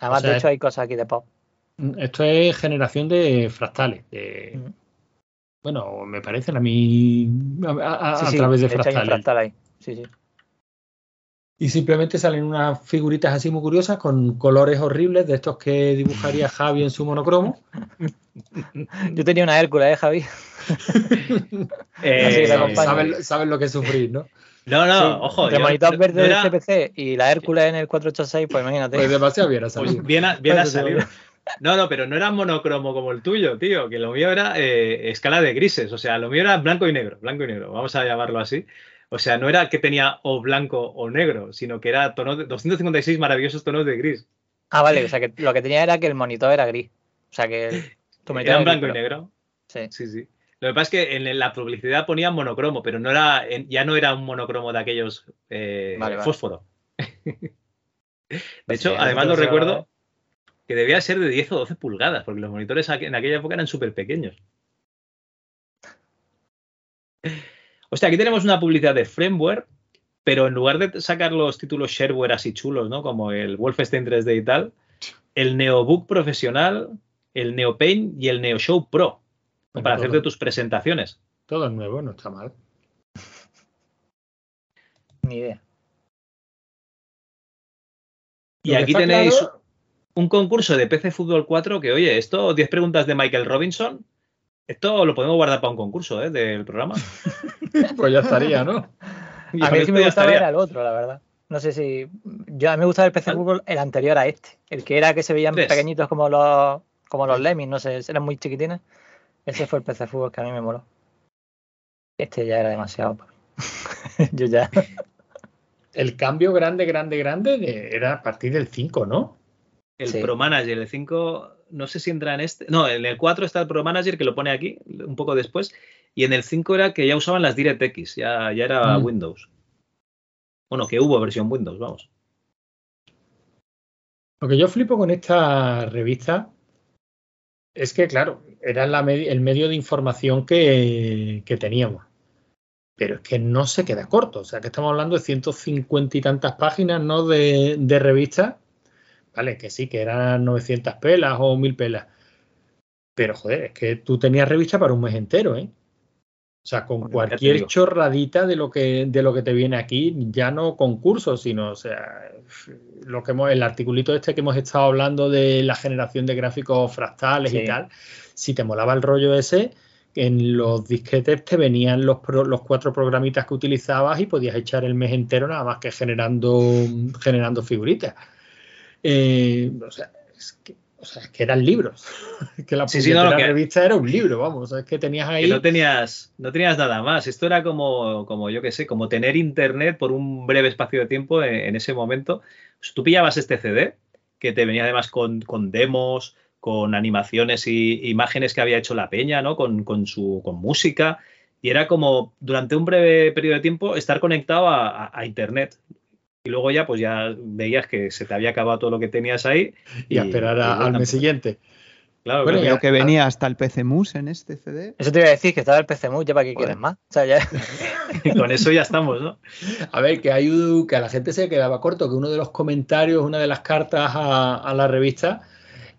Además, O sea, de hecho, hay cosas aquí de pop. Esto es generación de fractales. de- Bueno, me parecen a mí a, a- a través de hecho hay un fractales. fractal ahí. Sí, sí. Y simplemente salen unas figuritas así muy curiosas con colores horribles de estos que dibujaría *laughs* Javi en su monocromo. Yo tenía una Hércules, ¿eh, Javi? *laughs* Eh. Saben, saben lo que es sufrir, ¿no? No, no, Sí, ojo. entre yo- monitor no- verde no del CPC y la Hércules en el 486, pues imagínate. Pues demasiado bien ha Pues salido. bien ha, bien ha Pues, salido. No, no, pero no era monocromo como el tuyo, tío, que lo mío era eh, escala de grises, o sea, lo mío era blanco y negro, blanco y negro, vamos a llamarlo así. O sea, no era que tenía o blanco o negro, sino que era tonos de 256 maravillosos tonos de gris. Ah, vale, o sea que lo que tenía era que el monitor era gris. O sea que *laughs* tu monitor Era en gris, blanco y negro. Sí. Sí, sí. Lo que pasa es que en la publicidad ponían monocromo, pero no era, ya no era un monocromo de aquellos eh, Vale, vale. fósforo. *laughs* De Pues hecho, sí, además lo entonces, recuerdo que debía ser de 10 o 12 pulgadas, porque los monitores en aquella época eran súper pequeños. *laughs* Hostia, aquí tenemos una publicidad de Frameware, pero en lugar de sacar los títulos shareware así chulos, ¿no? Como el Wolfenstein 3D y tal, el Neobook profesional, el NeoPaint y el NeoShow Pro Bueno, para todo. hacerte tus presentaciones. Todo es nuevo, no está mal. *laughs* Ni idea. Y aquí tenéis claro- un concurso de PC Fútbol 4 que, oye, esto, 10 preguntas de Michael Robinson, esto lo podemos guardar para un concurso ¿eh? del programa. *laughs* Pues ya estaría, ¿no? *laughs* Y A mí esto me gustaba era el otro, la verdad. No sé si. Yo a mí me gustaba el PC Fútbol, el anterior a este. El que era que se veían Tres. pequeñitos como los como los Lemmings, no sé, eran muy chiquitines. Ese fue el PC Fútbol que a mí me moló. Este ya era demasiado para mí. *laughs* Yo ya. El cambio grande, grande, grande de- era a partir del 5, ¿no? El Sí. Pro Manager, el 5, no sé si entra en este. No, en el 4 está el Pro Manager que lo pone aquí, un poco después. Y en el 5 era que ya usaban las DirectX, ya, ya era Mm. Windows. Bueno, que hubo versión Windows, vamos. Lo que yo flipo con esta revista es que, claro, era la el medio de información que, que teníamos. Pero es que no se queda corto. O sea, que estamos hablando de 150 y tantas páginas, ¿no? De, de revista. Vale, que sí, que eran 900 pelas o 1000 pelas. Pero, joder, es que tú tenías revista para un mes entero, ¿eh? O sea, con cualquier chorradita de lo que de lo que te viene aquí, ya no concursos, sino, o sea, lo que hemos, el articulito este que hemos estado hablando de la generación de gráficos fractales y tal, si te molaba el rollo ese, en los disquetes te venían los, pro- los cuatro programitas que utilizabas y podías echar el mes entero nada más que generando, generando figuritas. Eh, o, sea, es que, o sea, es que eran libros. *laughs* que la Sí, sí, no, que- revista era un libro, vamos. O sea, es que tenías ahí. Que no tenías, no tenías nada más. Esto era como, como yo qué sé, como tener internet por un breve espacio de tiempo en, en ese momento. Pues tú pillabas este CD, que te venía además con, con demos, con animaciones y imágenes que había hecho la peña, ¿no? Con, con su, con música. Y era como, durante un breve periodo de tiempo, estar conectado a, a- a internet. Y luego ya, pues ya veías que se te había acabado todo lo que tenías ahí. y a esperar a- y al mes siguiente. Claro, Bueno. Creo que venía hasta el PC Mus en este CD. Eso te iba a decir, que estaba el PC Move, ya para qué quieres más. O sea, ya. *laughs* con eso ya estamos, ¿no? A ver, que hay un- que a la gente se quedaba corto, que uno de los comentarios, una de las cartas a, a la revista,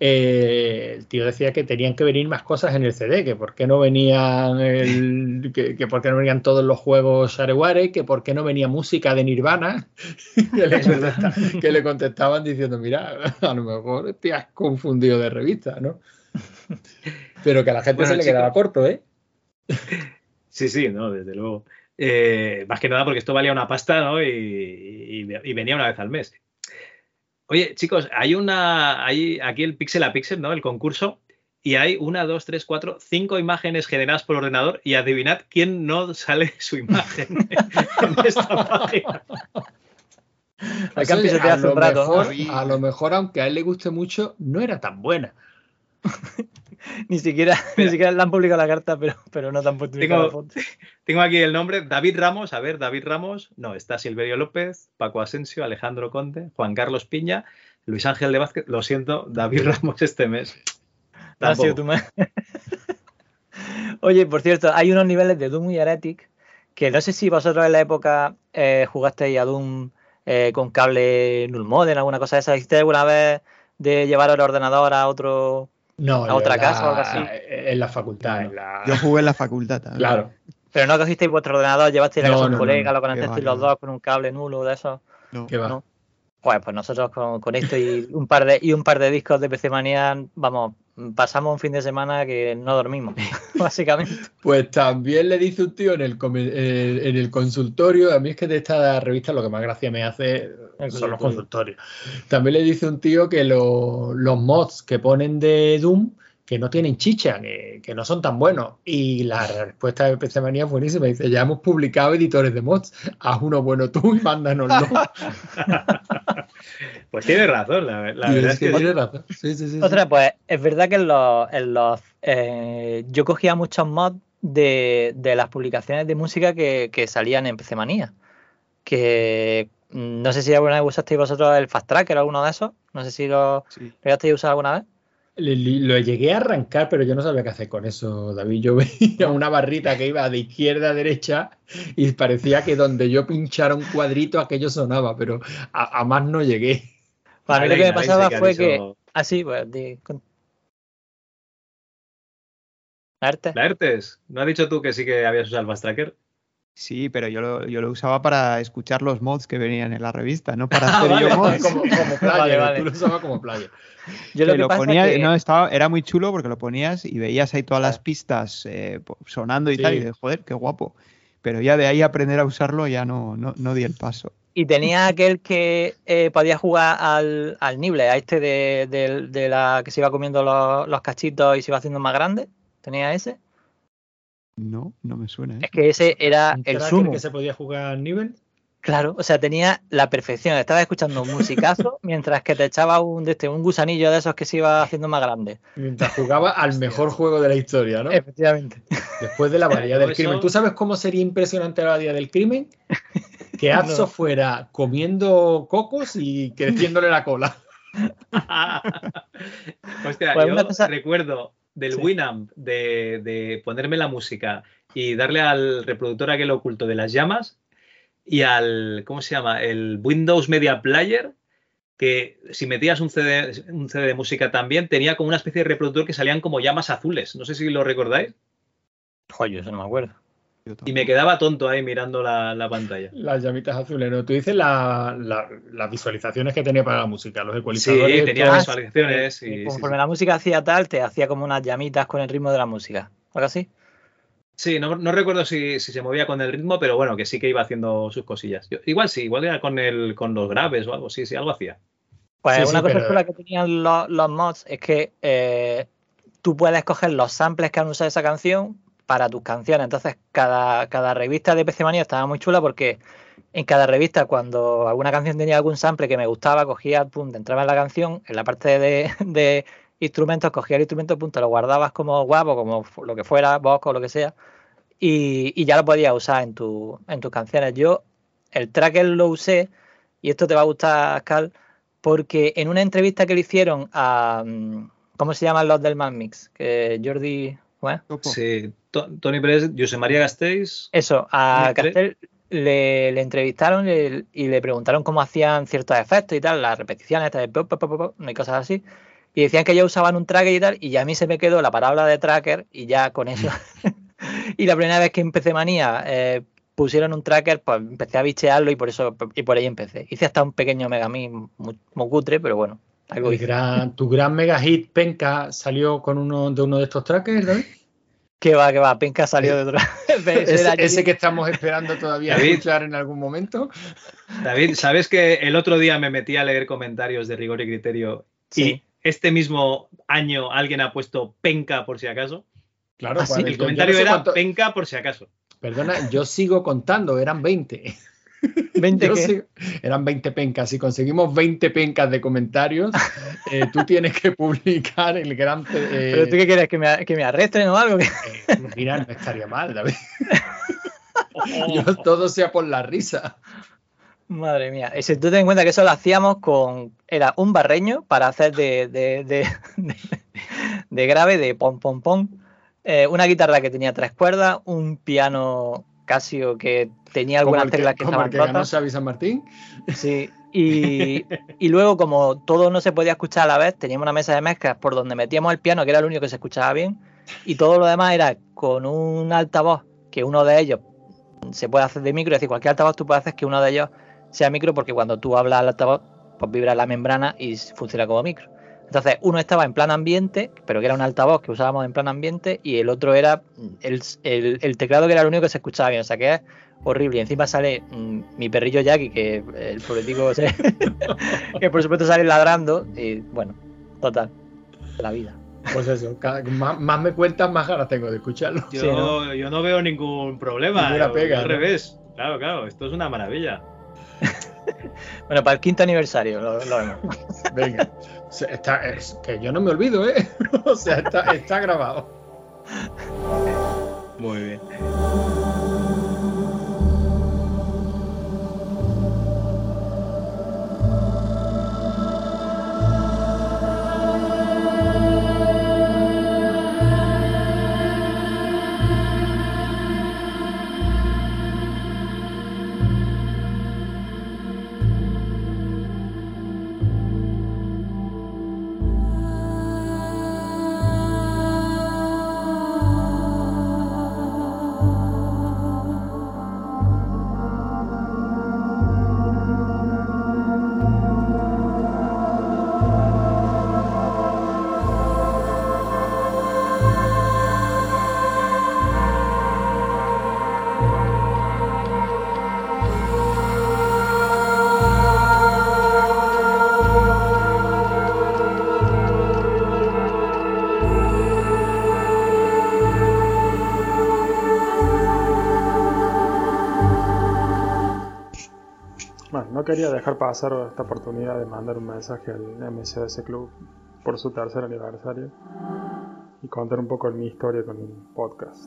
eh, el tío decía que tenían que venir más cosas en el CD, que por qué no venían el, *laughs* que, que por qué no venían todos los juegos Shareware, que por qué no venía música de Nirvana, *laughs* que le, contesta- que le contestaban diciendo, mira, *laughs* a lo mejor te has confundido de revista, ¿no? Pero que a la gente Bueno, se le quedaba corto, ¿eh? Sí, sí, no, desde luego. Eh, más que nada porque esto valía una pasta, ¿no? Y, y- y venía una vez al mes. Oye, chicos, hay una, hay aquí el pixel a pixel, ¿no? El concurso. Y hay una, dos, tres, cuatro, cinco imágenes generadas por ordenador y adivinad quién no sale *laughs* su imagen *laughs* en esta página. *laughs* Hay que a, lo mejor, a lo mejor, aunque a él le guste mucho, no era tan buena. *laughs* Ni siquiera, ni siquiera le han publicado la carta, pero, pero no ni Tengo-. *laughs* Tengo aquí el nombre, David Ramos. A ver, David Ramos. No, está Silverio López, Paco Asensio, Alejandro Conte, Juan Carlos Piña, Luis Ángel de Vázquez. Lo siento, David Ramos este mes. No *laughs* ha sido Tampoco. tu Oye, por cierto, hay unos niveles de Doom y Heretic que no sé si vosotros en la época eh, jugasteis a Doom eh, con cable null modem, alguna cosa de esa. ¿Hiciste alguna vez de llevar el ordenador a otro No, a otra en casa o algo la- así? En la facultad, en la... Yo jugué en la facultad también. Claro. Pero no cogisteis vuestro ordenador, llevasteis la No, casa de un no, colega, no. lo conectasteis los dos con un cable nulo de eso. No. ¿Qué va? No. Pues, pues nosotros con, con esto y un par de y un par de discos de PC Manía, vamos, pasamos un fin de semana que no dormimos, *laughs* básicamente. Pues también le dice un tío en el, eh, en el consultorio, a mí es que de esta revista lo que más gracia me hace son los consultorio. consultorios. También le dice un tío que lo- los mods que ponen de Doom que no tienen chicha, que, que no son tan buenos. Y la respuesta de PC Manía es buenísima. Dice, ya hemos publicado editores de mods, haz uno bueno tú y mándanoslo. *laughs* Pues tiene razón, la, verdad es es que que tiene razón. Sí, sí, sí, sí. Otra, pues es verdad que en los, en los, eh, yo cogía muchos mods de, de las publicaciones de música que, que salían en PC Manía. Que mm, no sé si alguna vez usasteis vosotros el Fast Tracker o alguno de esos. No sé si lo Sí. llegasteis a usar alguna vez. Lo llegué a arrancar, pero yo no sabía qué hacer con eso, David. Yo *laughs* veía una barrita que iba de izquierda a derecha y parecía que donde yo pinchara un cuadrito aquello sonaba, pero a, a más no llegué. Para mí lo que me pasaba que fue que. Ah, sí, pues. con- Arte. Laertes, ¿no has dicho tú que sí que habías usado el Fast Tracker? Sí, pero yo lo, yo lo usaba para escuchar los mods que venían en la revista, no para Ah, hacer vale, yo mods. Como, como *laughs* player, Vale, vale. tú lo usabas como player. Yo lo que que lo pasa ponía, que- no, estaba, era muy chulo porque lo ponías y veías ahí todas las pistas eh, sonando y Sí. tal, y de joder, qué guapo. Pero ya de ahí aprender a usarlo ya no, no, no di el paso. Y tenía aquel que eh, podía jugar al, al nible, a este de, de- de la que se iba comiendo los, los cachitos y se iba haciendo más grande. ¿Tenía ese? No, no me suena. ¿eh? Es que ese era ¿Un el sumo. que se podía jugar al nivel? Claro, o sea, tenía la perfección. Estabas escuchando un musicazo *laughs* mientras que te echaba un, de este, un gusanillo de esos que se iba haciendo más grande. Mientras jugaba al mejor juego de la historia, ¿no? Efectivamente. Después de la *laughs* abadía del crimen. ¿Tú sabes cómo sería impresionante la abadía del crimen? Que Abso *laughs* No. fuera comiendo cocos y creciéndole la cola. Hostia, Pues yo una cosa- recuerdo del Sí. Winamp de, de ponerme la música y darle al reproductor aquel oculto de las llamas y al, ¿cómo se llama? El Windows Media Player, que si metías un CD, un CD de música también, tenía como una especie de reproductor que salían como llamas azules. No sé si lo recordáis. Joder, eso no me acuerdo. Y me quedaba tonto ahí mirando la, la pantalla. Las llamitas azules, ¿no? Tú dices la- la- las visualizaciones que tenía para la música, los Sí, ecualizadores. tenía todo. visualizaciones. Y y- sí, conforme sí. la música hacía tal, te hacía como unas llamitas con el ritmo de la música. ¿Algo así? Sí, no, no recuerdo si, si se movía con el ritmo, pero bueno, que sí que iba haciendo sus cosillas. Yo- igual sí, igual era con, el, con los graves o algo, sí, sí, algo hacía. Pues Sí, una sí, cosa pero- chula que tenían los, los mods es que eh, tú puedes coger los samples que han usado esa canción para tus canciones. Entonces, cada, cada revista de PC Manía estaba muy chula porque en cada revista, cuando alguna canción tenía algún sample que me gustaba, cogía, pum, entraba en la canción, en la parte de, instrumentos, cogía el instrumento, pum, te lo guardabas como guapo, como lo que fuera, voz o lo que sea, y, ya lo podías usar en, tu, en tus canciones. Yo el tracker lo usé, y esto te va a gustar, Cal, porque en una entrevista que le hicieron a. mm, ¿Cómo se llaman los del Man Mix? Que Jordi. Tony Pérez, José María Gasteiz. Eso, a. Castel le, le entrevistaron y, y le preguntaron cómo hacían ciertos efectos y tal, las repeticiones, estas de pop, pop, pop, pop, y cosas así. Y decían que ellos usaban un tracker y tal, y ya a mí se me quedó la palabra de tracker y ya con eso. *laughs* y la primera vez que empecé manía, eh, pusieron un tracker, pues empecé a bichearlo y por eso y por ahí empecé. Hice hasta un pequeño megamix muy, muy cutre, pero bueno, algo El hice. gran- tu gran mega hit Penca salió con uno de uno de estos trackers, David. *laughs* Que va, que va, Penca salió de otro. *laughs* Ese, ese que estamos esperando todavía David. escuchar en algún momento. David, ¿sabes que el otro día me metí a leer comentarios de rigor y criterio Sí. y este mismo año alguien ha puesto penca por si acaso? Claro, Ah, pues, sí, el yo comentario no sé era cuánto- penca por si acaso. Perdona, yo sigo contando, eran 20. 20 Yo qué? sigo- eran 20 pencas. Si conseguimos 20 pencas de comentarios, eh, tú *laughs* tienes que publicar el gran. eh, ¿Pero tú qué quieres? ¿Que me, que me arresten o algo? *laughs* Mira, no estaría mal, David. *laughs* Yo todo sea por la risa. Madre mía. Y si tú ten en cuenta que eso lo hacíamos con. Era un barreño para hacer de, de, de, de- de grave, de pom pom pom. eh, una guitarra que tenía tres cuerdas, un piano Casio que tenía que, teclas que estaban que ganó rotas. Xavi San Martín. Sí. *laughs* Y, y luego, como todo no se podía escuchar a la vez, teníamos una mesa de mezclas por donde metíamos el piano, que era el único que se escuchaba bien, y todo lo demás era con un altavoz, que uno de ellos se puede hacer de micro, es decir, cualquier altavoz tú puedes hacer que uno de ellos sea micro, porque cuando tú hablas al altavoz, pues vibra la membrana y funciona como micro. Entonces, uno estaba en plan ambiente, pero que era un altavoz que usábamos en plan ambiente, y el otro era el, el- el teclado que era el único que se escuchaba bien. O sea que es horrible. Y encima sale mm, mi perrillo Jackie, que el pobretico se- *laughs* que por supuesto sale ladrando. Y bueno, total, la vida. Pues eso, cada- más, más me cuentas, más ganas tengo de escucharlo. Yo, yo no veo ningún problema. Ninguna yo- pega, yo al ¿no? revés. Claro, claro, esto es una maravilla. *laughs* Bueno, para el quinto aniversario lo, lo vemos. *laughs* Venga, está, es que yo no me olvido, ¿eh? O sea, está, está grabado. Muy bien. Quería dejar pasar esta oportunidad de mandar un mensaje al MCS Club por su tercer aniversario y contar un poco de mi historia con el podcast.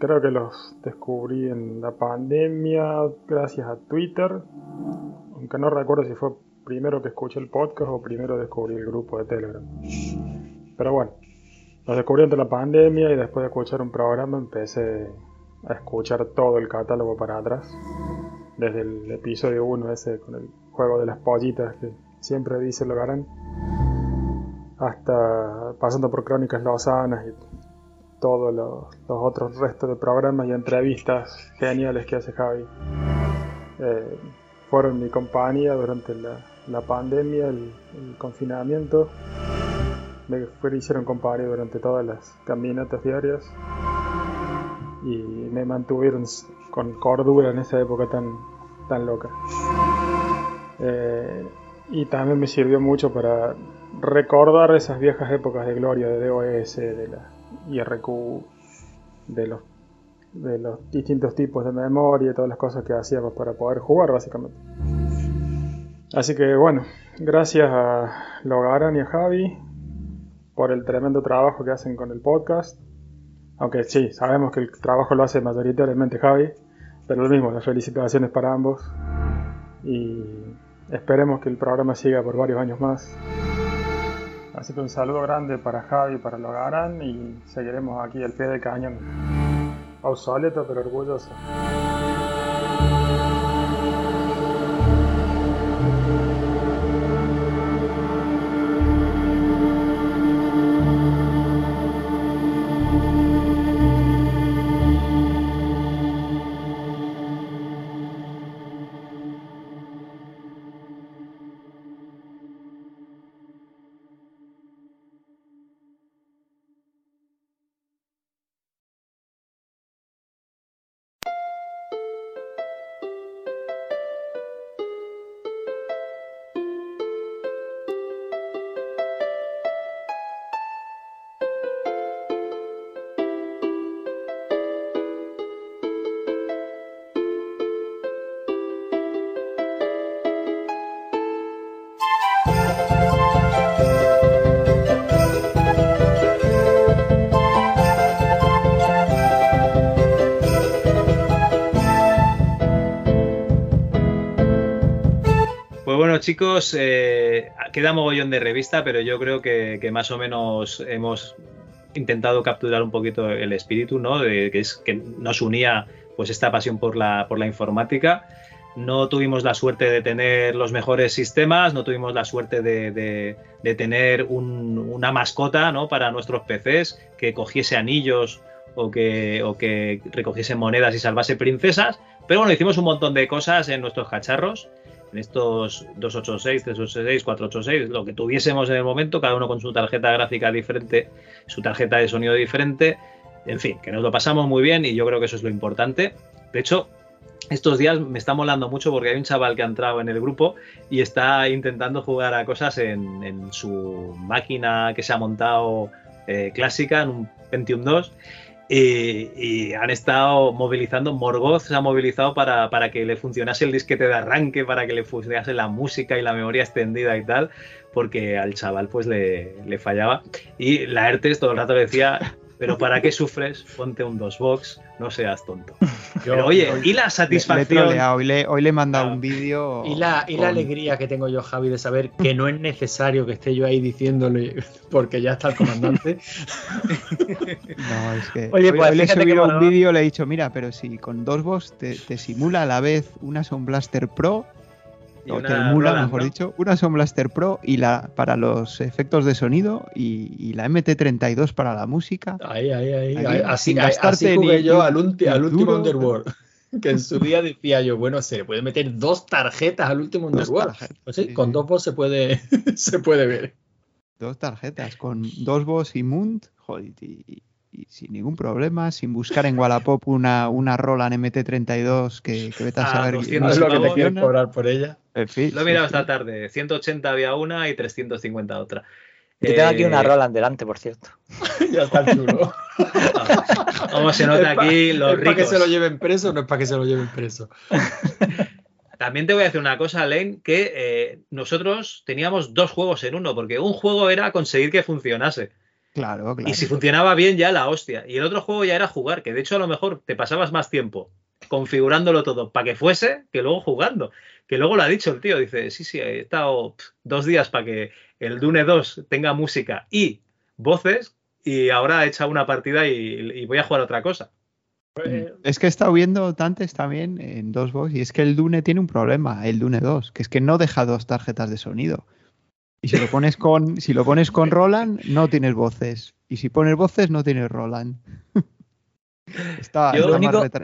Creo que los descubrí en la pandemia gracias a Twitter, aunque no recuerdo si fue primero que escuché el podcast o primero descubrí el grupo de Telegram. Pero bueno, los descubrí ante la pandemia y después de escuchar un programa empecé a escuchar todo el catálogo para atrás. Desde el episodio 1 ese con el juego de las pollitas que siempre dice Logarán, hasta pasando por Crónicas Lozanas y todos los, los otros restos de programas y entrevistas geniales que hace Javi. Eh, fueron mi compañía durante la, la pandemia, el, confinamiento. Me fueron, hicieron compañía durante todas las caminatas diarias y me mantuvieron con cordura en esa época tan, tan loca. Eh, y también me sirvió mucho para recordar esas viejas épocas de gloria de DOS, de la IRQ, de los, de los distintos tipos de memoria y todas las cosas que hacíamos para poder jugar, básicamente. Así que bueno, gracias a Logaran y a Javi por el tremendo trabajo que hacen con el podcast. Aunque sí, sabemos que el trabajo lo hace mayoritariamente Javi, pero lo mismo, las felicitaciones para ambos. Y esperemos que el programa siga por varios años más. Así que un saludo grande para Javi y para Logaran y seguiremos aquí al pie del cañón. Obsoleto pero orgulloso. Chicos, eh, queda mogollón de revista, pero yo creo que, más o menos hemos intentado capturar un poquito el espíritu, ¿no? De, que nos unía pues esta pasión por la, por la informática. No tuvimos la suerte de tener los mejores sistemas, no tuvimos la suerte de, de- tener un- una mascota ¿no? para nuestros PCs que cogiese anillos o que, o que recogiese monedas y salvase princesas. Pero bueno, hicimos un montón de cosas en nuestros cacharros en estos 286, 386, 486, lo que tuviésemos en el momento, cada uno con su tarjeta gráfica diferente, su tarjeta de sonido diferente, en fin, que nos lo pasamos muy bien y yo creo que eso es lo importante. De hecho, estos días me está molando mucho porque hay un chaval que ha entrado en el grupo y está intentando jugar a cosas en, su máquina que se ha montado eh, clásica, en un Pentium 2. Y, han estado movilizando, Morgoth se ha movilizado para, para que le funcionase el disquete de arranque, para que le funcionase la música y la memoria extendida y tal, porque al chaval pues le, le fallaba. Y la ERTES todo el rato le decía, pero ¿para qué sufres? Ponte un dos box, no seas tonto. *laughs* Pero oye, y la Le, le satisfacción... troleado, hoy le, hoy le he mandado un vídeo. Y la, y la alegría que tengo yo, Javi, de saber que no es necesario que esté yo ahí diciéndole, *laughs* porque ya está el comandante. *laughs* No, es que Oye, hoy, pues hoy le he subido un ¿no? vídeo, le he dicho, mira, pero si con dos boss te, te simula a la vez una Sound Blaster Pro, Y una emula, Roland, mejor ¿no? dicho, una Sound Blaster Pro y la para los efectos de sonido y, y la MT32 para la música. Ahí, ahí, ahí. Así, así jugué ni- yo al, ulti- al último. Underworld. *laughs* Que en su día decía yo, bueno, se le puede meter dos tarjetas al último Underworld. Pues sí, sí, con sí. dos voz se puede, *laughs* se puede ver. Dos tarjetas con dos boss y Munt, joder, y, y sin ningún problema, sin buscar en Wallapop una, una Roland MT32 que, que vete a A saber 200 no es lo que te quieren cobrar por ella. En fin, Lo he mirado esta tarde, 180 había una y 350 otra. Yo tengo aquí una Eh, Roland delante, por cierto. *laughs* ya está el chulo. *laughs* Vamos, se nota aquí los ¿Es para que ricos. se lo lleven preso o no es para que se lo lleven preso? *laughs* también te voy a decir una cosa, Len, que eh, nosotros teníamos dos juegos en uno, porque un juego era conseguir que funcionase. Claro, claro. Y si funcionaba bien, ya la hostia. Y el otro juego ya era jugar, que de hecho a lo mejor te pasabas más tiempo configurándolo todo para que fuese que luego jugando. Que luego lo ha dicho el tío, dice, sí, sí, he estado dos días para que el Dune 2 tenga música y voces y ahora he echado una partida y, y voy a jugar otra cosa. Es que he estado viendo Tantes también en dos box y es que el Dune tiene un problema, el Dune 2, que es que no deja dos tarjetas de sonido. Y si lo pones con, *laughs* si lo pones con Roland, no tienes voces. Y si pones voces, no tienes Roland. *laughs* Está,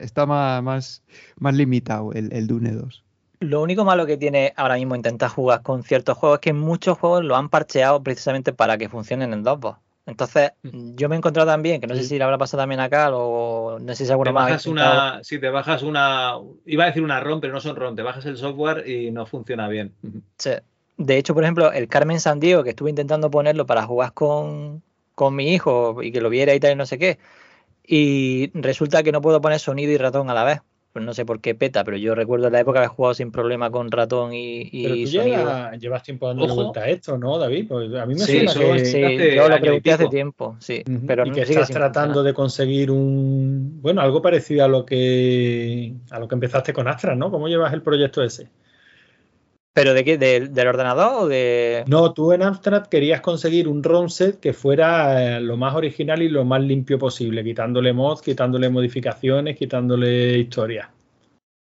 está más, más limitado el, el Dune 2. Lo único malo que tiene ahora mismo intentar jugar con ciertos juegos es que muchos juegos lo han parcheado precisamente para que funcionen en Dropbox. Entonces, Mm. yo me he encontrado también, que no sé si le habrá pasado también acá o no sé si alguno Te más una, si te bajas una, iba a decir una ROM, pero no son ROM, te bajas el software y no funciona bien. Sí. De hecho, por ejemplo, el Carmen Sandiego, que estuve intentando ponerlo para jugar con, con mi hijo y que lo viera y tal y no sé qué, y resulta que no puedo poner sonido y ratón a la vez. Pues no sé por qué peta, pero yo recuerdo en la época haber jugado sin problema con ratón y, y Pero tú sonido. llevas, llevas tiempo Ojo. vuelta a esto, ¿no, David? Pues a mí me Sí, suena sí, que, sí, yo lo pregunté hace tiempo, sí, pero y no que estás tratando de conseguir un bueno algo parecido a lo que a lo que empezaste con Astra, ¿no? ¿Cómo llevas el proyecto ese? ¿Pero de qué? ¿Del, del ordenador o de...? No, tú en Amstrad querías conseguir un ROM set que fuera eh, lo más original y lo más limpio posible, quitándole mods, quitándole modificaciones, quitándole historias.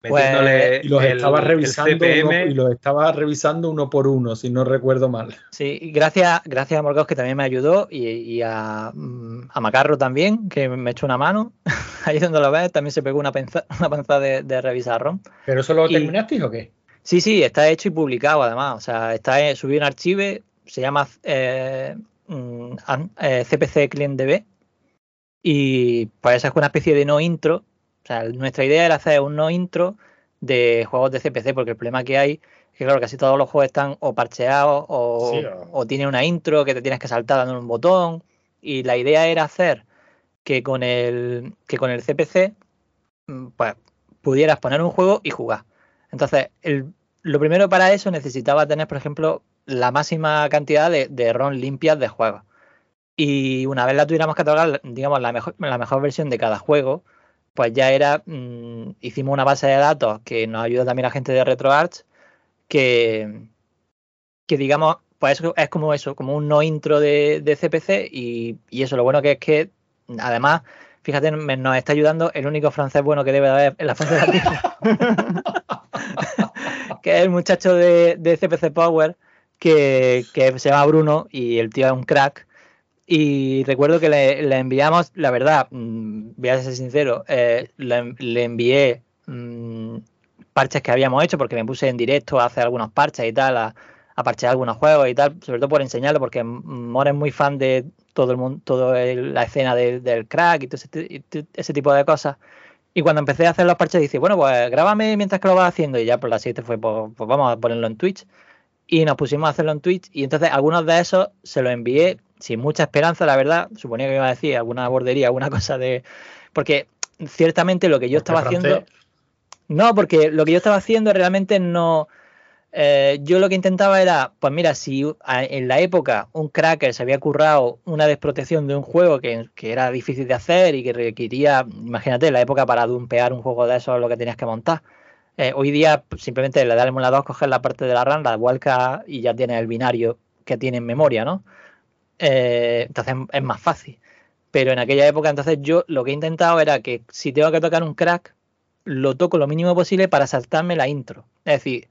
Metiéndole y los el- estabas el revisando uno, y los estabas revisando uno por uno, si no recuerdo mal. Sí, gracias, gracias a Morgaos que también me ayudó y, y a, mm, a Macarro también, que me echó una mano. *laughs* Ahí donde lo ves, también se pegó una penza, una panza de, de revisar ROM. ¿Pero eso lo Y- terminaste o qué? Sí, sí, está hecho y publicado además. O sea, está eh, subido en archivo, se llama eh, mm, eh, CPC Client DB y pues esa es una especie de no intro. O sea, nuestra idea era hacer un no intro de juegos de CPC, porque el problema que hay es que, claro, casi todos los juegos están o parcheados o, Sí, o- o tienen una intro que te tienes que saltar dando un botón. Y la idea era hacer que con el, que con el CPC mm, pues, pudieras poner un juego y jugar. Entonces, el- lo primero para eso necesitaba tener, por ejemplo, la máxima cantidad de, de ROM limpias de juegos. Y una vez la tuviéramos catalogada, digamos, la mejor, la mejor versión de cada juego, pues ya era, mm, hicimos una base de datos que nos ayuda también a gente de RetroArch, que, que digamos, pues es, es como eso, como un no intro de, de CPC y, y eso, lo bueno que es que, además, fíjate, nos está ayudando el único francés bueno que debe de haber en la *laughs* faz de la *laughs* que es el muchacho de, CPC Power, que, que se llama Bruno y el tío es un crack. Y recuerdo que le, le enviamos, la verdad, mm, voy a ser sincero, eh, le, le envié mm, parches que habíamos hecho porque me puse en directo a hacer algunos parches y tal, a, a parchear algunos juegos y tal, sobre todo por enseñarlo, porque More es muy fan de todo el mundo, toda la escena del- crack y todo ese tipo de cosas. Y cuando empecé a hacer los parches, dice, bueno, pues grábame mientras que lo vas haciendo. Y ya por la siguiente fue, pues, pues vamos a ponerlo en Twitch. Y nos pusimos a hacerlo en Twitch. Y entonces algunos de esos se los envié sin mucha esperanza, la verdad. Suponía que iba a decir alguna bordería, alguna *laughs* cosa de. Porque ciertamente lo que yo estaba haciendo. francés. No, porque lo que yo estaba haciendo realmente no. Eh, yo lo que intentaba era, pues mira, si en la época un cracker se había currado una desprotección de un juego que, era difícil de hacer y que requería, imagínate, en la época para dumpear un juego de eso lo que tenías que montar. Eh, hoy día pues, simplemente le das el emulador, coges la parte de la RAM, la vuelcas y ya tienes el binario que tiene en memoria, ¿no? Eh, entonces es más fácil. Pero en aquella época, entonces yo lo que he intentado era que si tengo que tocar un crack, lo toco lo mínimo posible para saltarme la intro. Es decir,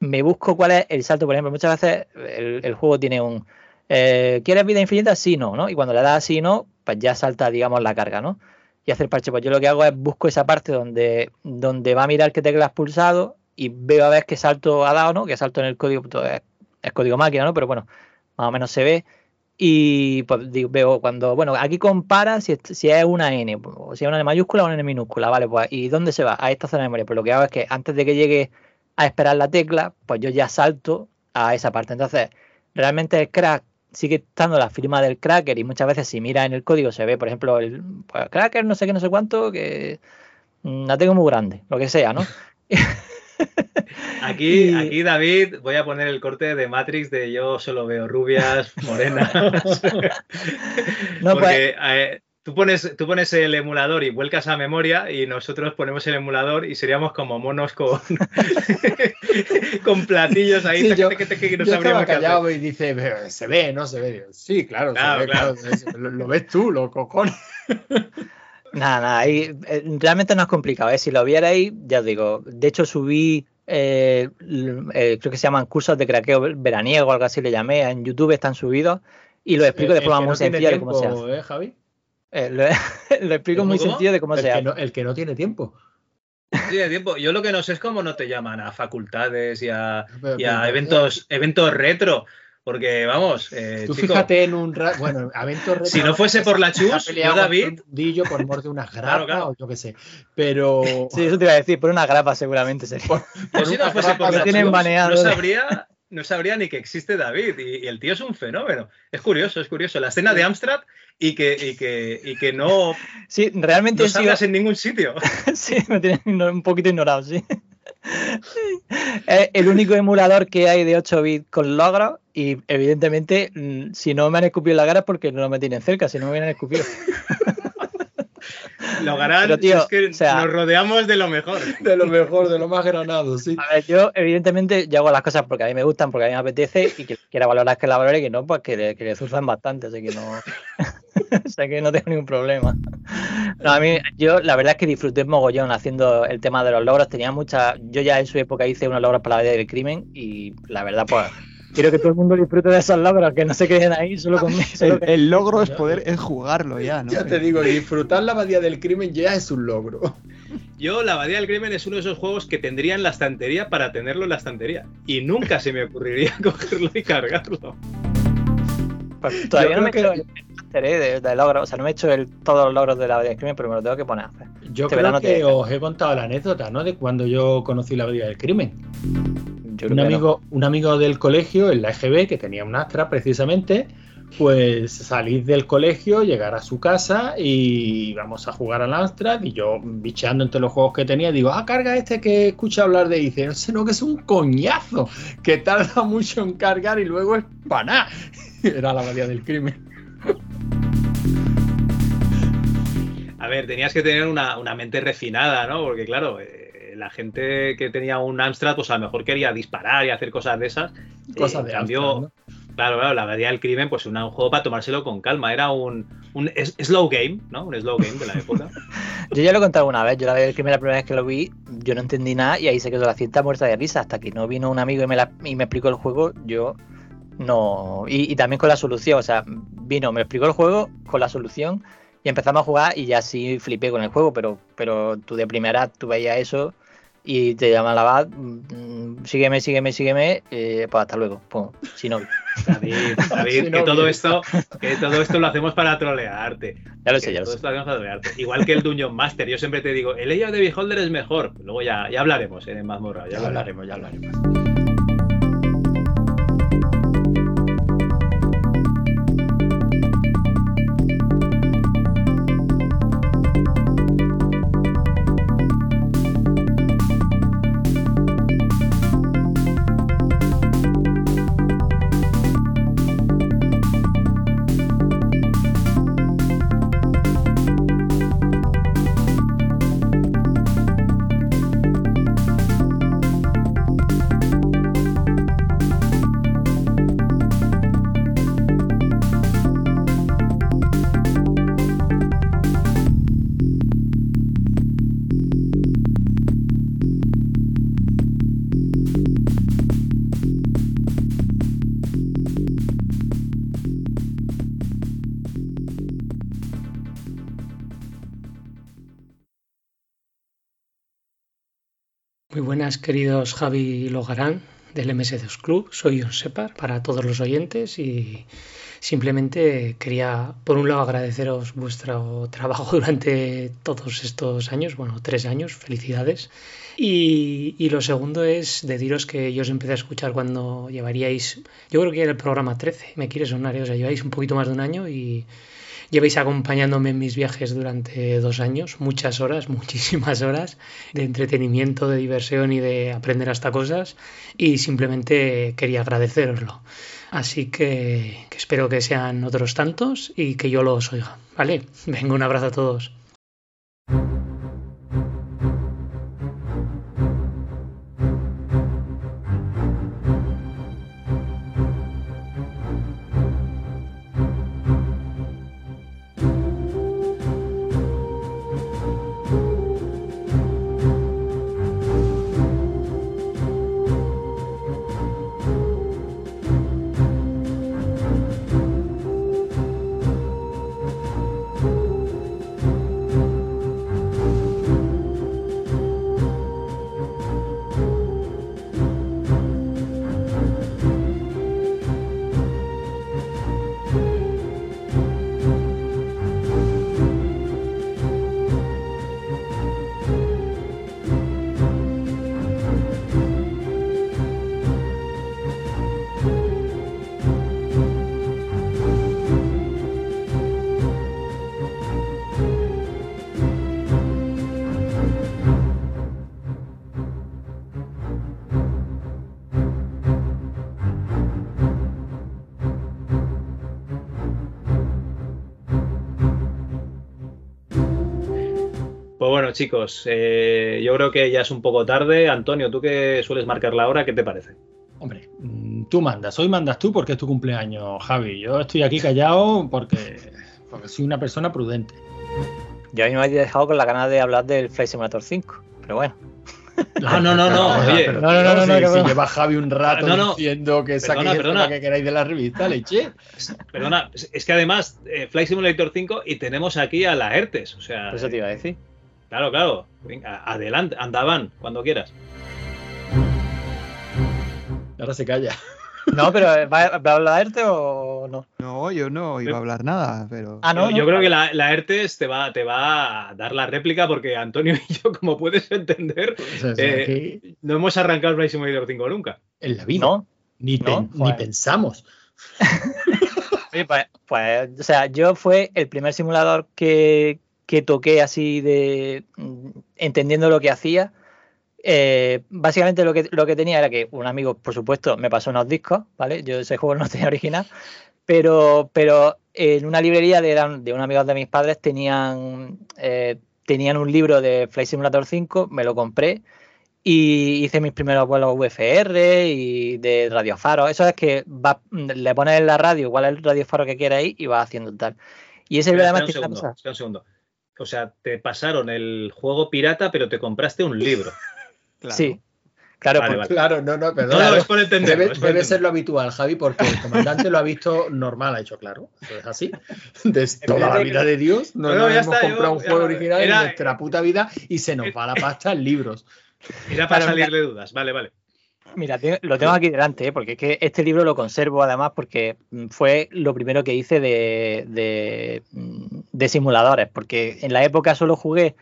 me busco cuál es el salto. Por ejemplo, muchas veces el, el juego tiene un. eh, ¿Quieres vida infinita? Sí, no, ¿no? Y cuando le das sí, no, pues ya salta, digamos, la carga, ¿no? Y hacer parche. Pues yo lo que hago es busco esa parte donde, donde va a mirar qué tecla has pulsado y veo a ver qué salto ha dado, ¿no? Que salto en el código, pues, es, es código máquina, ¿no? Pero bueno, más o menos se ve. Y pues veo cuando, bueno, aquí compara si si es una N, si es una N mayúscula o una N minúscula, ¿vale? Pues, ¿y dónde se va? A esta zona de memoria. Pues lo que hago es que antes de que llegue a esperar la tecla, pues yo ya salto a esa parte. Entonces, realmente el crack sigue estando la firma del cracker y muchas veces si mira en el código se ve, por ejemplo, el pues, cracker no sé qué, no sé cuánto, que mm, la tengo muy grande, lo que sea, ¿no? *laughs* Aquí, aquí, David, voy a poner el corte de Matrix de yo solo veo rubias, morenas. *laughs* No, pues- Porque eh, tú, pones, tú pones el emulador y vuelcas a memoria y nosotros ponemos el emulador y seríamos como monos con, *laughs* con platillos ahí. Sí, yo, tac, tac, que no yo estaba hacer. callado y dice, "Pero se ve, no se ve. Sí, claro, Claro, se ve, claro. claro, se- lo, lo ves tú, los cojones. *laughs* Nada, nada, ahí, eh, realmente no es complicado, ¿eh? Si lo vierais, ya os digo, de hecho subí, eh, eh, creo que se llaman cursos de craqueo veraniego o algo así le llamé, en YouTube están subidos y lo explico de forma que muy no tiene sencilla cómo se hace. ¿eh, Javi? Eh, lo, *laughs* lo explico ¿Cómo, muy cómo? sencillo de cómo el se no, el que no tiene tiempo. De tiempo. Yo lo que no sé es cómo no te llaman a facultades y a, Pero- y a pero- eventos, eventos retro. Porque, vamos, eh, Tú chico, fíjate en un ra- bueno, Avento Retro, Si no fuese por la chus, yo, David- mundillo por mor de unas *laughs* Claro, grapas claro. o yo qué sé. Pero Sí, eso te iba a decir, por una grapa seguramente sería. yo si no una fuese por grapa la chus, no sabría, no sabría ni que existe David. Y, y el tío es un fenómeno. Es curioso, es curioso. La escena de Amstrad y que, y que, y que no, Sí, realmente no salgas en ningún sitio. *laughs* Sí, me tienen un poquito ignorado, sí. Es el único emulador que hay de 8 bits con logros y evidentemente mm, si no me han escupido la cara es porque no me tienen cerca, si no me hubieran escupido. *laughs* *laughs* Lo harán, tío, es que o sea- nos rodeamos de lo mejor. *laughs* de lo mejor, de lo más granado, sí. A ver, yo evidentemente yo hago las cosas porque a mí me gustan, porque a mí me apetece y que quiera valorar que la valore y que no, pues que le, que le zuzan bastante, así que no... *laughs* o sea que no tengo ningún problema. No, a mí, yo la verdad es que disfruté mogollón haciendo el tema de los logros. Tenía mucha. Yo ya en su época hice unos logros para la vida del crimen y la verdad, pues. Quiero que todo el mundo disfrute de esos logros, que no se queden ahí solo conmigo. *laughs* El, el logro es poder es jugarlo ya, ¿no? Ya te digo, disfrutar la abadía del crimen ya es un logro. Yo, la Abadía del Crimen es uno de esos juegos que tendría en la estantería para tenerlo en la estantería. Y nunca se me ocurriría *laughs* cogerlo y cargarlo. Pues todavía no me he creo hecho el ¿eh? de, de logros, o sea, no me he hecho el, todos los logros de la vida del crimen, pero me lo tengo que poner a hacer. Yo Este creo que te- os he contado la anécdota, ¿no? De cuando yo conocí la abadía del crimen. Yo creo Un que amigo, un amigo del colegio, en la EGB, que tenía un Astra precisamente, pues salir del colegio, llegar a su casa y vamos a jugar al Amstrad y yo bicheando entre los juegos que tenía digo, ah, carga este que escucha hablar de y dice, no sé, no, que es un coñazo, que tarda mucho en cargar y luego es para nada. *laughs* Era la abadía del crimen. A ver, tenías que tener una, una mente refinada, ¿no? Porque, claro, eh, la gente que tenía un Amstrad, pues a lo mejor quería disparar y hacer cosas de esas. Cosas de cambio, Amstrad, Claro, claro, la Abadía del Crimen, pues era un juego para tomárselo con calma. Era un, un slow game, ¿no? Un slow game de la época. *laughs* Yo ya lo he contado una vez, yo la, que me- la primera vez que lo vi, yo no entendí nada y ahí se quedó la cinta muerta de risa. Hasta que no vino un amigo y me, la- y me explicó el juego, yo no. Y, y también con la solución, o sea, vino, me explicó el juego con la solución y empezamos a jugar y ya sí flipé con el juego, pero, pero tú de primera tú veías eso y te llaman la bad, mm, sígueme, sígueme, sígueme, eh, pues hasta luego. Pum, sin novio. David, *laughs* David, que todo bien. esto, que todo esto lo hacemos para trolearte. Ya lo sé, Que ya lo todo sé. esto lo hacemos para trolearte. Igual que el Dungeon Master, yo siempre te digo, el layout de Beholder es mejor. Luego ya, ya hablaremos ¿eh? en mazmorra, ya, Ya lo hablaremos, ya hablaremos. Queridos Javi Logarán del MS2 Club. Soy John Separ para todos los oyentes y simplemente quería, por un lado, agradeceros vuestro trabajo *laughs* durante todos estos años, bueno, tres años, felicidades. Y, y lo segundo es deciros que yo os empecé a escuchar cuando llevaríais, yo creo que era el programa 13, me quiere sonar, ¿eh? o sea, lleváis un poquito más de un año y Lleváis acompañándome en mis viajes durante dos años, muchas horas, *laughs* muchísimas horas de entretenimiento, de diversión y de aprender hasta cosas y simplemente quería agradeceroslo. Así que, que espero que sean otros tantos y que yo los oiga. ¿Vale? Venga, un abrazo a todos. Chicos, eh, yo creo que ya es un poco tarde. Antonio, tú que sueles marcar la hora, ¿qué te parece? Hombre, mm, tú mandas, hoy mandas tú porque es tu cumpleaños, Javi. Yo estoy aquí callado porque, porque soy una persona prudente. Yo a mí me habéis dejado con la ganas de hablar del Flight Simulator 5, pero bueno. Ah, no, no, no, *laughs* oye. Pero, no, no, no, no, si- si lleva Javi un rato No, no. diciendo que saquéis el tema que queráis de la revista, leche. Perdona, es que además, eh, Flight Simulator 5 y tenemos aquí a la ERTES, o sea... Eso te iba a decir. Claro, claro. Venga, adelante, andaban, cuando quieras. Ahora se calla. *laughs* No, pero ¿va va a hablar ERTE o no? No, yo no iba a hablar nada, pero. Ah, no. yo, yo creo que la, la ERTES te va, te va a dar la réplica porque Antonio y yo, como puedes entender, sea, eh, no hemos arrancado el Flight Simulator 5 nunca. En la vida. ¿No? Ni, No, pen- ni joder. pensamos. *laughs* Oye, pues, pues, o sea, yo fue el primer simulador que, que toqué así de entendiendo lo que hacía. Eh, básicamente lo que, lo que tenía era que un amigo, por supuesto, me pasó unos discos, ¿vale? Yo ese juego no *laughs* tenía original, pero, pero en una librería de, de un amigo de mis padres tenían, eh, tenían un libro de Flight Simulator 5, me lo compré y hice mis primeros vuelos VFR y de radiofaros. Eso es que va- le pones en la radio cuál es el radiofaro que quieras y vas haciendo tal. Y ese Espera, además un segundo, cosa. espera un segundo. O sea, te pasaron el juego pirata, pero te compraste un libro. *laughs* Sí, claro, Vale, porque- vale. Claro, no, no, perdón. No, no, es por entenderlo, Debe, por ser lo habitual, Javi, porque el comandante lo ha visto normal, ha dicho, claro, eso es así. De toda la vida de Dios, no, No, hemos está, comprado yo- un juego ya- original en nuestra puta vida y se nos va la pasta en libros. Era para Claro, mira. salir de dudas. Vale, vale. Mira, lo tengo aquí delante, ¿eh? porque es que este libro lo conservo además porque mm, fue lo primero que hice de, de, mm, de simuladores, porque en la época solo jugué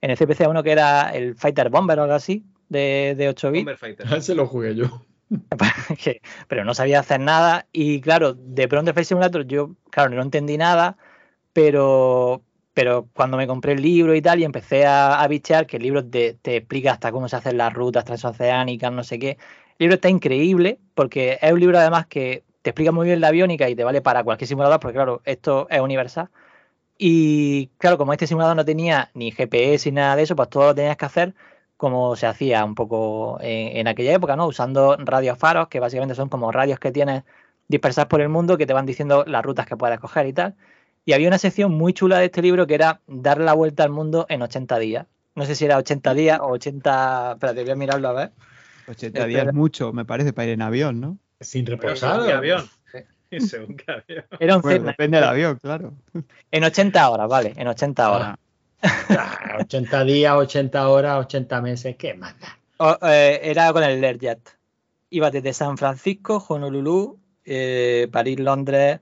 en el CPC uno que era el Fighter Bomber o algo así, de, de 8 bits. Bomber Fighter. Se lo jugué yo. *laughs* pero no sabía hacer nada y claro, de pronto el Flight Simulator yo, claro, no entendí nada, pero, pero cuando me compré el libro y tal y empecé a, a bichear, que el libro te, te explica hasta cómo se hacen las rutas transoceánicas, no sé qué, el libro está increíble porque es un libro además que te explica muy bien la aviónica y te vale para cualquier simulador, porque claro, esto es universal. Y claro, como este simulador no tenía ni GPS ni nada de eso, pues todo lo tenías que hacer como se hacía un poco en, aquella época, ¿no? Usando radiofaros, que básicamente son como radios que tienes dispersados por el mundo que te van diciendo las rutas que puedes coger y tal. Y había una sección muy chula de este libro que era dar la vuelta al mundo en 80 días. No sé si era 80 días o 80... Espérate, voy a mirarlo a ver. 80 días es mucho, me parece, para ir en avión, ¿no? Sin según qué avión. *laughs* Según qué avión. Era un Bueno, depende del avión, claro. En 80 horas, vale, en 80 horas. Ah, 80 días, 80 horas, 80 meses, ¿qué más da? O- eh, era con el Learjet. Iba desde San Francisco, Honolulu, eh, París, Londres,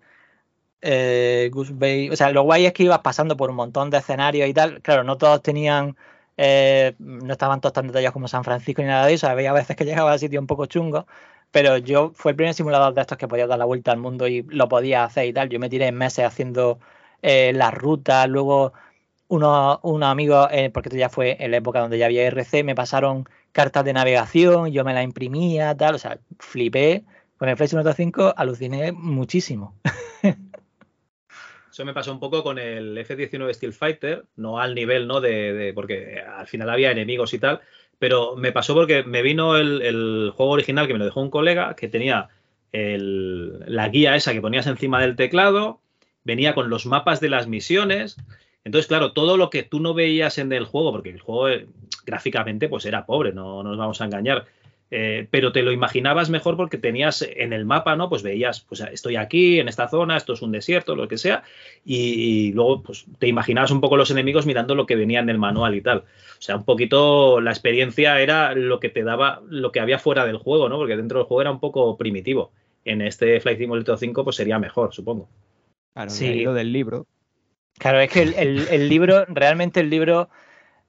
eh, Goose Bay. O sea, lo guay es que ibas pasando por un montón de escenarios y tal. Claro, no todos tenían, eh, no estaban todos tan detallados como San Francisco ni nada de eso. Había veces que llegaba a sitios un poco chungos. Pero yo fue el primer simulador de estos que podía dar la vuelta al mundo y lo podía hacer y tal. Yo me tiré meses haciendo eh, las rutas, luego unos, unos amigos, eh, porque esto ya fue en la época donde ya había RC, me pasaron cartas de navegación, yo me las imprimía, tal, o sea, flipé. Con el Flight Simulator 5 aluciné muchísimo. *laughs* Eso me pasó un poco con el F-19 Steel Fighter, no al nivel, ¿no? De, porque al final había enemigos y tal, pero me pasó porque me vino el, juego original que me lo dejó un colega que tenía la guía esa que ponías encima del teclado, venía con los mapas de las misiones. Entonces, claro, todo lo que tú no veías en el juego, porque el juego eh, gráficamente pues era pobre, no nos vamos a engañar. Eh, pero te lo imaginabas mejor porque tenías en el mapa, ¿no? Pues veías, pues estoy aquí, en esta zona, esto es un desierto, lo que sea, y, y luego pues te imaginabas un poco los enemigos mirando lo que venía en el manual y tal. O sea, un poquito la experiencia era lo que te daba, lo que había fuera del juego, ¿no? Porque dentro del juego era un poco primitivo. En este Flight Simulator 5 pues sería mejor, supongo. Claro, Sí. lo del libro. Claro, es que el, el- el libro, realmente el libro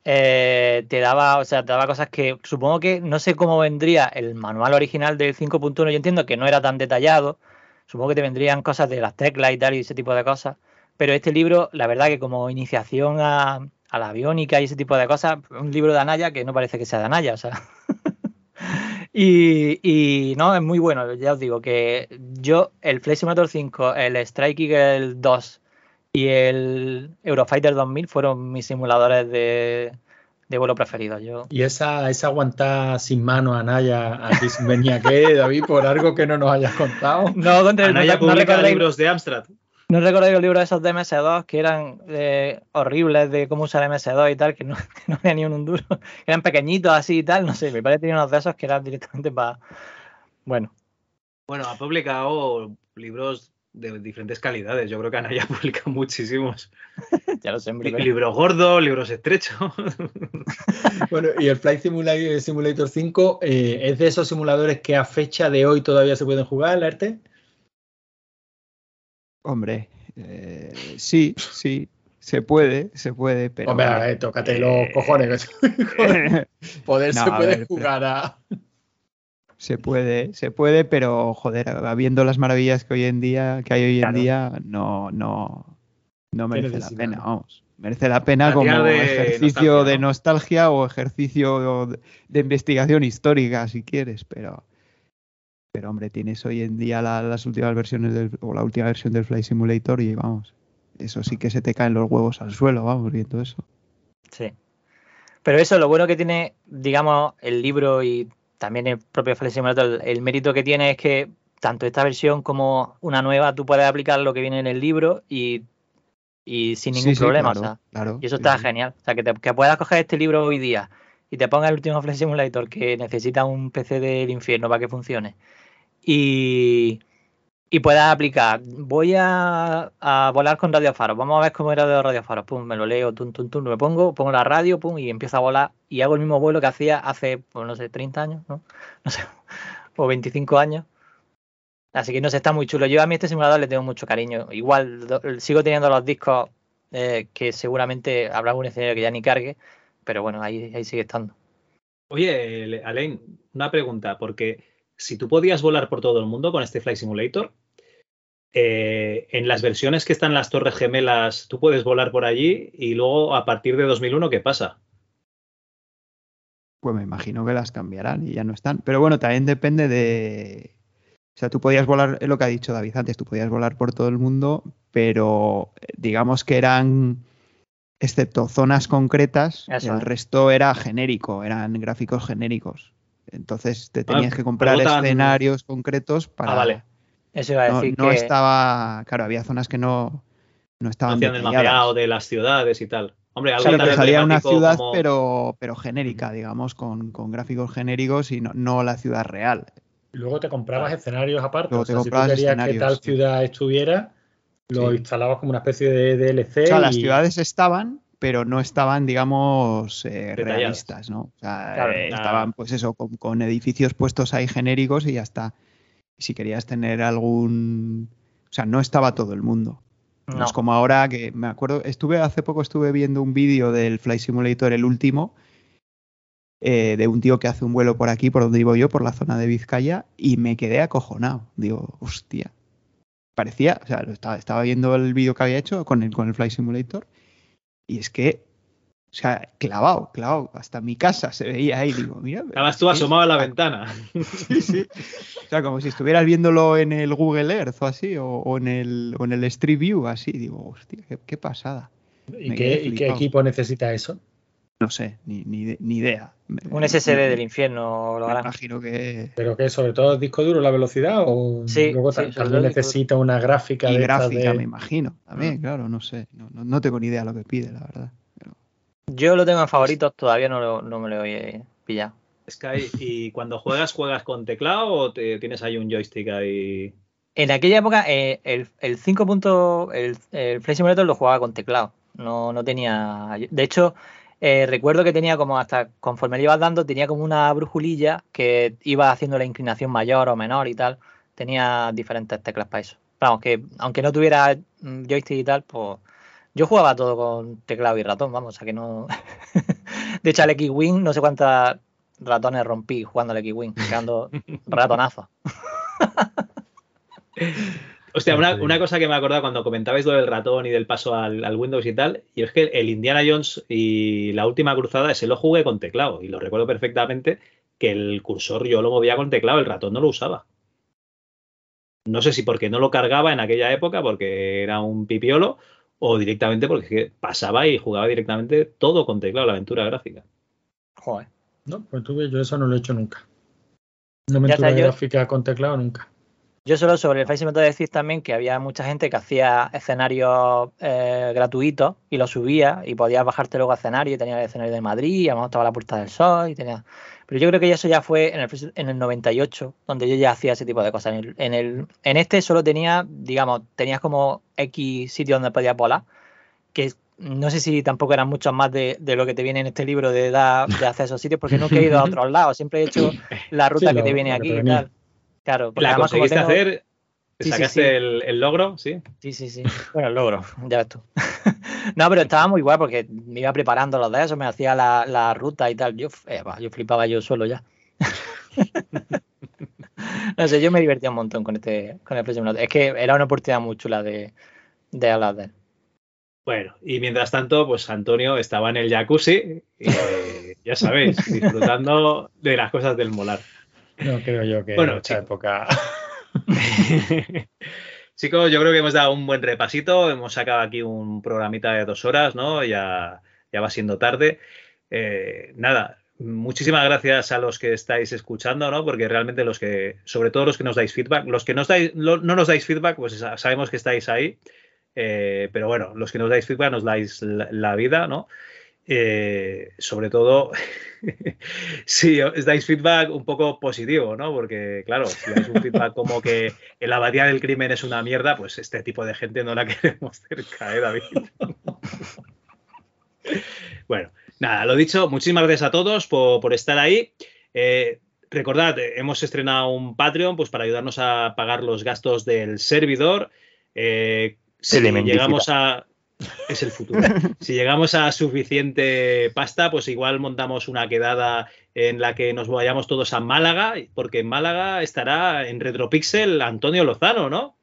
eh, te daba, o sea, te daba cosas que supongo que no sé cómo vendría el manual original del 5.1, yo entiendo que no era tan detallado, supongo que te vendrían cosas de las teclas y tal y ese tipo de cosas, pero este libro, la verdad que como iniciación a, la aviónica y ese tipo de cosas, un libro de Anaya que no parece que sea de Anaya, o sea. *laughs* Y, y no, es muy bueno, ya os digo que yo, el Flight Simulator 5, el Strike Eagle 2 y el Eurofighter 2000 fueron mis simuladores de, de vuelo preferidos. Yo, Y esa, esa aguantada sin mano a Naya, a ti *laughs* venía que, David, por algo que no nos hayas contado. No, contra el- Anaya no- no publica recordáis- libros de Amstrad. ¿No recordáis los libros esos de MS2 que eran eh, horribles de cómo usar MS2 y tal, que no, *laughs* que no tenía ni un duro? Eran pequeñitos así y tal, no sé, mi padre tenía unos de esos que eran directamente para... Bueno, Bueno, ha publicado libros de diferentes calidades. Yo creo que Anaya *laughs* publica muchísimos. *laughs* ya lo sé, libros gordos, libros estrechos. *laughs* Bueno, y el Flight Simulator, Simulator 5 eh, es de esos simuladores que a fecha de hoy todavía se pueden jugar, la ERTE. Hombre, eh, sí, sí, se puede, se puede, pero. Hombre, a ver, tócate los cojones. Joder, Poder No, se a puede ver, jugar a. Se puede, se puede, pero joder, habiendo las maravillas que hoy en día, que hay hoy Claro. en día, no, no, no merece la pena, vamos. Merece la pena La como de ejercicio nostalgia, de ¿no? nostalgia o ejercicio de, de investigación histórica, si quieres, pero, pero hombre, tienes hoy en día la- las últimas versiones del, o la última versión del Flight Simulator y vamos, eso sí que se te caen los huevos al suelo, vamos, viendo eso. Sí. Pero eso, lo bueno que tiene, digamos, el libro y también el propio Flight Simulator, el, mérito que tiene es que tanto esta versión como una nueva, tú puedes aplicar lo que viene en el libro y, y sin ningún Sí, sí, problema. claro, o sea, claro, y eso sí, está genial. O sea, que, te- que puedas coger este libro hoy día y te ponga el último Flight Simulator que necesita un PC del infierno para que funcione y, y puedas aplicar. Voy a, a volar con radiofaros. Vamos a ver cómo era de los radiofaros. Pum, me lo leo, tum, tum, tum, me pongo, pongo la radio, pum, y empiezo a volar. Y hago el mismo vuelo que hacía hace, pues no sé, 30 años, ¿no? *laughs* No sé, o 25 años. Así que no sé, está muy chulo. Yo a mí este simulador le tengo mucho cariño. Igual sigo teniendo los discos eh, que seguramente habrá algún escenario que ya ni cargue, pero bueno, ahí, ahí sigue estando. Oye, Alain, una pregunta, porque si tú podías volar por todo el mundo con este Flight Simulator, eh, en las versiones que están en las Torres Gemelas, tú puedes volar por allí y luego a partir de 2001, ¿qué pasa? Pues me imagino que las cambiarán y ya no están. Pero bueno, también depende de. O sea, tú podías volar, es lo que ha dicho David antes, tú podías volar por todo el mundo, pero eh, digamos que eran, excepto zonas concretas, Eso el es. resto era genérico, eran gráficos genéricos. Entonces te tenías Ah, que comprar preguntan- escenarios concretos para. Ah, vale. Eso iba a No, decir no que estaba. Claro, había zonas que no, no estaban Hacían el mapeado de las ciudades y tal. Hombre, algo Claro, salía una ciudad, como- pero, pero genérica, digamos, con, con gráficos genéricos y no, no la ciudad real. Luego te comprabas escenarios aparte. Luego o te sea, si tú comprabas querías que tal sí. ciudad estuviera, lo Sí. instalabas como una especie de DLC. O sea, las y- ciudades estaban, pero no estaban, digamos, eh, realistas, ¿no? O sea, Claro. eh, estaban, pues eso, con, con edificios puestos ahí genéricos y ya está. Si querías tener algún... O sea, no estaba todo el mundo. No. no. es como ahora que me acuerdo, estuve hace poco estuve viendo un vídeo del Flight Simulator, el último, eh, de un tío que hace un vuelo por aquí, por donde vivo yo, por la zona de Vizcaya, y me quedé acojonado. Digo, hostia. parecía, o sea, lo estaba, estaba viendo el vídeo que había hecho con el, con el Flight Simulator y es que, o sea, clavado, clavado, hasta mi casa se veía ahí, digo, mira. Estabas tú asomado a la ventana. *laughs* Sí, sí. O sea, como si estuvieras viéndolo en el Google Earth o así, o, o en, el, o en el Street View, así, digo, hostia, qué, qué pasada. ¿Y qué, y equipo necesita eso? No sé, ni, ni, ni idea. Un SSD del infierno lo Me harán. imagino que. ¿Pero qué? ¿Sobre todo disco duro, la velocidad? ¿O Sí, luego sí, también necesita una gráfica Y de gráfica, de- me imagino. También, claro, no sé. No, no, no tengo ni idea lo que pide, la verdad. Yo lo tengo en favoritos, todavía no, lo- no me lo he pillado. Sky, ¿y cuando juegas, juegas con teclado o te- tienes ahí un joystick ahí? En aquella época, eh, el, el 5. punto- el, el Flight Simulator lo jugaba con teclado. No, no tenía. De hecho, eh, recuerdo que tenía como hasta conforme le ibas dando, tenía como una brujulilla que iba haciendo la inclinación mayor o menor y tal. Tenía diferentes teclas para eso. Vamos, que aunque no tuviera mm, joystick y tal, pues yo jugaba todo con teclado y ratón, vamos, o sea que no. *laughs* De hecho, al X-Wing, no sé cuántas ratones rompí jugando al X-Wing, quedando *laughs* ratonazos. *laughs* Hostia, una, una cosa que me he acordado cuando comentabais lo del ratón y del paso al, al Windows y tal, y es que el Indiana Jones y la última cruzada ese lo jugué con teclado, y lo recuerdo perfectamente que el cursor yo lo movía con teclado, el ratón no lo usaba. No sé si porque no lo cargaba en aquella época, porque era un pipiolo, o directamente porque pasaba y jugaba directamente todo con teclado, la aventura gráfica. Joder. No, pues tú ves, yo eso no lo he hecho nunca. Una Ya aventura gráfica con teclado nunca. Yo solo sobre el Flight Simulator decir también que había mucha gente que hacía escenarios eh, gratuitos y los subía y podías bajarte luego a escenario y tenía el escenario de Madrid y a lo mejor estaba la Puerta del Sol y tenía... Pero yo creo que eso ya fue en el, en el 98 donde yo ya hacía ese tipo de cosas. En, el, en, el- en este solo tenía, digamos, tenías como X sitios donde podías volar que no sé si tampoco eran muchos más de, de lo que te viene en este libro de, dar, de hacer esos sitios porque nunca he ido a *laughs* otros lados, siempre he hecho la ruta Sí, que te viene aquí y tal. Claro, porque ¿La además conseguiste tengo- hacer? Sí, ¿Sacaste sí. El, el logro? Sí. Sí, sí, sí. *laughs* Bueno, el logro, ya ves tú. no, pero estaba muy guay porque me iba preparando los de eso, me hacía la, la ruta y tal. Yo, eh, yo flipaba yo solo ya. *laughs* no sé, yo me divertía un montón con este con el Flight. Es que era una oportunidad muy chula de, de hablar de él. Bueno, y mientras tanto, pues Antonio estaba en el jacuzzi, y, eh, ya sabéis, disfrutando de las cosas del molar. No creo yo que Bueno, en esta época. *laughs* Chicos, yo creo que hemos dado un buen repasito, hemos sacado aquí un programita de dos horas, ¿no? Ya, ya va siendo tarde. Eh, nada, muchísimas gracias a los que estáis escuchando, ¿no? Porque realmente los que, sobre todo los que nos dais feedback, los que nos dais, no nos dais feedback, pues sa- sabemos que estáis ahí, eh, pero bueno, los que nos dais feedback nos dais la, la vida, ¿no? Eh, sobre todo, *laughs* si os dais feedback un poco positivo, ¿no? Porque, claro, si dais un feedback como que la abadía del crimen es una mierda, pues este tipo de gente no la *laughs* queremos cerca, ¿eh, David? *laughs* Bueno, nada, lo dicho, muchísimas gracias a todos por, por estar ahí. Eh, recordad, hemos estrenado un Patreon pues, para ayudarnos a pagar los gastos del servidor. Eh, si llegamos a. Es el futuro. *laughs* si llegamos a suficiente pasta, pues igual montamos una quedada en la que nos vayamos todos a Málaga, porque en Málaga estará en Retropixel Antonio Lozano, ¿no?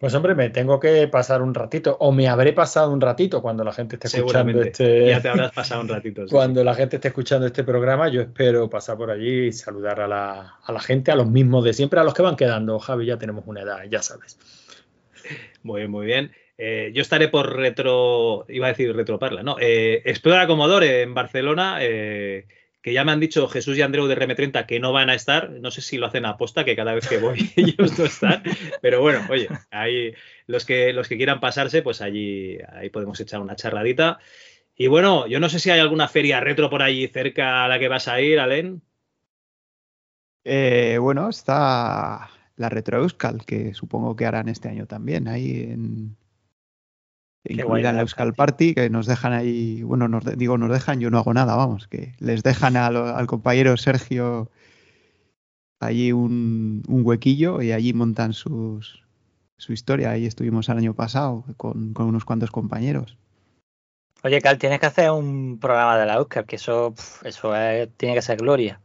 Pues hombre, me tengo que pasar un ratito, o me habré pasado un ratito cuando la gente esté escuchando este. Ya te habrás pasado un *laughs* ratito. sí, Cuando la gente esté escuchando este programa, yo espero pasar por allí y saludar a la, a la gente, a los mismos de siempre, a los que van quedando. Javi, ya tenemos una edad, ya sabes. Muy bien, muy bien. Eh, yo estaré por retro, iba a decir retroparla, no, eh, Explora Commodore en Barcelona, eh, que ya me han dicho Jesús y Andreu de RM30 que no van a estar, no sé si lo hacen a aposta, que cada vez que voy *laughs* ellos no están, pero bueno, oye, ahí los que, los que quieran pasarse, pues allí ahí podemos echar una charradita. Y bueno, yo no sé si hay alguna feria retro por allí cerca a la que vas a ir, Alen. Bueno, está la Retro Euskal, que supongo que harán este año también, ahí en. Incluida en la Euskal, Party, que nos dejan ahí, bueno, nos de- digo, nos dejan, yo no hago nada, vamos, que les dejan al compañero Sergio allí un, un huequillo y allí montan sus, su historia. Ahí estuvimos el año pasado con, con unos cuantos compañeros. Oye, Cal, tienes que hacer un programa de la Euskal, que eso, eso es- tiene que ser gloria.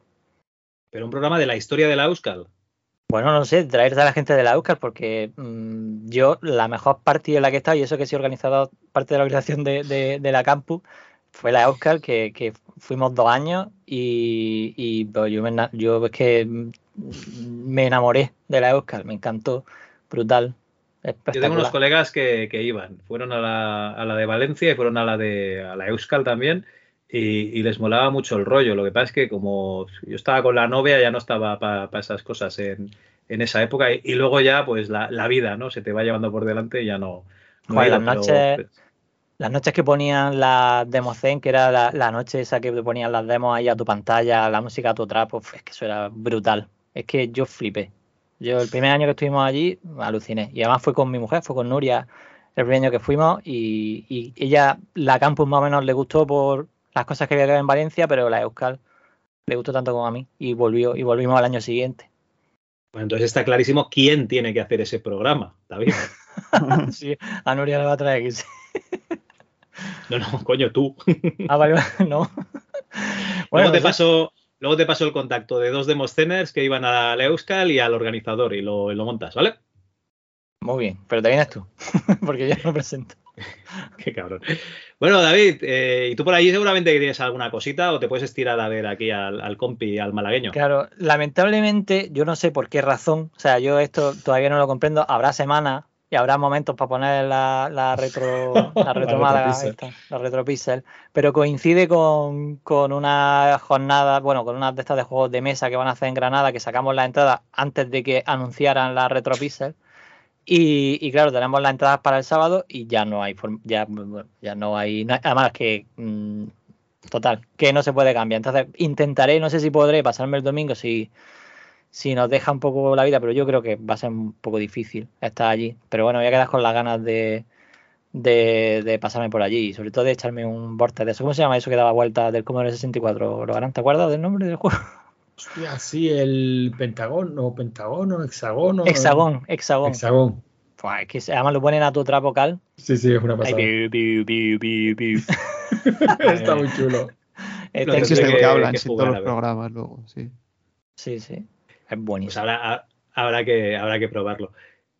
Pero un programa de la historia de la Euskal. Bueno, no sé, traerte a la gente de la Euskal, porque mm, yo, la mejor partida en la que he estado, y eso que sí he organizado parte de la organización de, de- de la campus, fue la Euskal, que, que fuimos dos años y, y, pues, yo, me, yo es que mm, me enamoré de la Euskal, me encantó, brutal, Yo tengo unos colegas que, que iban, fueron a la, a la de Valencia y fueron a la de a la Euskal también y, y les molaba mucho el rollo. Lo que pasa es que como yo estaba con la novia ya no estaba para esas cosas en, en esa época y, y luego ya pues la, la vida, ¿no? Se te va llevando por delante y ya no. no Joder, las pero- noches, las noches que ponían las Demozen, que era la, la noche esa que ponían las demos ahí a tu pantalla, la música a tu trapo, es que eso era brutal. Es que yo flipé. Yo el primer año que estuvimos allí, aluciné. Y además fue con mi mujer, fue con Nuria, el primer año que fuimos, y, y ella, la campus más o menos le gustó por las cosas que había que ver en Valencia, pero la Euskal le gustó tanto como a mí, y volvió, y volvimos al año siguiente. Bueno, entonces está clarísimo quién tiene que hacer ese programa, David. *laughs* *laughs* sí, a Nuria le va a traer sí. No, no, coño, tú. *laughs* Ah, vale, no. luego, te sí. paso, luego te paso el contacto de dos demosceners que iban a la Euskal y al organizador y lo, y lo montas, ¿vale? Muy bien, pero te vienes tú, porque yo no presento. *laughs* Qué cabrón. Bueno, David, eh, y tú por allí seguramente tienes alguna cosita o te puedes estirar a ver aquí al, al compi, al malagueño. Claro, lamentablemente, yo no sé por qué razón, o sea, yo esto todavía no lo comprendo, habrá semanas y habrá momentos para poner la, la retro, *laughs* la retro Málaga, retropixel. esta, la retro pixel, pero coincide con, con una jornada, bueno, con una de estas de juegos de mesa que van a hacer en Granada, que sacamos la entrada antes de que anunciaran la retro pixel. Y, y claro, tenemos las entradas para el sábado y ya no hay, ya, ya no hay, no- además que mm, Total, que no se puede cambiar. Entonces, intentaré, no sé si podré pasarme el domingo si, si nos deja un poco la vida, pero yo creo que va a ser un poco difícil estar allí. Pero bueno, voy a quedar con las ganas de, de, de pasarme por allí y sobre todo de echarme un vortex de eso. ¿Cómo se llama eso que daba vuelta del Commodore 64? ¿Lo ¿Te acuerdas del nombre del juego? Hostia, sí, el pentágono, pentágono, hexagono. Hexagón, hexagón. Hexagón. Buah, es que se- además lo ponen a tu trapo cal. Sí, sí, es una pasada. biu, biu, biu, biu, biu. Está muy chulo. Este que es el el que hablan que en todos los programas luego, sí. Sí, sí. Es Pues buenísimo. habrá, habrá, que, habrá que probarlo.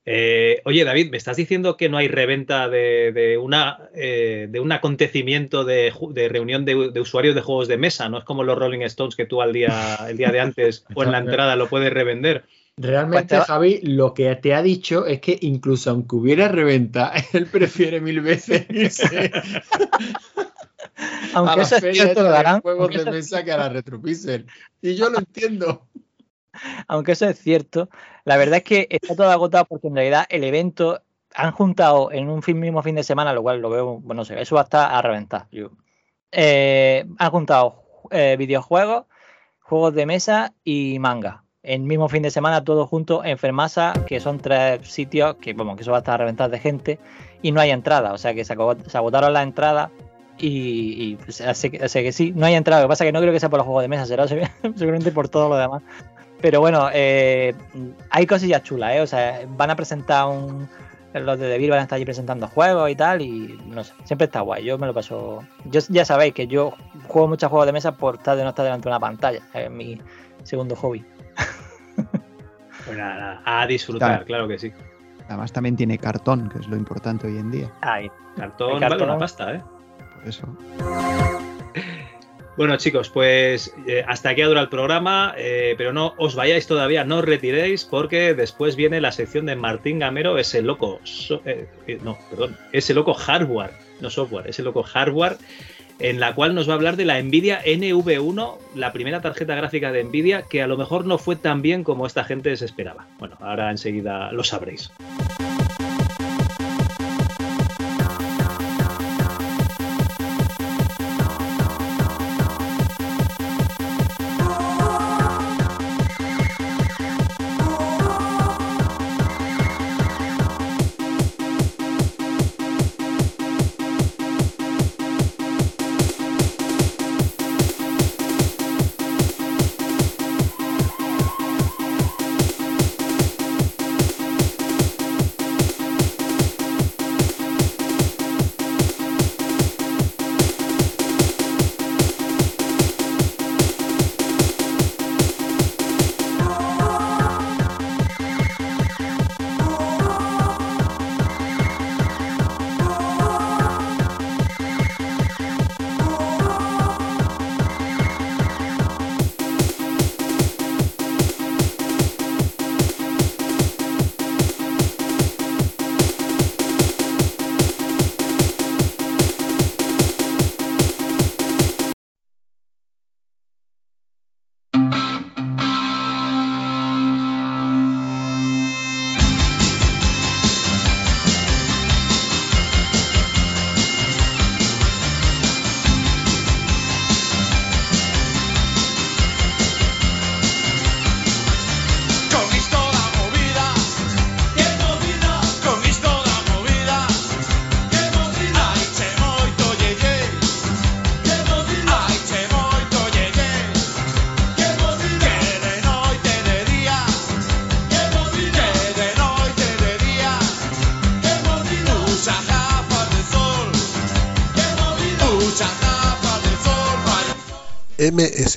Eh, oye, David, ¿me estás diciendo que no hay reventa de, de una, eh, de un acontecimiento de, reunión de, de usuarios de juegos de mesa? No es como los Rolling Stones que tú al día, el día de antes o en la entrada lo puedes revender. Realmente, Pues Javi, lo que te ha dicho es que incluso aunque hubiera reventa, *laughs* él prefiere mil veces irse *laughs* a Aunque la eso es feria cierto, esta de Garán, juegos aunque de eso- mesa que a la Retropixel. Y yo lo entiendo. Aunque eso es cierto, la verdad es que está todo agotado porque en realidad el evento han juntado en un fin- mismo fin de semana, lo cual lo veo, bueno, no sé, eso va a estar a reventar. Eh, han juntado eh, videojuegos, juegos de mesa y manga. El mismo fin de semana, todos juntos en Fermasa, que son tres sitios que, vamos, que eso va a estar a reventar de gente y no hay entrada. O sea que se, agotaron las entradas y, y que- que sí, no hay entrada. Lo que pasa es que no creo que sea por los juegos de mesa, será *laughs* seguramente por todo lo demás. Pero bueno, eh, hay cosillas chulas, ¿eh? O sea, van a presentar un. Los de Devir van a estar allí presentando juegos y tal, y no sé, siempre está guay. Yo me lo paso. Yo ya sabéis que yo juego muchos juegos de mesa por estar de no estar delante de una pantalla. Es mi segundo hobby. *laughs* Pues nada, nada, a disfrutar, Claro. claro que sí. Además también tiene cartón, que es lo importante hoy en día. Ahí. Cartón, El vale cartón. una pasta, ¿eh? Por eso. *laughs* Bueno, chicos, pues eh, hasta aquí ha durado el programa, eh, pero no os vayáis todavía, no os retiréis, porque después viene la sección de Martín Gamero, ese loco, so- eh, no, perdón, ese loco hardware, no software, ese loco hardware, en la cual nos va a hablar de la Nvidia NV1, la primera tarjeta gráfica de Nvidia, que a lo mejor no fue tan bien como esta gente se esperaba. Bueno, ahora enseguida lo sabréis.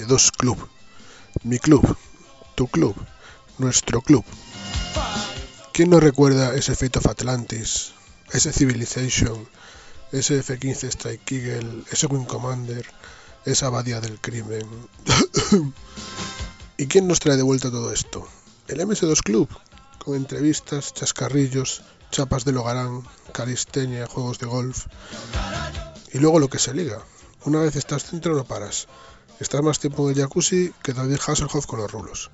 MS2 Club. Mi club, tu club, nuestro club. ¿Quién no recuerda ese Fate of Atlantis, ese Civilization, ese F-15 Strike Eagle, ese Wing Commander, esa abadía del crimen? *coughs* ¿Y quién nos trae de vuelta todo esto? El MS2 Club, con entrevistas, chascarrillos, chapas de Logarán, calistenia, juegos de golf. Y luego lo que se liga. Una vez estás dentro no paras. Estás más tiempo en el jacuzzi que David Hasselhoff con los rulos.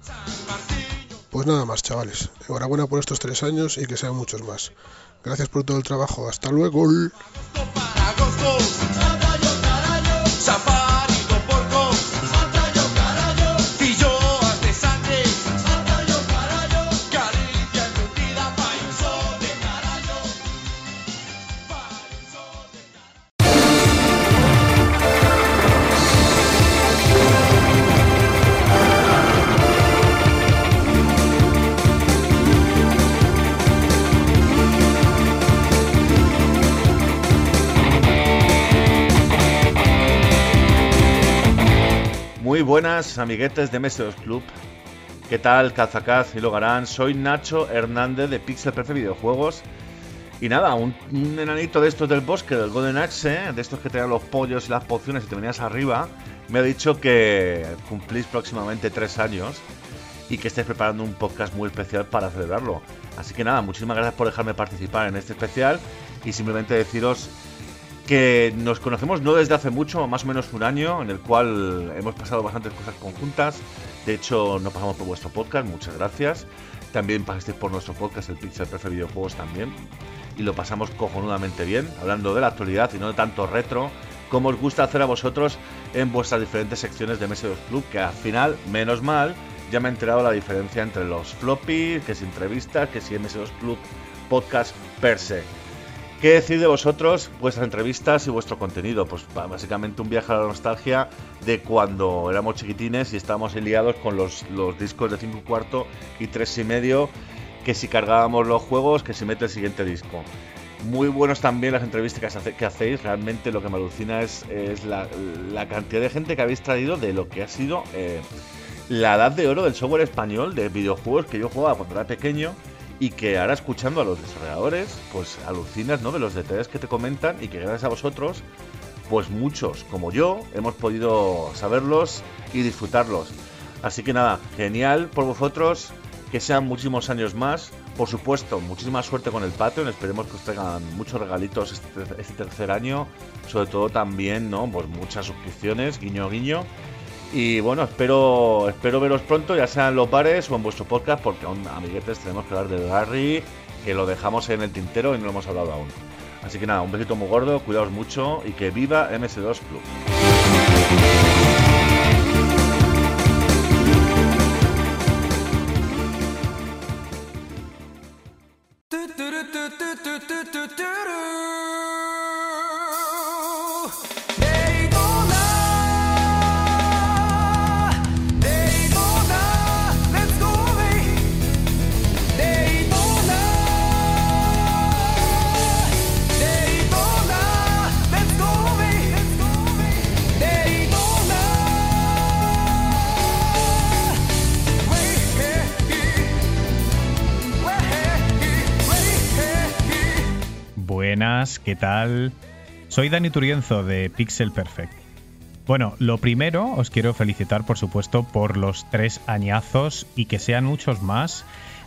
Pues nada más, chavales. Enhorabuena por estos tres años y que sean muchos más. Gracias por todo el trabajo. Hasta luego. Muy buenas, amiguetes de MS2 Club. ¿Qué tal, Kazacaz y Logarán? Soy Nacho Hernández de Pixel Perfect Videojuegos. Y nada, un, enanito de estos del bosque, del Golden Axe, ¿eh? de estos que te dan los pollos y las pociones y te venías arriba, me ha dicho que cumplís próximamente tres años y que estáis preparando un podcast muy especial para celebrarlo. Así que nada, muchísimas gracias por dejarme participar en este especial y simplemente deciros que nos conocemos no desde hace mucho, más o menos un año, en el cual hemos pasado bastantes cosas conjuntas. De hecho, nos pasamos por vuestro podcast, muchas gracias. También pasasteis por nuestro podcast, el Pixel Perfect Videojuegos también. Y lo pasamos cojonudamente bien, hablando de la actualidad y no de tanto retro, como os gusta hacer a vosotros en vuestras diferentes secciones de MS2 Club, que al final, menos mal, ya me he enterado la diferencia entre los floppy, que es entrevistas, que si MS2 Club podcast per se. ¿Qué decir de vosotros, vuestras entrevistas y vuestro contenido? Pues básicamente un viaje a la nostalgia de cuando éramos chiquitines y estábamos liados con los, los discos de 5 y cuarto y 3 y medio, que si cargábamos los juegos, que si mete el siguiente disco. Muy buenos también las entrevistas que hacéis, realmente lo que me alucina es, es la, la cantidad de gente que habéis traído de lo que ha sido eh, la edad de oro del software español de videojuegos que yo jugaba cuando era pequeño y que ahora escuchando a los desarrolladores, pues alucinas, ¿no? De los detalles que te comentan y que gracias a vosotros, pues muchos, como yo, hemos podido saberlos y disfrutarlos. Así que nada, genial por vosotros, que sean muchísimos años más. Por supuesto, muchísima suerte con el Patreon, esperemos que os traigan muchos regalitos este, este tercer año, sobre todo también, ¿no? Pues muchas suscripciones, guiño guiño. Y bueno, espero, espero veros pronto, ya sea en los bares o en vuestro podcast, porque aún, amiguetes, tenemos que hablar de Gary, que lo dejamos en el tintero y no lo hemos hablado aún. Así que nada, un besito muy gordo, cuidaos mucho y que viva MS2 Club. ¿Qué tal? Soy Dani Turienzo de Pixel Perfect. Bueno, lo primero os quiero felicitar por supuesto por los tres añazos y que sean muchos más.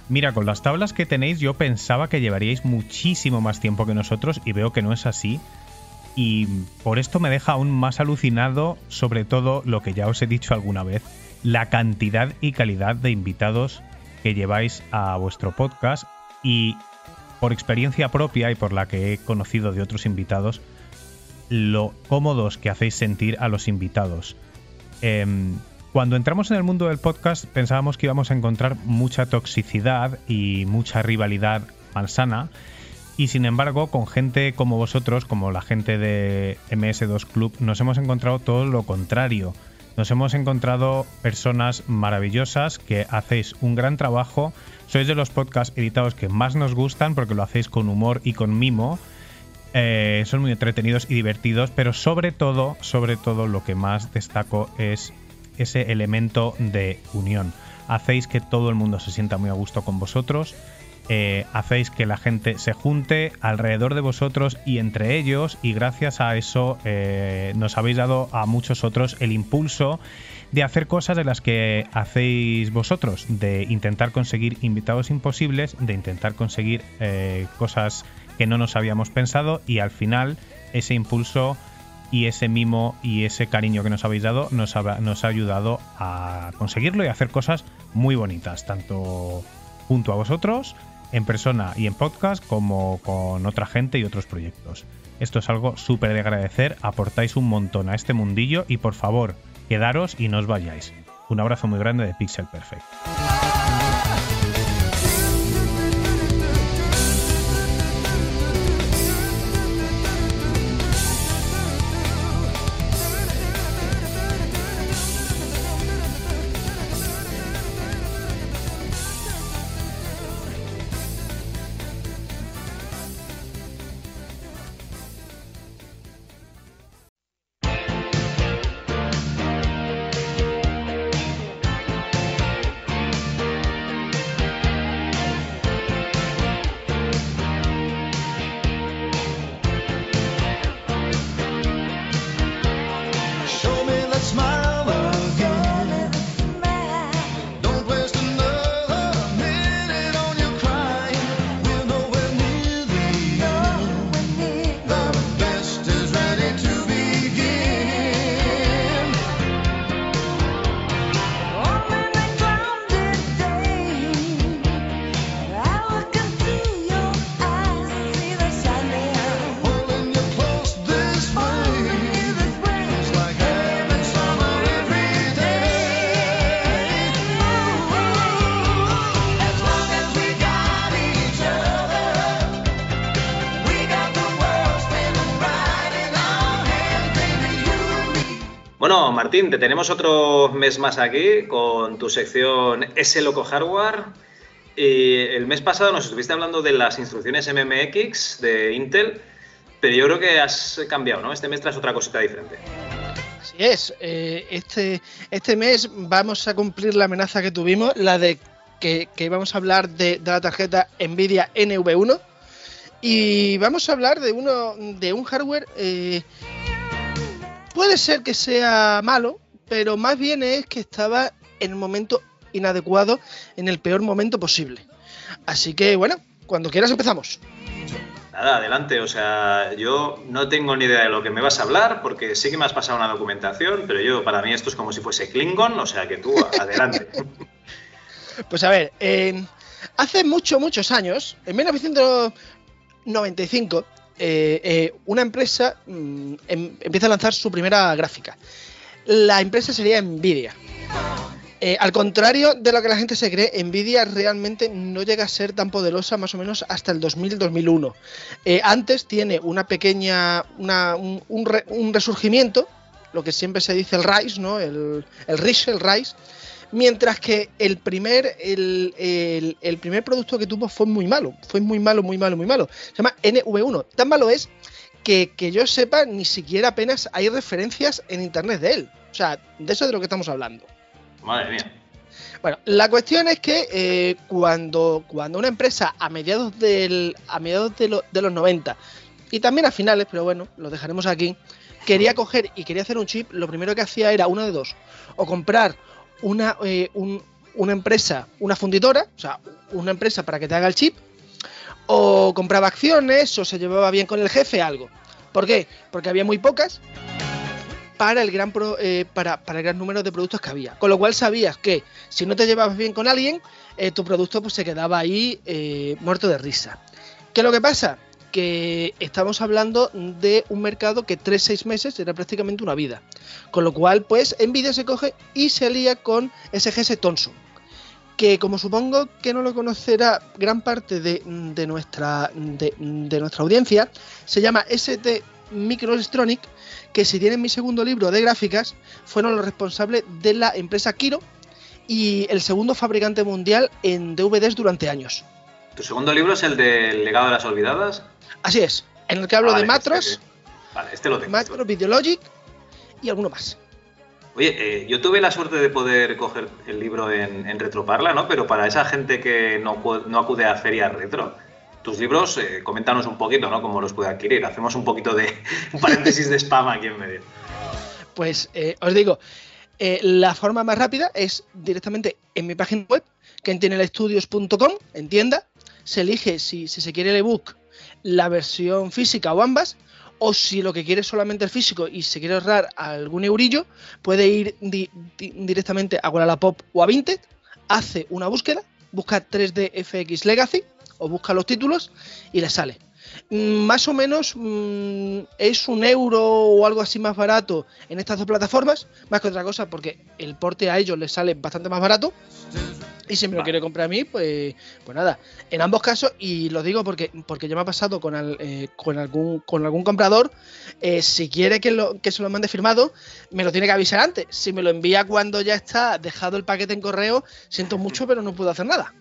Mira, con las tablas que tenéis yo pensaba que llevaríais muchísimo más tiempo que nosotros y veo que no es así. Y por esto me deja aún más alucinado, sobre todo lo que ya os he dicho alguna vez, la cantidad y calidad de invitados que lleváis a vuestro podcast y por experiencia propia y por la que he conocido de otros invitados, lo cómodos que hacéis sentir a los invitados. Em, cuando entramos en el mundo del podcast pensábamos que íbamos a encontrar mucha toxicidad y mucha rivalidad malsana y sin embargo con gente como vosotros, como la gente de MS2 Club, nos hemos encontrado todo lo contrario. Nos hemos encontrado personas maravillosas que hacéis un gran trabajo. Sois de los podcasts editados que más nos gustan porque lo hacéis con humor y con mimo. Eh, son muy entretenidos y divertidos, pero sobre todo, sobre todo lo que más destaco es ese elemento de unión. Hacéis que todo el mundo se sienta muy a gusto con vosotros. eh, hacéis que la gente se junte alrededor de vosotros y entre ellos y gracias a eso eh, nos habéis dado a muchos otros el impulso de hacer cosas de las que hacéis vosotros, de intentar conseguir invitados imposibles, de intentar conseguir eh, cosas que no nos habíamos pensado y al final ese impulso y ese mimo y ese cariño que nos habéis dado nos ha, nos ha ayudado a conseguirlo y a hacer cosas muy bonitas, tanto junto a vosotros, en persona y en podcast, como con otra gente y otros proyectos. Esto es algo súper de agradecer, aportáis un montón a este mundillo y por favor, quedaros y no os vayáis. Un abrazo muy grande de Pixel Perfect. Te tenemos otro mes más aquí con tu sección S Loco Hardware. Y el mes pasado nos estuviste hablando de las instrucciones MMX de Intel, pero yo creo que has cambiado, ¿no? Este mes traes otra cosita diferente. Así es, eh, este, este mes vamos a cumplir la amenaza que tuvimos, la de que, que vamos a hablar de, de la tarjeta Nvidia NV1 y vamos a hablar de uno de un hardware eh, puede ser que sea malo, pero más bien es que estaba en el momento inadecuado, en el peor momento posible. Así que bueno, cuando quieras empezamos. Nada, adelante. O sea, yo no tengo ni idea de lo que me vas a hablar, porque sí que me has pasado una documentación, pero yo, para mí, esto es como si fuese Klingon, o sea que tú, adelante. *laughs* Pues a ver, eh, hace mucho, muchos años, en 1995, eh, eh, una empresa mm, em- empieza a lanzar su primera gráfica. La empresa sería Nvidia. Eh, al contrario de lo que la gente se cree, Nvidia realmente no llega a ser tan poderosa más o menos hasta el 2000-2001. Eh, antes tiene una pequeña, un resurgimiento, lo que siempre se dice el Rise, ¿no? El, el Rise, el Rise. Mientras que el primer, el, el- el primer producto que tuvo fue muy malo. Fue muy malo, muy malo, muy malo. Se llama NV1. Tan malo es que, que yo sepa, ni siquiera apenas hay referencias en internet de él. O sea, de eso es de lo que estamos hablando. Madre mía. Bueno, la cuestión es que eh, cuando, cuando una empresa a mediados, del, a mediados de, lo- de los 90 y también a finales, pero bueno, lo dejaremos aquí, quería coger y quería hacer un chip, lo primero que hacía era uno de dos, o comprar una, eh, un- una empresa, una fundidora, o sea, una empresa para que te haga el chip, o compraba acciones, o se llevaba bien con el jefe, algo. ¿Por qué? Porque había muy pocas para el gran pro- eh, para, para el gran número de productos que había. Con lo cual sabías que si no te llevabas bien con alguien, eh, tu producto pues se quedaba ahí muerto de risa. ¿Qué es lo que pasa? Que estamos hablando de un mercado que 3-6 meses era prácticamente una vida. Con lo cual, pues Nvidia se coge y se alía con SGS Thomson. Que como supongo que no lo conocerá gran parte de, de nuestra, de, de nuestra audiencia, se llama ST Microelectronic, que si tienen mi segundo libro de gráficas, fueron los responsables de la empresa Kiro y el segundo fabricante mundial en DVDs durante años. ¿Tu segundo libro es el del legado de las olvidadas? Así es. en el que hablo Ah, de vale, Matros, este, Vale, este lo tengo. Matros Videologic y alguno más. Oye, eh, yo tuve la suerte de poder coger el libro en, en Retroparla, ¿no? Pero para esa gente que no, no acude a ferias retro, tus libros, eh, coméntanos un poquito, ¿no? Cómo los puede adquirir. Hacemos un poquito de *laughs* un paréntesis de spam aquí en medio. Pues eh, os digo, eh, la forma más rápida es directamente en mi página web, quentienelestudios.com, en tienda. Se elige si, si se quiere el ebook, la versión física o ambas. O si lo que quiere es solamente el físico y se quiere ahorrar algún eurillo, puede ir di- di- directamente a Wallapop o a Vinted, hace una búsqueda, busca 3D FX Legacy o busca los títulos y le sale. Mm, Más o menos mm, es un euro o algo así más barato en estas dos plataformas, más que otra cosa porque el porte a ellos les sale bastante más barato. Y si me lo quiere comprar a mí, pues, pues nada. En ambos casos, y lo digo porque, porque ya me ha pasado con, al- eh, con, algún, con algún comprador, eh, si quiere que, lo, que se lo mande firmado, me lo tiene que avisar antes. Si me lo envía cuando ya está dejado el paquete en correo, siento mucho, pero no puedo hacer nada.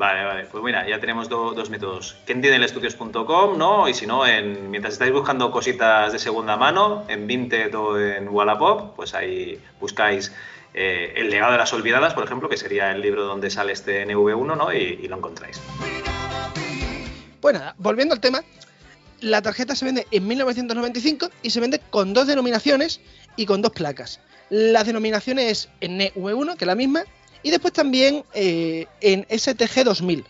Vale, vale. Pues mira, ya tenemos do- dos métodos. Quentienelestudios.com, ¿no? Y si no, en, mientras estáis buscando cositas de segunda mano, en Vinted o en Wallapop, pues ahí buscáis eh, El legado de las olvidadas, por ejemplo, que sería el libro donde sale este NV1, ¿no? Y, lo encontráis. Pues nada, volviendo al tema, la tarjeta se vende en 1995 y se vende con dos denominaciones y con dos placas. Las denominaciones en NV1, que es la misma, y después también eh, en STG 2000.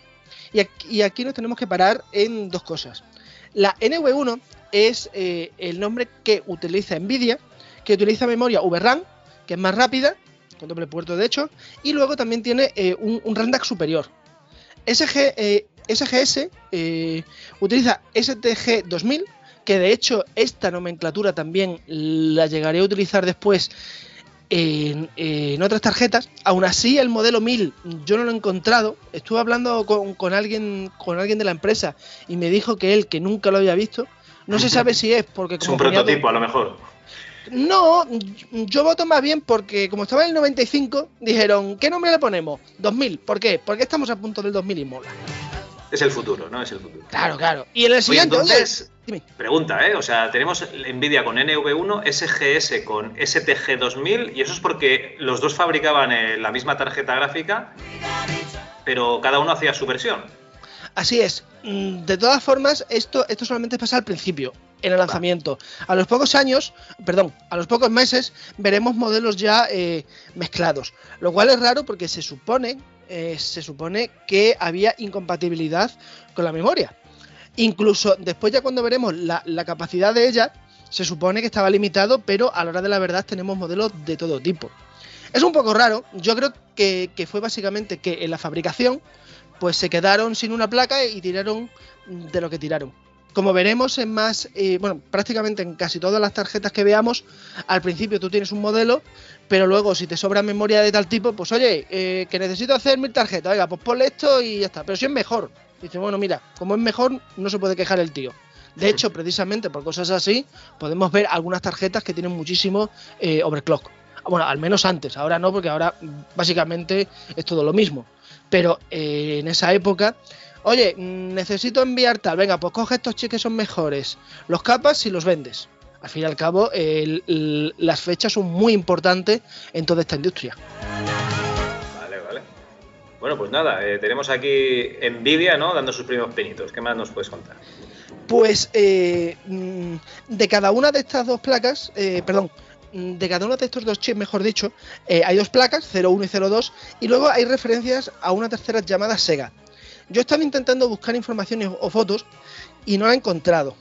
Y aquí, nos tenemos que parar en dos cosas. La NV1 es eh, el nombre que utiliza Nvidia, que utiliza memoria VRAM, que es más rápida, con doble puerto de hecho, y luego también tiene eh, un, un RAM DAC superior. SG, SGS utiliza STG 2000, que de hecho esta nomenclatura también la llegaré a utilizar después en, en otras tarjetas. Aún así, el modelo 1000 yo no lo he encontrado. Estuve hablando con, con alguien, con alguien de la empresa y me dijo que él, que nunca lo había visto, no se sabe si es porque Es como un ponía do- prototipo, a lo mejor. no, yo voto más bien porque como estaba en el 95, dijeron, ¿qué nombre le ponemos? 2000. ¿Por qué? Porque estamos a punto del 2000 y mola. Es el futuro, ¿no? Es el futuro. Claro, claro. Y en el siguiente, oye, entonces, dime. pregunta, ¿eh? O sea, tenemos Nvidia con NV1, SGS con STG 2000, y eso es porque los dos fabricaban eh, la misma tarjeta gráfica, pero cada uno hacía su versión. Así es. Mm, De todas formas, esto, esto solamente pasa al principio, en el lanzamiento. A los pocos años, perdón, a los pocos meses, veremos modelos ya eh, mezclados. Lo cual es raro porque se supone, eh, se supone que había incompatibilidad con la memoria. Incluso después ya cuando veremos la, capacidad de ella, se supone que estaba limitado, pero a la hora de la verdad tenemos modelos de todo tipo. Es un poco raro, yo creo que, que fue básicamente que en la fabricación pues se quedaron sin una placa y tiraron de lo que tiraron. Como veremos en más, eh, bueno, prácticamente en casi todas las tarjetas que veamos, al principio tú tienes un modelo, pero luego si te sobra memoria de tal tipo, pues oye, eh, que necesito hacer mil tarjetas, oiga, pues ponle esto y ya está. Pero si es mejor, dice, bueno, mira, como es mejor, no se puede quejar el tío. De hecho, precisamente por cosas así, podemos ver algunas tarjetas que tienen muchísimo eh, overclock. Bueno, al menos antes, ahora no, porque ahora mm, básicamente es todo lo mismo. Pero eh, en esa época, oye, mm, necesito enviar tal, venga, pues coge estos chips que son mejores, los capas y los vendes. Al fin y al cabo, el- el- las fechas son muy importantes en toda esta industria. Bueno, pues nada, eh, tenemos aquí Nvidia, ¿no? Dando sus primeros pinitos. ¿Qué más nos puedes contar? Pues eh, mm, de cada una de estas dos placas, eh, perdón, mm, de cada uno de estos dos chips, mejor dicho, eh, hay dos placas, 01 y 02, y luego hay referencias a una tercera llamada Sega. Yo estaba intentando buscar informaciones o fotos y no la he encontrado.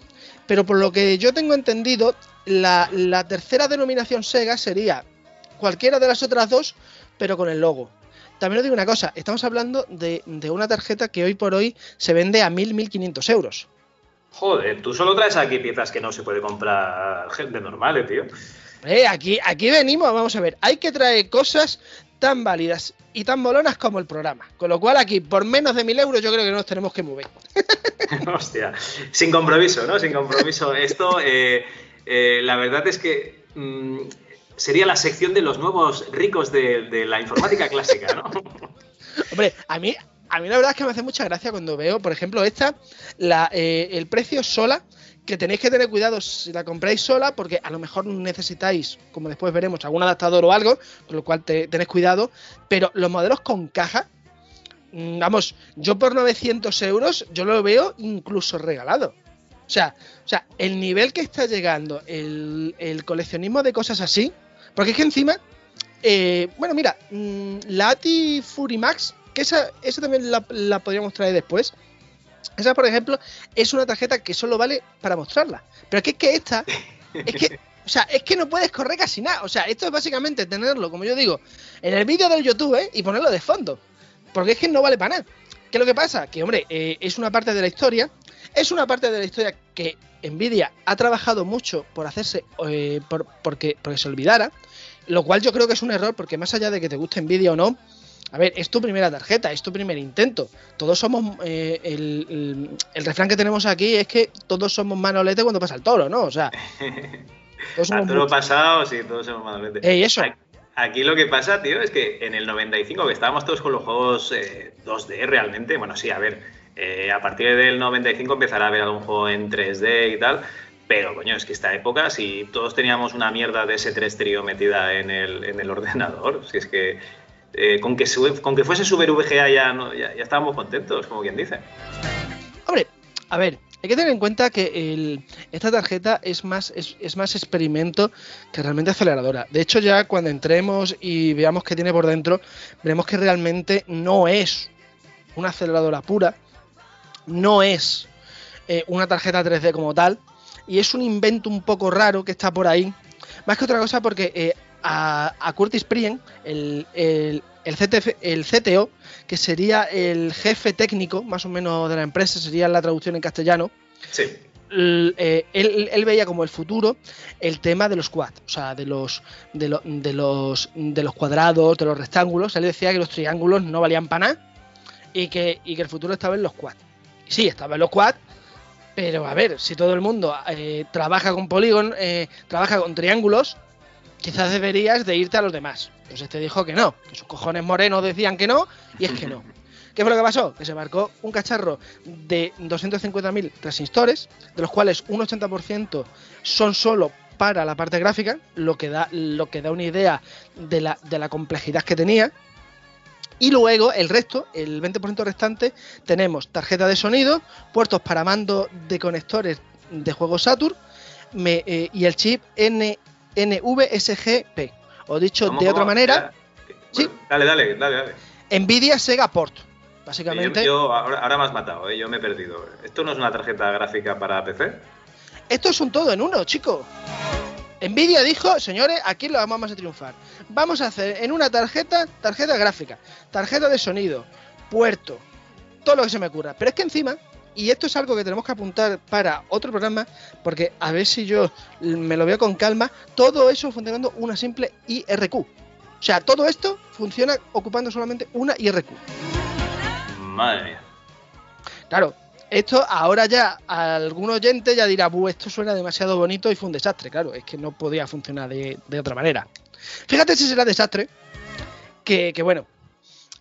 Pero por lo que yo tengo entendido, la tercera denominación Sega sería cualquiera de las otras dos, pero con el logo. También os digo una cosa, estamos hablando de, de una tarjeta que hoy por hoy se vende a 1.000-1.500 euros. Joder, tú solo traes aquí piezas que no se puede comprar gente normal, tío. Eh, aquí, aquí venimos, vamos a ver, hay que traer cosas tan válidas y tan molonas como el programa. Con lo cual aquí, por menos de 1.000 euros, yo creo que nos tenemos que mover. *laughs* *laughs* Hostia, sin compromiso, ¿no? Sin compromiso. Esto, eh, eh, la verdad es que mm, sería la sección de los nuevos ricos de, la informática clásica, ¿no? *laughs* Hombre, a mí, a mí la verdad es que me hace mucha gracia cuando veo, por ejemplo, esta, eh, el precio sola, que tenéis que tener cuidado si la compráis sola, porque a lo mejor necesitáis, como después veremos, algún adaptador o algo, con lo cual te, tenéis cuidado, pero los modelos con caja, mm, vamos, yo por 900 euros, yo lo veo incluso regalado. O sea, o sea, el nivel que está llegando el coleccionismo de cosas así, porque es que encima, eh, bueno, mira, mm, la ATI Fury Max, que esa, esa también la, la podríamos traer después. Esa, por ejemplo, es una tarjeta que solo vale para mostrarla. Pero es que, es que esta, es que, *laughs* o sea, es que no puedes correr casi nada. O sea, esto es básicamente tenerlo, como yo digo, en el vídeo del YouTube ¿eh? y ponerlo de fondo. Porque es que no vale para nada. ¿Qué es lo que pasa? Que, hombre, eh, es una parte de la historia. Es una parte de la historia que Nvidia ha trabajado mucho por hacerse, eh, por, porque, porque se olvidara. Lo cual yo creo que es un error, porque más allá de que te guste Nvidia o no, a ver, es tu primera tarjeta, es tu primer intento. Todos somos. eh, el, el- el refrán que tenemos aquí es que todos somos manolete cuando pasa el toro, ¿no? O sea, *laughs* todos somos Arturo muy- pasado, sí, todos somos malamente. Ey, eso. Aquí lo que pasa, tío, es que en el 95, que estábamos todos con los juegos eh, 2D realmente, bueno, sí, a ver, eh, a partir del 95 empezará a haber algún juego en 3D y tal, pero coño, es que esta época, si todos teníamos una mierda de ese 3 trío metida en el, en el *laughs* ordenador, si es que eh, con, que con que fuese Super VGA ya, no- ya, estábamos contentos, como quien dice. Hombre, a ver, hay que tener en cuenta que esta tarjeta es más, es más experimento que realmente aceleradora. De hecho, ya cuando entremos y veamos qué tiene por dentro, veremos que realmente no es una aceleradora pura, no es eh, una tarjeta 3D como tal, y es un invento un poco raro que está por ahí. Más que otra cosa porque eh, a, a Curtis Prien, el, el, el CTF el CTO, que sería el jefe técnico más o menos de la empresa, sería la traducción en castellano, Sí. l- eh, él, él veía como el futuro el tema de los quad, o sea, de los, de, lo- de los de los cuadrados, de los rectángulos. Él decía que los triángulos no valían para nada y que, y que el futuro estaba en los quad. Y sí, estaba en los quad, pero a ver, si todo el mundo eh, trabaja con polígonos, eh, trabaja con triángulos, quizás deberías de irte a los demás. Pues este dijo que no, que sus cojones morenos decían que no, y es que no. *laughs* ¿Qué fue lo que pasó? Que se marcó un cacharro de 250.000 transistores, de los cuales un 80% son solo para la parte gráfica, lo que da, lo que da una idea de la, de la complejidad que tenía. Y luego el resto, el 20% restante, tenemos tarjeta de sonido, puertos para mando de conectores de juegos Saturn me- eh, y el chip N, NVSGP. O dicho ¿Cómo, de cómo? otra manera, Bueno, Dale, dale, dale, dale. Nvidia Sega Port. Yo, Básicamente, yo- ahora, ahora me has matado, ¿eh? yo me he perdido. ¿Esto no es una tarjeta gráfica para PC? esto es un todo en uno, chico. Nvidia dijo, señores, aquí lo vamos a triunfar. Vamos a hacer en una tarjeta, tarjeta gráfica, tarjeta de sonido, puerto, todo lo que se me ocurra. Pero es que encima, y esto es algo que tenemos que apuntar para otro programa, porque a ver si yo me lo veo con calma, todo eso funcionando una simple IRQ. O sea, todo esto funciona ocupando solamente una IRQ. Madre mía. Claro, esto ahora ya algún oyente ya dirá, "Buh, esto suena demasiado bonito y fue un desastre. Claro, es que no podía funcionar de, de otra manera. Fíjate si será desastre, que, que bueno,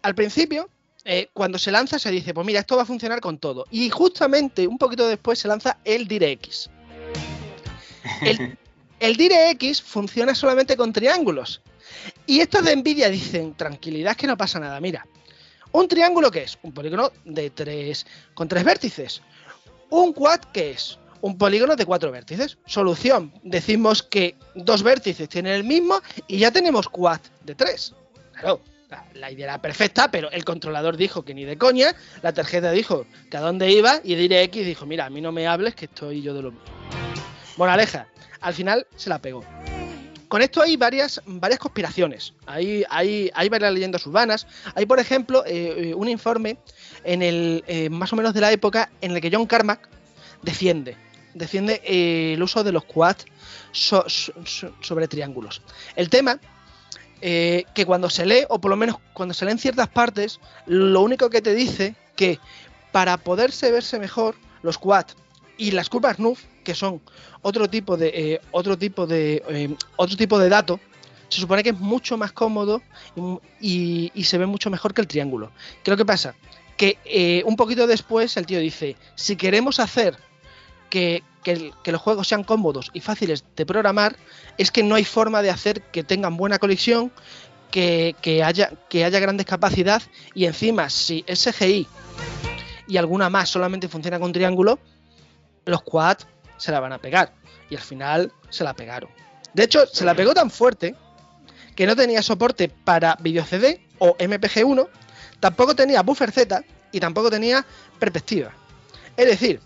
al principio, eh, cuando se lanza se dice, pues mira, esto va a funcionar con todo. Y justamente un poquito después se lanza el DirectX. El, *laughs* el DirectX funciona solamente con triángulos. Y estos de Nvidia dicen, tranquilidad, que no pasa nada, mira. ¿Un triángulo qué es? Un polígono de tres, con tres vértices. ¿Un quad qué es? Un polígono de cuatro vértices. Solución. Decimos que dos vértices tienen el mismo y ya tenemos quad de tres. Claro, la, idea era perfecta, pero el controlador dijo que ni de coña, la tarjeta dijo que a dónde iba y DirectX dijo, mira, a mí no me hables que estoy yo de lo mío. Bueno, Aleja, al final se la pegó. Con esto hay varias, varias conspiraciones, hay, hay, hay varias leyendas urbanas. Hay, por ejemplo, eh, eh, un informe en el eh, más o menos de la época en el que John Carmack defiende, defiende el uso de los quads so- so- so- sobre triángulos. El tema que cuando se lee, o por lo menos cuando se lee en ciertas partes, lo único que te dice que para poderse verse mejor, los quad y las curvas NUF, que son otro tipo de eh, otro tipo de eh, otro tipo de dato, se supone que es mucho más cómodo y, y- se ve mucho mejor que el triángulo. ¿Qué es lo que pasa? que eh, un poquito después el tío dice, si queremos hacer que, que los juegos sean cómodos y fáciles de programar, es que no hay forma de hacer que tengan buena conexión, que, que haya, que haya grandes capacidad y encima si SGI y alguna más solamente funciona con triángulo, los quad se la van a pegar. Y al final se la pegaron. De hecho, se la pegó tan fuerte que no tenía soporte para video CD o MPG1, tampoco tenía buffer Z y tampoco tenía perspectiva. Es decir,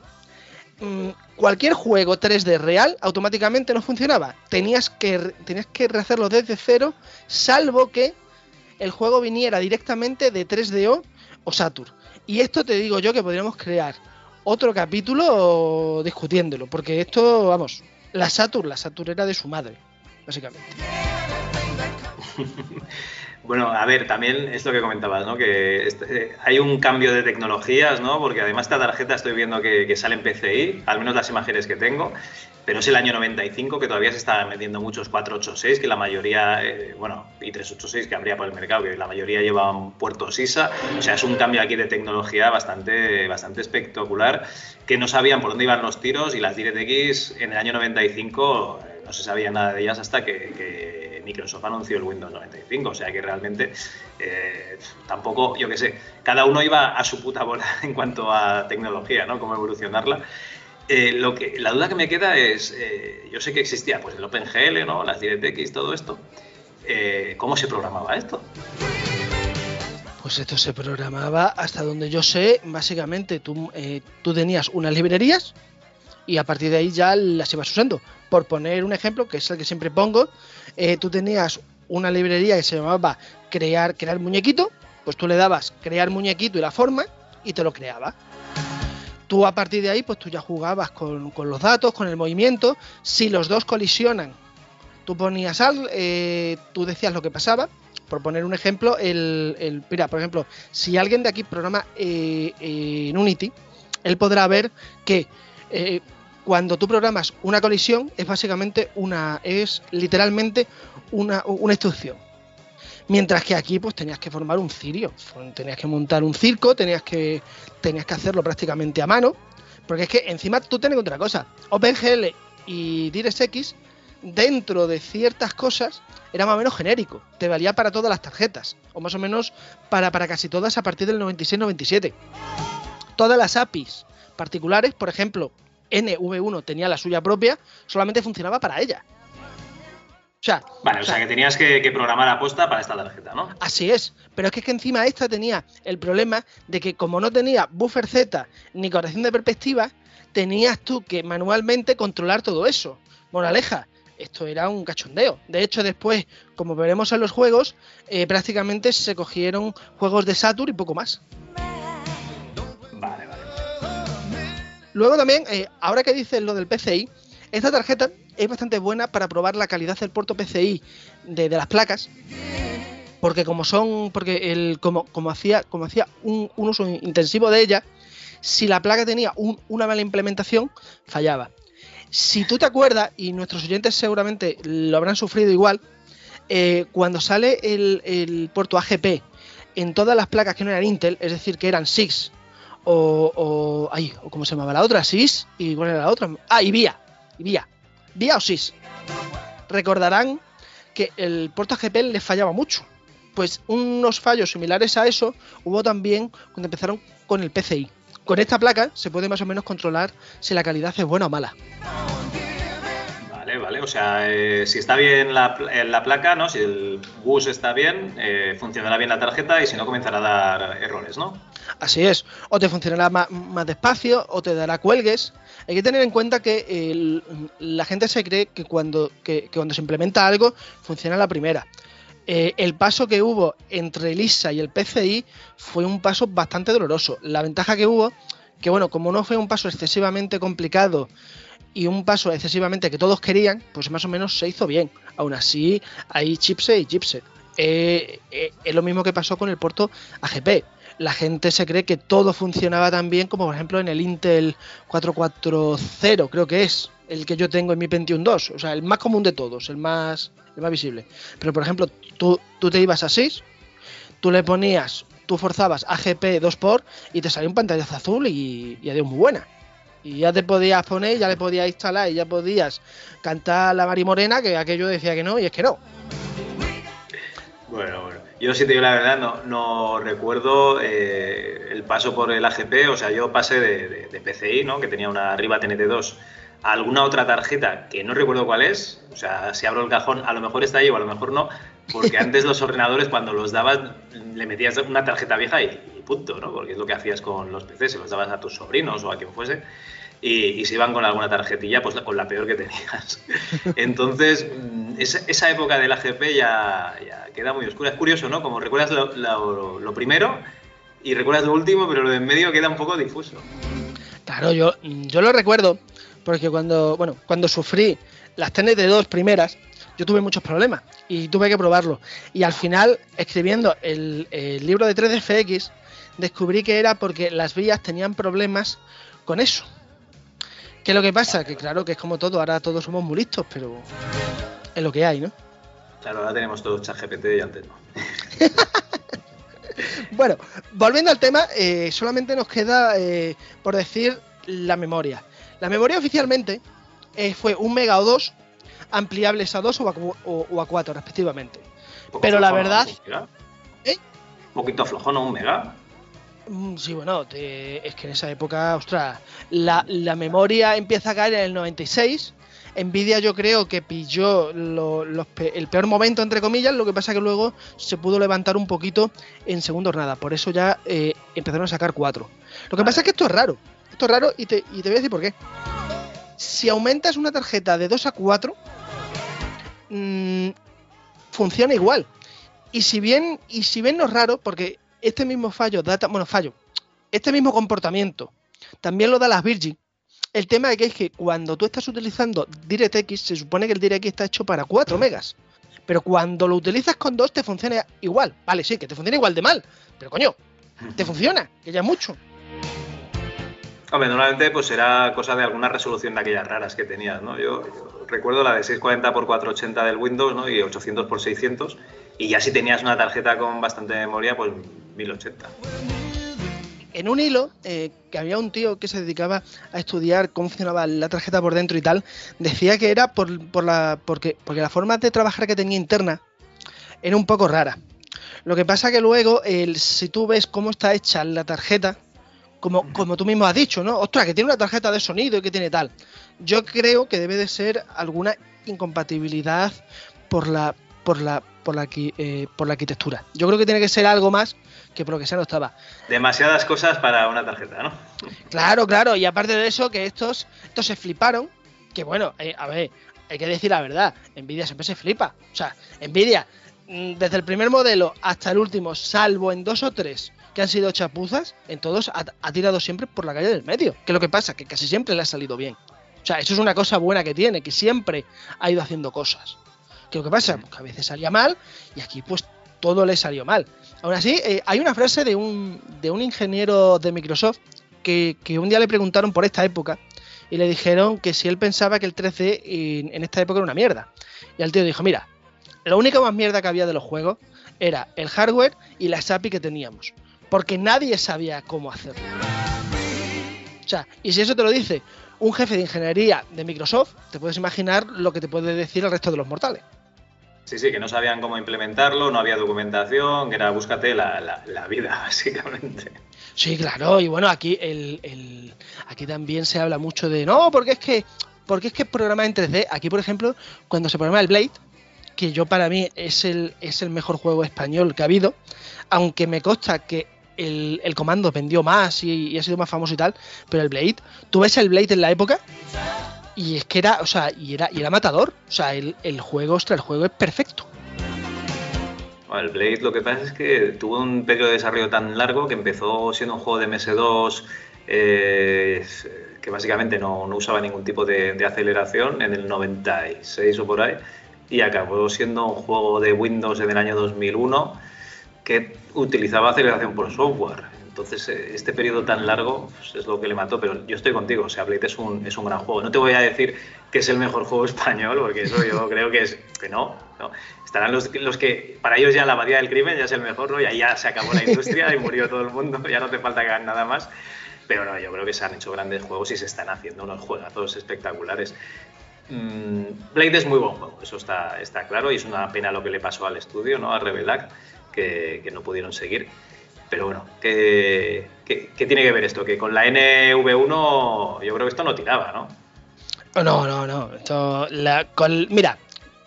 mm, cualquier juego 3D real automáticamente no funcionaba. Tenías que, tenías que rehacerlo desde cero, salvo que el juego viniera directamente de 3DO o Saturn. Y esto te digo yo que podríamos crear otro capítulo discutiéndolo, porque esto, vamos, la Saturn, la Saturn era de su madre, básicamente. *laughs* Bueno, a ver, también es lo que comentabas, ¿no? Que este- eh, hay un cambio de tecnologías, ¿no? Porque además esta tarjeta estoy viendo que, que sale en PCI, al menos las imágenes que tengo, pero es el año 95 que todavía se están metiendo muchos 486, que la mayoría, eh, bueno, y 386 que habría por el mercado, que la mayoría llevan puertos ISA. O sea, es un cambio aquí de tecnología bastante, bastante espectacular, que no sabían por dónde iban los tiros y las DirectX en el año 95 eh, no se sabía nada de ellas hasta que, que Microsoft anunció el Windows 95. O sea que realmente eh, tampoco, yo qué sé, cada uno iba a su puta bola *laughs* en cuanto a tecnología, ¿no? Cómo evolucionarla. Eh, lo que, la duda que me queda es, eh, yo sé que existía pues el OpenGL, ¿no? Las DirectX, todo esto. ¿Cómo se programaba esto? Pues esto se programaba hasta donde yo sé, básicamente tú, tú tenías unas librerías y a partir de ahí ya las ibas usando. Por poner un ejemplo, que es el que siempre pongo, eh, tú tenías una librería que se llamaba crear, crear muñequito, pues tú le dabas crear muñequito y la forma y te lo creaba. Tú a partir de ahí, pues tú ya jugabas con, con los datos, con el movimiento. Si los dos colisionan, tú ponías al, eh, tú decías lo que pasaba. Por poner un ejemplo, el, el- mira, por ejemplo, si alguien de aquí programa eh, en Unity, él podrá ver que eh, cuando tú programas una colisión es básicamente una, es literalmente una, una instrucción. Mientras que aquí pues tenías que formar un cirio, tenías que montar un circo, tenías que, tenías que hacerlo prácticamente a mano, porque es que encima tú tienes otra cosa, OpenGL y DirectX dentro de ciertas cosas era más o menos genérico, te valía para todas las tarjetas, o más o menos para, para casi todas a partir del 96-97. Todas las APIs particulares, por ejemplo, NV1 tenía la suya propia, solamente funcionaba para ella. O sea, Vale, o sea que tenías que, que programar aposta para esta tarjeta, ¿no? Así es, pero es que, es que encima esta tenía el problema de que como no tenía buffer Z ni corrección de perspectiva, tenías tú que manualmente controlar todo eso. Moraleja, esto era un cachondeo. De hecho, después, como veremos en los juegos, eh, prácticamente se cogieron juegos de Saturn y poco más. Luego también, eh, ahora que dices lo del PCI, esta tarjeta es bastante buena para probar la calidad del puerto PCI de, las placas. Porque como son, porque el, como, como hacía, como hacía un, uso intensivo de ella, si la placa tenía un- una mala implementación, fallaba. Si tú te acuerdas, y nuestros oyentes seguramente lo habrán sufrido igual, eh, cuando sale el, el puerto AGP en todas las placas que no eran Intel, es decir, que eran SIX o, o, ay, ¿cómo se llamaba la otra? SIS y ¿cuál era la otra? Ah, y VIA, y VIA, VIA o SIS. Recordarán que el puerto AGP le fallaba mucho. Pues unos fallos similares a eso hubo también cuando empezaron con el PCI. Con esta placa se puede más o menos controlar si la calidad es buena o mala. Vale. O sea, eh, si está bien la, eh, la placa, ¿no? Si el bus está bien, eh, funcionará bien la tarjeta y si no comenzará a dar errores, ¿no? Así es, o te funcionará ma- más, despacio o te dará cuelgues. Hay que tener en cuenta que la gente se cree que cuando, que, cuando se implementa algo funciona la primera. El paso que hubo entre el ISA y el PCI fue un paso bastante doloroso. La ventaja que hubo, que bueno, como no fue un paso excesivamente complicado y un paso excesivamente que todos querían, pues más o menos se hizo bien. Aún así, hay chipset y chipset. Eh, eh, es lo mismo que pasó con el puerto AGP. La gente se cree que todo funcionaba tan bien como por ejemplo en el Intel 440, creo que es el que yo tengo en mi Pentium 2, o sea, el más común de todos, el más, el más visible. Pero por ejemplo, tú, tú te ibas a 6, tú le ponías tú forzabas AGP 2 por y te salía un pantallazo azul y, y adiós muy buena. Y ya te podías poner, ya le podías instalar y ya podías cantar la Mari Morena, que aquello decía que no, y es que no. Bueno, bueno. Yo, si te digo la verdad, no, no recuerdo eh, el paso por el AGP. O sea, yo pasé de, de- de PCI, ¿no? que tenía una Riva TNT2, a alguna otra tarjeta que no recuerdo cuál es. O sea, si abro el cajón, a lo mejor está ahí o a lo mejor no. Porque *laughs* antes los ordenadores, cuando los dabas, le metías una tarjeta vieja y punto, ¿no? Porque es lo que hacías con los PCs, se los dabas a tus sobrinos o a quien fuese. Y, y se iban con alguna tarjetilla, pues con la peor que tenías. *laughs* Entonces, mm, esa, esa época del AGP ya, ya queda muy oscura. Es curioso, ¿no? Como recuerdas lo, lo- lo primero y recuerdas lo último, pero lo de en medio queda un poco difuso. Claro, yo, yo lo recuerdo porque cuando, bueno, cuando sufrí las TNT2 primeras, yo tuve muchos problemas y tuve que probarlo. Y al final, escribiendo el, el libro de 3DFX, descubrí que era porque las vías tenían problemas con eso. ¿Qué es lo que pasa? Que claro, que es como todo, ahora todos somos muy listos, pero es lo que hay, ¿no? Claro, ahora tenemos todo ChatGPT y antes no. *laughs* Bueno, volviendo al tema, eh, solamente nos queda eh, por decir la memoria. La memoria oficialmente eh, fue un mega o dos, ampliables a 2 o a, o- o a 4 respectivamente. Pero la verdad, Un poquito flojo, ¿no? Un mega. Mm, sí, bueno, te- es que en esa época, ostras, la, la memoria empieza a caer en el 96. Nvidia yo creo que pilló lo- los el peor momento, entre comillas, lo que pasa que luego se pudo levantar un poquito en segundos nada. Por eso ya eh, empezaron a sacar 4. Lo que pasa es que esto es raro. Esto es raro y te, y te voy a decir por qué. Si aumentas una tarjeta de 2 a 4, mm, funciona igual. Y si bien, y si bien no es raro, porque este mismo fallo data, bueno, fallo, este mismo comportamiento también lo da las Virgin. El tema es que es que cuando tú estás utilizando DirectX, se supone que el DirectX está hecho para 4 megas. Pero cuando lo utilizas con 2 te funciona igual. Vale, sí, que te funciona igual de mal. Pero coño, te funciona, que ya es mucho. Hombre, normalmente pues era cosa de alguna resolución de aquellas raras que tenías, ¿no? Yo, recuerdo la de 640 x 480 del Windows, ¿no? Y 800 x 600. Y ya si tenías una tarjeta con bastante memoria, pues 1080. en un hilo eh, que había un tío que se dedicaba a estudiar cómo funcionaba la tarjeta por dentro y tal, decía que era por, por la, porque, porque la forma de trabajar que tenía interna era un poco rara. Lo que pasa que luego, el, si tú ves cómo está hecha la tarjeta, como, como tú mismo has dicho, ¿no? Ostras, que tiene una tarjeta de sonido y que tiene tal. Yo creo que debe de ser alguna incompatibilidad por la, por la, por la, eh, por la arquitectura. Yo creo que tiene que ser algo más que por lo que sea no estaba. Demasiadas cosas para una tarjeta, ¿no? Claro, claro, y aparte de eso, que estos, estos se fliparon, que bueno, eh, a ver, hay que decir la verdad, Nvidia siempre se flipa. O sea, Nvidia, mm, desde el primer modelo hasta el último, salvo en dos o tres que han sido chapuzas, en todos ha, ha tirado siempre por la calle del medio. Que lo que pasa, que casi siempre le ha salido bien. O sea, eso es una cosa buena que tiene, que siempre ha ido haciendo cosas. Que lo que pasa, pues que a veces salía mal y aquí pues todo le salió mal. Aún así, eh, hay una frase de un, de un ingeniero de Microsoft que, que un día le preguntaron por esta época y le dijeron que si él pensaba que el 13 en, en esta época era una mierda. Y el tío dijo, mira, la única más mierda que había de los juegos era el hardware y las API que teníamos. Porque nadie sabía cómo hacerlo. O sea, y si eso te lo dice un jefe de ingeniería de Microsoft, te puedes imaginar lo que te puede decir el resto de los mortales. Sí, sí, que no sabían cómo implementarlo, no había documentación, que era búscate la, la- la vida, *laughs* básicamente. Sí, claro, y bueno, aquí el, el- aquí también se habla mucho de no, porque es que porque es que programa en 3D. Aquí, por ejemplo, cuando se programa el Blade, que yo para mí es el, es el mejor juego español que ha habido, aunque me consta que el, el comando vendió más y, y ha sido más famoso y tal, pero el Blade, tú ves el Blade en la época y es que era, o sea, y era, y era matador. O sea, el, el juego, ostras, el juego es perfecto. El Blade lo que pasa es que tuvo un periodo de desarrollo tan largo que empezó siendo un juego de MS2 eh, que básicamente no, no usaba ningún tipo de, de aceleración en el 96 o por ahí y acabó siendo un juego de Windows en el año 2001 que utilizaba aceleración por software. Entonces, eh, este periodo tan largo pues, es lo que le mató, pero yo estoy contigo, o sea, Blade es un, es un gran juego. No te voy a decir que es el mejor juego *laughs* español, porque eso yo creo que es que no, no. Estarán los, los que, para ellos ya la abadía del crimen ya es el mejor, ¿no? Y ahí ya se acabó la industria y murió todo el mundo, *laughs* ya no te falta que hagan nada más. Pero no, yo creo que se han hecho grandes juegos y se están haciendo unos juegazos espectaculares. Mm, Blade es muy buen juego, eso está, está claro, y es una pena lo que le pasó al estudio, ¿no? A Revelac, que, que no pudieron seguir. Pero bueno, ¿qué, qué, qué tiene que ver esto? Que con la NV1 yo creo que esto no tiraba, ¿no? No, no, no. Esto, la, con, mira,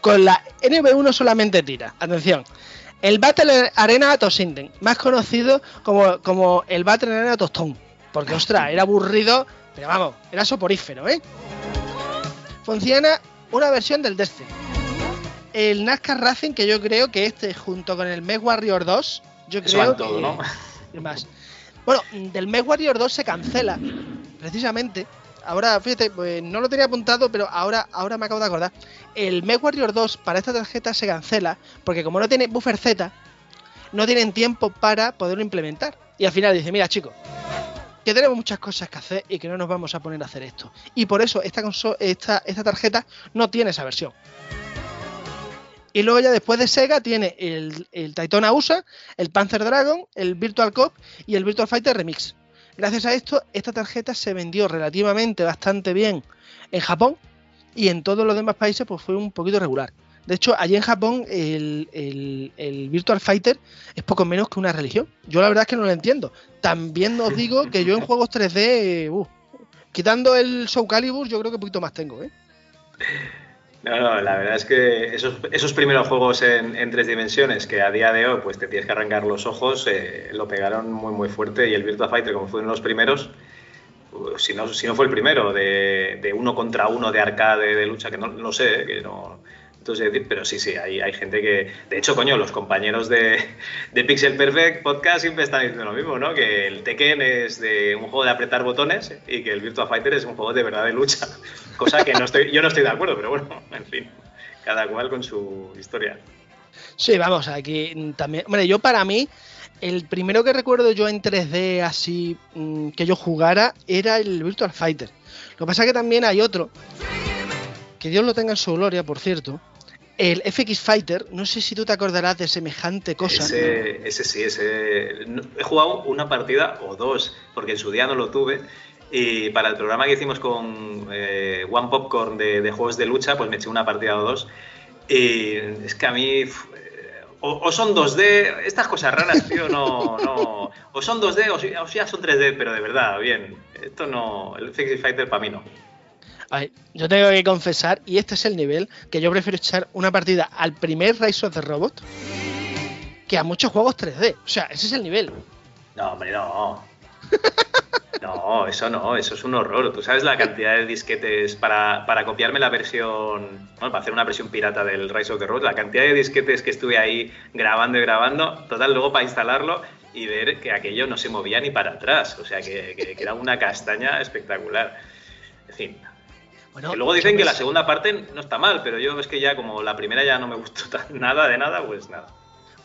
con la NB1 solamente tira. Atención. El Battle Arena Tosinden, más conocido como, como el Battle Arena Tostón. Porque, ostras, era aburrido, pero vamos, era soporífero, ¿eh? Funciona una versión del Destiny. El NASCAR Racing, que yo creo que este, junto con el Meg Warrior 2, yo Eso creo todo, que- ¿no? y más. Bueno, del Meg Warrior 2 se cancela, precisamente. Ahora, fíjate, pues, no lo tenía apuntado, pero ahora, ahora me acabo de acordar. El Meg Warrior 2 para esta tarjeta se cancela porque como no tiene buffer Z, no tienen tiempo para poderlo implementar. Y al final dice, mira chicos, que tenemos muchas cosas que hacer y que no nos vamos a poner a hacer esto. Y por eso esta, esta, esta tarjeta no tiene esa versión. Y luego ya después de Sega tiene el, el Daytona USA, el Panzer Dragon, el Virtual Cop y el Virtual Fighter Remix. Gracias a esto, esta tarjeta se vendió relativamente bastante bien en Japón y en todos los demás países pues fue un poquito regular. De hecho, allí en Japón el, el- el Virtual Fighter es poco menos que una religión. Yo la verdad es que no lo entiendo. También os *laughs* digo que yo en juegos 3D, eh, uh, quitando el Soul Calibur, yo creo que un poquito más tengo, ¿eh? No, no, la verdad es que esos, esos primeros juegos en, en tres dimensiones que a día de hoy pues te tienes que arrancar los ojos, eh, lo pegaron muy muy fuerte y el Virtua Fighter como fue uno de los primeros, uh, si no, si no fue el primero de, uno contra uno de arcade de lucha, que no lo sé, eh, que no... Entonces, pero sí, sí, hay, hay gente que... De hecho, coño, los compañeros de, de Pixel Perfect Podcast siempre están diciendo lo mismo, ¿no? Que el Tekken es de un juego de apretar botones y que el Virtua Fighter es un juego de verdad de lucha. Cosa que no estoy, yo no estoy de acuerdo, pero bueno, en fin, cada cual con su historia. Sí, vamos, aquí también. Hombre, yo para mí, el primero que recuerdo yo en 3D así mm, que yo jugara era el Virtual Fighter. Lo que pasa es que también hay otro, que Dios lo tenga en su gloria, por cierto. El FX Fighter, no sé si tú te acordarás de semejante cosa. Ese, ese sí, ese. He jugado una partida o dos, porque en su día no lo tuve. Y para el programa que hicimos con eh, One Popcorn de, de juegos de lucha, pues me eché una partida o dos. Y es que a mí. eh, O, o son 2D, estas cosas raras, tío, no. no o son 2D o, o ya son 3D, pero de verdad, bien. Esto no. El Fixie Fighter para mí no. A ver, yo tengo que confesar, y este es el nivel, que yo prefiero echar una partida al primer Rise of the Robot que a muchos juegos 3D. O sea, ese es el nivel. No, hombre, no. No, eso no, eso es un horror. Tú sabes la cantidad de disquetes para, para copiarme la versión, bueno, para hacer una versión pirata del Rise of the Road, la cantidad de disquetes que estuve ahí grabando y grabando, total, luego para instalarlo y ver que aquello no se movía ni para atrás. O sea, que, que- que era una castaña espectacular. En fin. Bueno, que luego dicen que la segunda parte no está mal, pero yo es que ya como la primera ya no me gustó *laughs* tan- nada de nada, pues nada.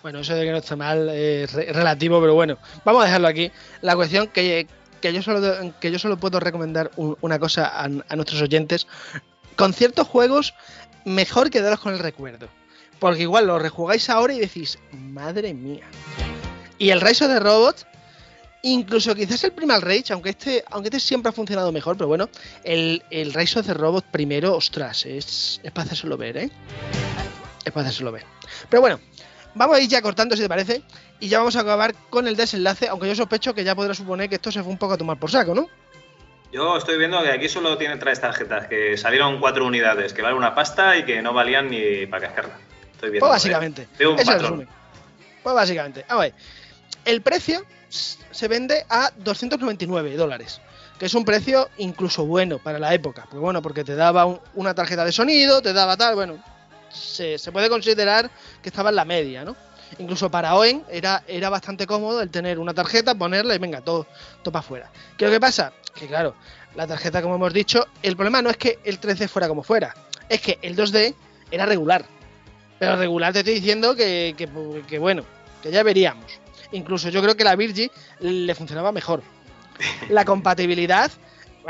Bueno, eso de que no esté mal es re- relativo, pero bueno, vamos a dejarlo aquí. La cuestión que, yo solo que yo solo puedo recomendar un- una cosa a, nuestros oyentes. Con ciertos juegos, mejor quedaros con el recuerdo. Porque igual lo rejugáis ahora y decís, madre mía. Y el Rise of the Robot, incluso quizás el Primal Rage, aunque este, aunque este siempre ha funcionado mejor, pero bueno, el, el Rise of the Robot primero, ostras, es, es para hacérselo ver, ¿eh? Es para hacérselo ver. Pero bueno, vamos a ir ya cortando si te parece, y ya vamos a acabar con el desenlace, aunque yo sospecho que ya podrá suponer que esto se fue un poco a tomar por saco, ¿no? Yo estoy viendo que aquí solo tiene tres tarjetas, que salieron cuatro unidades, que valen una pasta y que no valían ni para cascarla. Estoy viendo. Pues básicamente. Veo un ese patrón. Pues básicamente, a ver, el precio se vende a 299 dólares, que es un precio incluso bueno para la época. Pues bueno, porque te daba un- una tarjeta de sonido, te daba tal, bueno, se, puede considerar que estaba en la media, ¿no? Incluso para OEN era, era bastante cómodo el tener una tarjeta, ponerla y venga, todo, todo para afuera. ¿Qué lo que pasa? Que claro, la tarjeta, como hemos dicho, el problema no es que el 3D fuera como fuera, es que el 2D era regular. Pero regular te estoy diciendo que, que- que bueno, que ya veríamos. Incluso yo creo que la Virgi le funcionaba mejor. La compatibilidad,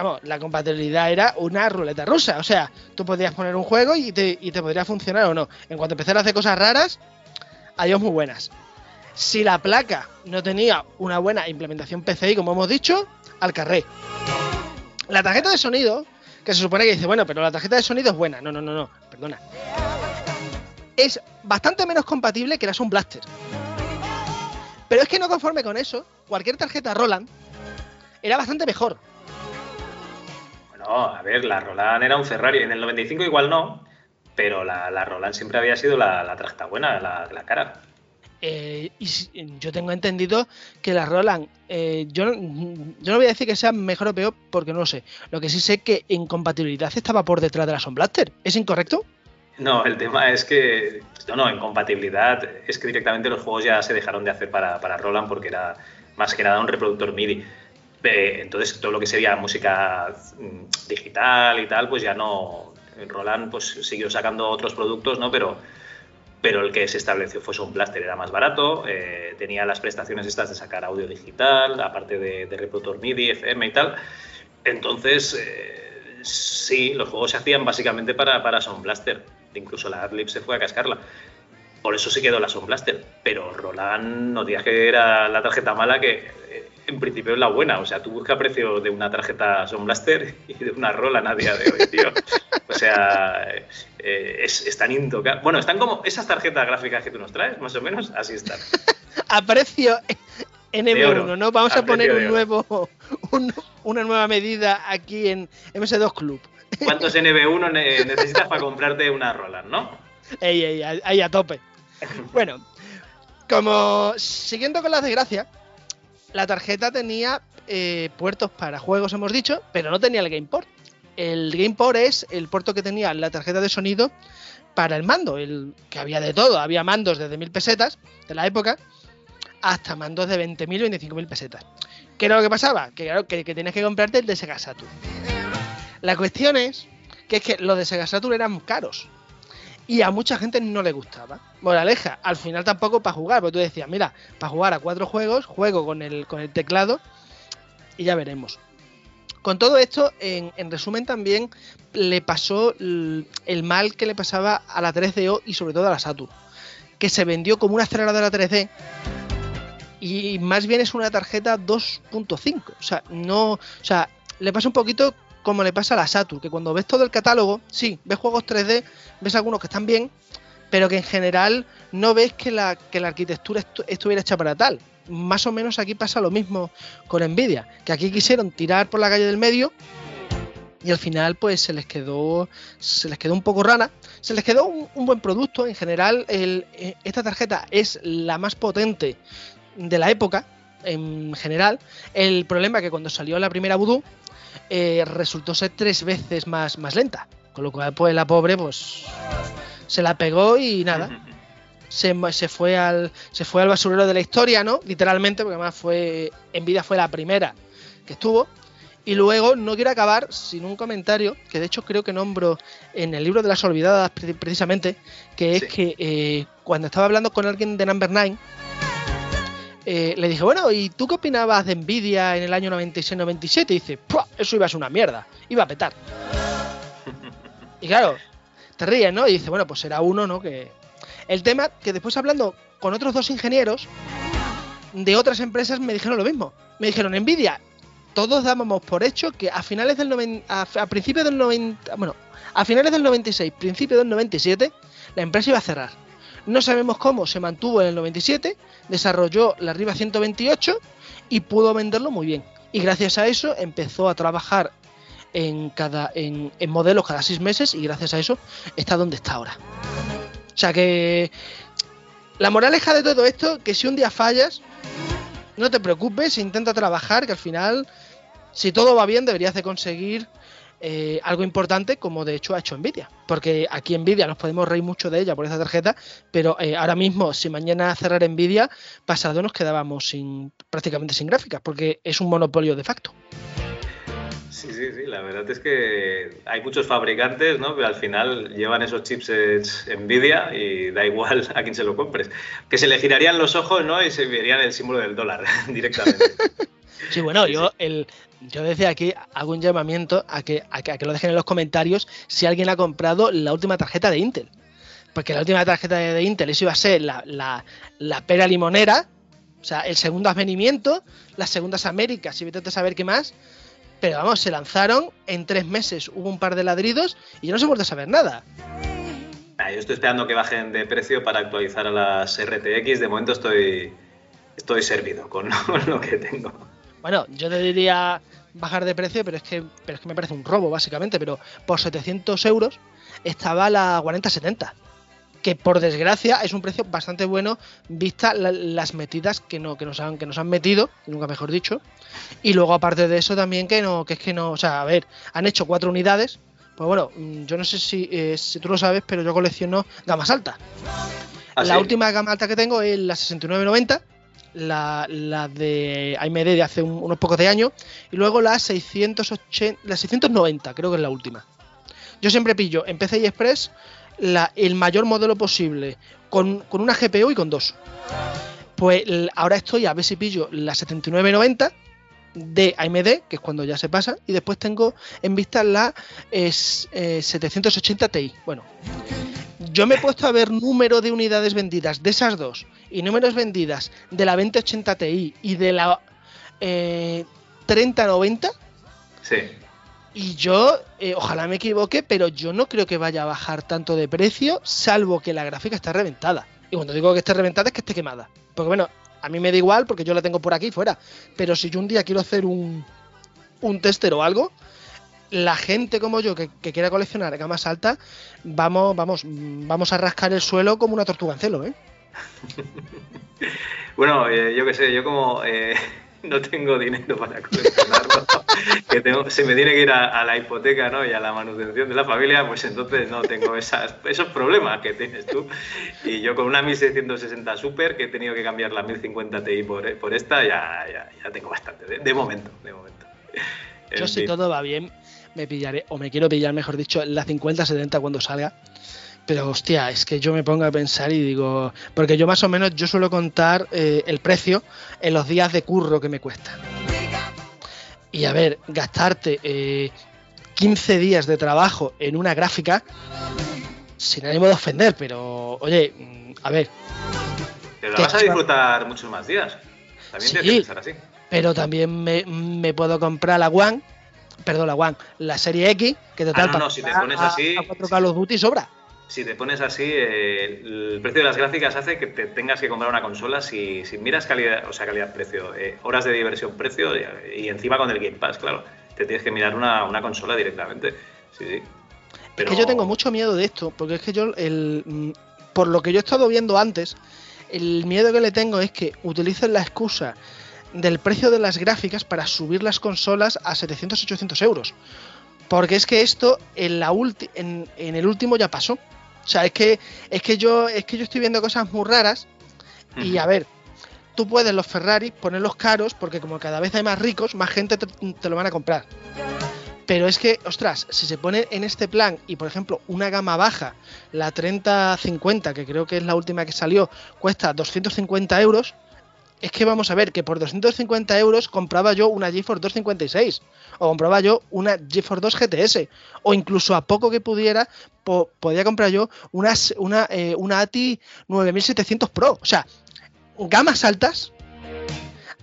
vamos, la compatibilidad era una ruleta rusa. O sea, tú podías poner un juego y te, y te podría funcionar o no. En cuanto empezar a hacer cosas raras, adiós muy buenas. Si la placa no tenía una buena implementación PCI, como hemos dicho, al carré. La tarjeta de sonido, que se supone que dice, bueno, pero la tarjeta de sonido es buena. No, no, no, no, perdona. Es bastante menos compatible que la Sound Blaster. Pero es que no conforme con eso, cualquier tarjeta Roland era bastante mejor. No, a ver, la Roland era un Ferrari. En el 95 igual no, pero la, la Roland siempre había sido la, la tarjeta buena, la, la cara. Eh, y si- yo tengo entendido que la Roland, eh, yo, no- yo no voy a decir que sea mejor o peor porque no lo sé. Lo que sí sé que en compatibilidad estaba por detrás de la Sound Blaster. ¿Es incorrecto? No, el tema es que, no, no, en compatibilidad es que directamente los juegos ya se dejaron de hacer para, para Roland porque era más que nada un reproductor MIDI. Entonces todo lo que sería música mm, digital y tal, pues ya no. Roland pues siguió sacando otros productos, ¿no? Pero, pero el que se estableció fue Sound Blaster, era más barato, eh, tenía las prestaciones estas de sacar audio digital, aparte de, de reproductor MIDI, FM y tal. Entonces, eh, sí, los juegos se hacían básicamente para, para Sound Blaster. Incluso la Adlib se fue a cascarla. Por eso se quedó la Sound Blaster. Pero Roland no digas que era la tarjeta mala, que eh, en principio es la buena. O sea, tú busca precio de una tarjeta Sound Blaster y de una Roland a día de hoy, tío. O sea, eh, es- están intocables. Bueno, están como esas tarjetas gráficas que tú nos traes, más o menos, así están. *laughs* A precio De oro, NB1, ¿no? Vamos a a poner un nuevo, un- una nueva medida aquí en MS2 Club. ¿Cuántos NB1 ne- necesitas para comprarte una Roland, no? Ey, ey, ahí a tope. *laughs* Bueno, como siguiendo con las desgracias, la tarjeta tenía eh, puertos para juegos, hemos dicho, pero no tenía el GamePort. El GamePort es el puerto que tenía la tarjeta de sonido para el mando, el que había de todo. Había mandos desde 1000 pesetas de la época hasta mandos de 20.000, 25.000 pesetas. ¿Qué era lo que pasaba? Que claro, que, que tenías que comprarte el de Sega Saturn. La cuestión es que es que los de Sega Saturn eran caros y a mucha gente no le gustaba. Moraleja, al final tampoco para jugar, porque tú decías, mira, para jugar a cuatro juegos, juego con el, con el teclado y ya veremos. Con todo esto, en, en resumen también le pasó l- el mal que le pasaba a la 3DO y sobre todo a la Saturn, que se vendió como una aceleradora 3D y más bien es una tarjeta 2.5. O sea, no. O sea, le pasa un poquito como le pasa a la Saturn, que cuando ves todo el catálogo, sí, ves juegos 3D, ves algunos que están bien, pero que en general no ves que la, que la arquitectura estu- estuviera hecha para tal. Más o menos aquí pasa lo mismo con Nvidia, que aquí quisieron tirar por la calle del medio y al final pues se les quedó se les quedó un poco rana se les quedó un, buen producto en general eh, esta tarjeta es la más potente de la época en general el problema es que cuando salió la primera Voodoo eh, resultó ser tres veces más, más lenta. Con lo cual pues la pobre pues se la pegó y nada. Se, se fue al se fue al basurero de la historia no literalmente porque además fue Nvidia fue la primera que estuvo. Y luego no quiero acabar sin un comentario que de hecho creo que nombro en el libro de las olvidadas pre- precisamente, que es que eh, cuando estaba hablando con alguien de Number 9, eh, le dije, bueno, ¿y tú qué opinabas de Nvidia en el año 96-97? Y dice, "Pua, eso iba a ser una mierda, iba a petar. *laughs* y claro, te ríes, ¿no? Y dice, bueno, pues será uno, ¿no? Que... El tema que después hablando con otros dos ingenieros de otras empresas me dijeron lo mismo. Me dijeron, Nvidia, todos dábamos por hecho que a finales del noven- a, a principios del 90, bueno, a finales del 96, principios del 97, la empresa iba a cerrar. No sabemos cómo se mantuvo en el 97, desarrolló la Riva 128 y pudo venderlo muy bien. Y gracias a eso empezó a trabajar en cada en, en modelos cada seis meses y gracias a eso está donde está ahora. O sea que la moraleja de todo esto, que si un día fallas, no te preocupes, intenta trabajar, que al final, si todo va bien, deberías de conseguir eh, algo importante, como de hecho ha hecho Nvidia. Porque aquí Nvidia nos podemos reír mucho de ella por esa tarjeta, pero eh, ahora mismo, si mañana cerrar Nvidia, pasado nos quedábamos sin prácticamente sin gráficas, porque es un monopolio de facto. Sí, sí, sí, la verdad es que hay muchos fabricantes, ¿no? Pero al final llevan esos chipsets Nvidia y da igual *laughs* a quién se lo compres. Que se le girarían los ojos, ¿no? Y se verían el símbolo del dólar *laughs* directamente. *laughs* Sí, bueno, yo el yo desde aquí hago un llamamiento a que, a que, a que lo dejen en los comentarios si alguien ha comprado la última tarjeta de Intel. Porque la última tarjeta de, de Intel, eso iba a ser la, la, la pera limonera, o sea, el segundo advenimiento, las segundas Américas, y vete a saber qué más. Pero vamos, se lanzaron, en tres meses hubo un par de ladridos y ya no se vuelve a saber nada. Ah, yo estoy esperando que bajen de precio para actualizar a las RTX. De momento estoy, estoy servido con *laughs* lo que tengo. Bueno, yo te diría bajar de precio, pero es que, pero es que me parece un robo, básicamente. Pero por 700 euros estaba la 4070, que por desgracia es un precio bastante bueno, vista la- las metidas que, no, que, nos han, que nos han metido, nunca mejor dicho. Y luego, aparte de eso, también que no, que es que no, o sea, a ver, han hecho cuatro unidades. Pues bueno, mm, yo no sé si, eh, si tú lo sabes, pero yo colecciono gamas altas. ¿Ah, la sí? última gama alta que tengo es la 6990, la, de AMD de hace un- unos pocos de años, y luego la 680, la 690, creo que es la última. Yo siempre pillo en PCI Express el mayor modelo posible, con, una GPU y con dos. Pues ahora estoy a ver si pillo la 7990 de AMD, que es cuando ya se pasa, y después tengo en vista la es, eh, 780 Ti. Bueno, yo me he puesto a ver número de unidades vendidas de esas dos y números vendidas de la 2080 Ti y de la eh, 3090 Sí. y yo, eh, ojalá me equivoque, pero yo no creo que vaya a bajar tanto de precio, salvo que la gráfica esté reventada. Y cuando digo que esté reventada es que esté quemada. Porque bueno, a mí me da igual porque yo la tengo por aquí fuera. Pero si yo un día quiero hacer un, un tester o algo, la gente como yo que, que quiera coleccionar gamas altas, vamos, vamos, vamos a rascar el suelo como una tortuga en celo, ¿eh? *laughs* Bueno, eh, yo qué sé, yo como eh, *laughs* no tengo dinero para coleccionarlo, *laughs* que tengo, se me tiene que ir a, a la hipoteca ¿no? y a la manutención de la familia, pues entonces no tengo esas, esos problemas que tienes tú. Y yo con una 1660 Super, que he tenido que cambiar la 1050 Ti por, por esta, ya, ya, ya tengo bastante, de, de momento, de momento. Yo En si fin. todo va bien, me pillaré, o me quiero pillar, mejor dicho, la 50-70 cuando salga. Pero hostia, es que yo me pongo a pensar y digo, porque yo más o menos yo suelo contar eh, el precio en los días de curro que me cuesta. Y a ver, gastarte eh, 15 días de trabajo en una gráfica, sin ánimo de ofender, pero oye, mm, a ver, Pero la vas a disfrutar muchos más días. También tienes que pensar así. pero también me, me puedo comprar la One, perdón, la One, la serie X, que total Ah, no, para no, si te pones a- así- a 4 Call of Duty sobra. Si te pones así, eh, el precio de las gráficas hace que te tengas que comprar una consola si, si miras calidad, o sea, calidad-precio, eh, horas de diversión-precio y, y encima con el Game Pass, claro. Te tienes que mirar una, una consola directamente. Sí, sí. Pero Es que yo tengo mucho miedo de esto, porque es que yo, el, mm, por lo que yo he estado viendo antes, el miedo que le tengo es que utilicen la excusa del precio de las gráficas para subir las consolas a 700-800 euros. Porque es que esto en, la ulti- en, en el último ya pasó. O sea, es que, es que yo es que yo estoy viendo cosas muy raras y a ver, tú puedes los Ferrari ponerlos caros porque como cada vez hay más ricos, más gente te, te lo van a comprar. Pero es que, ostras, si se pone en este plan y por ejemplo una gama baja, la 3050, que creo que es la última que salió, cuesta 250 euros, es que vamos a ver que por 250 euros compraba yo una GeForce 256 o compraba yo una GeForce 2 GTS o incluso a poco que pudiera po- podía comprar yo una, una, eh, una ATI 9700 Pro. O sea, gamas altas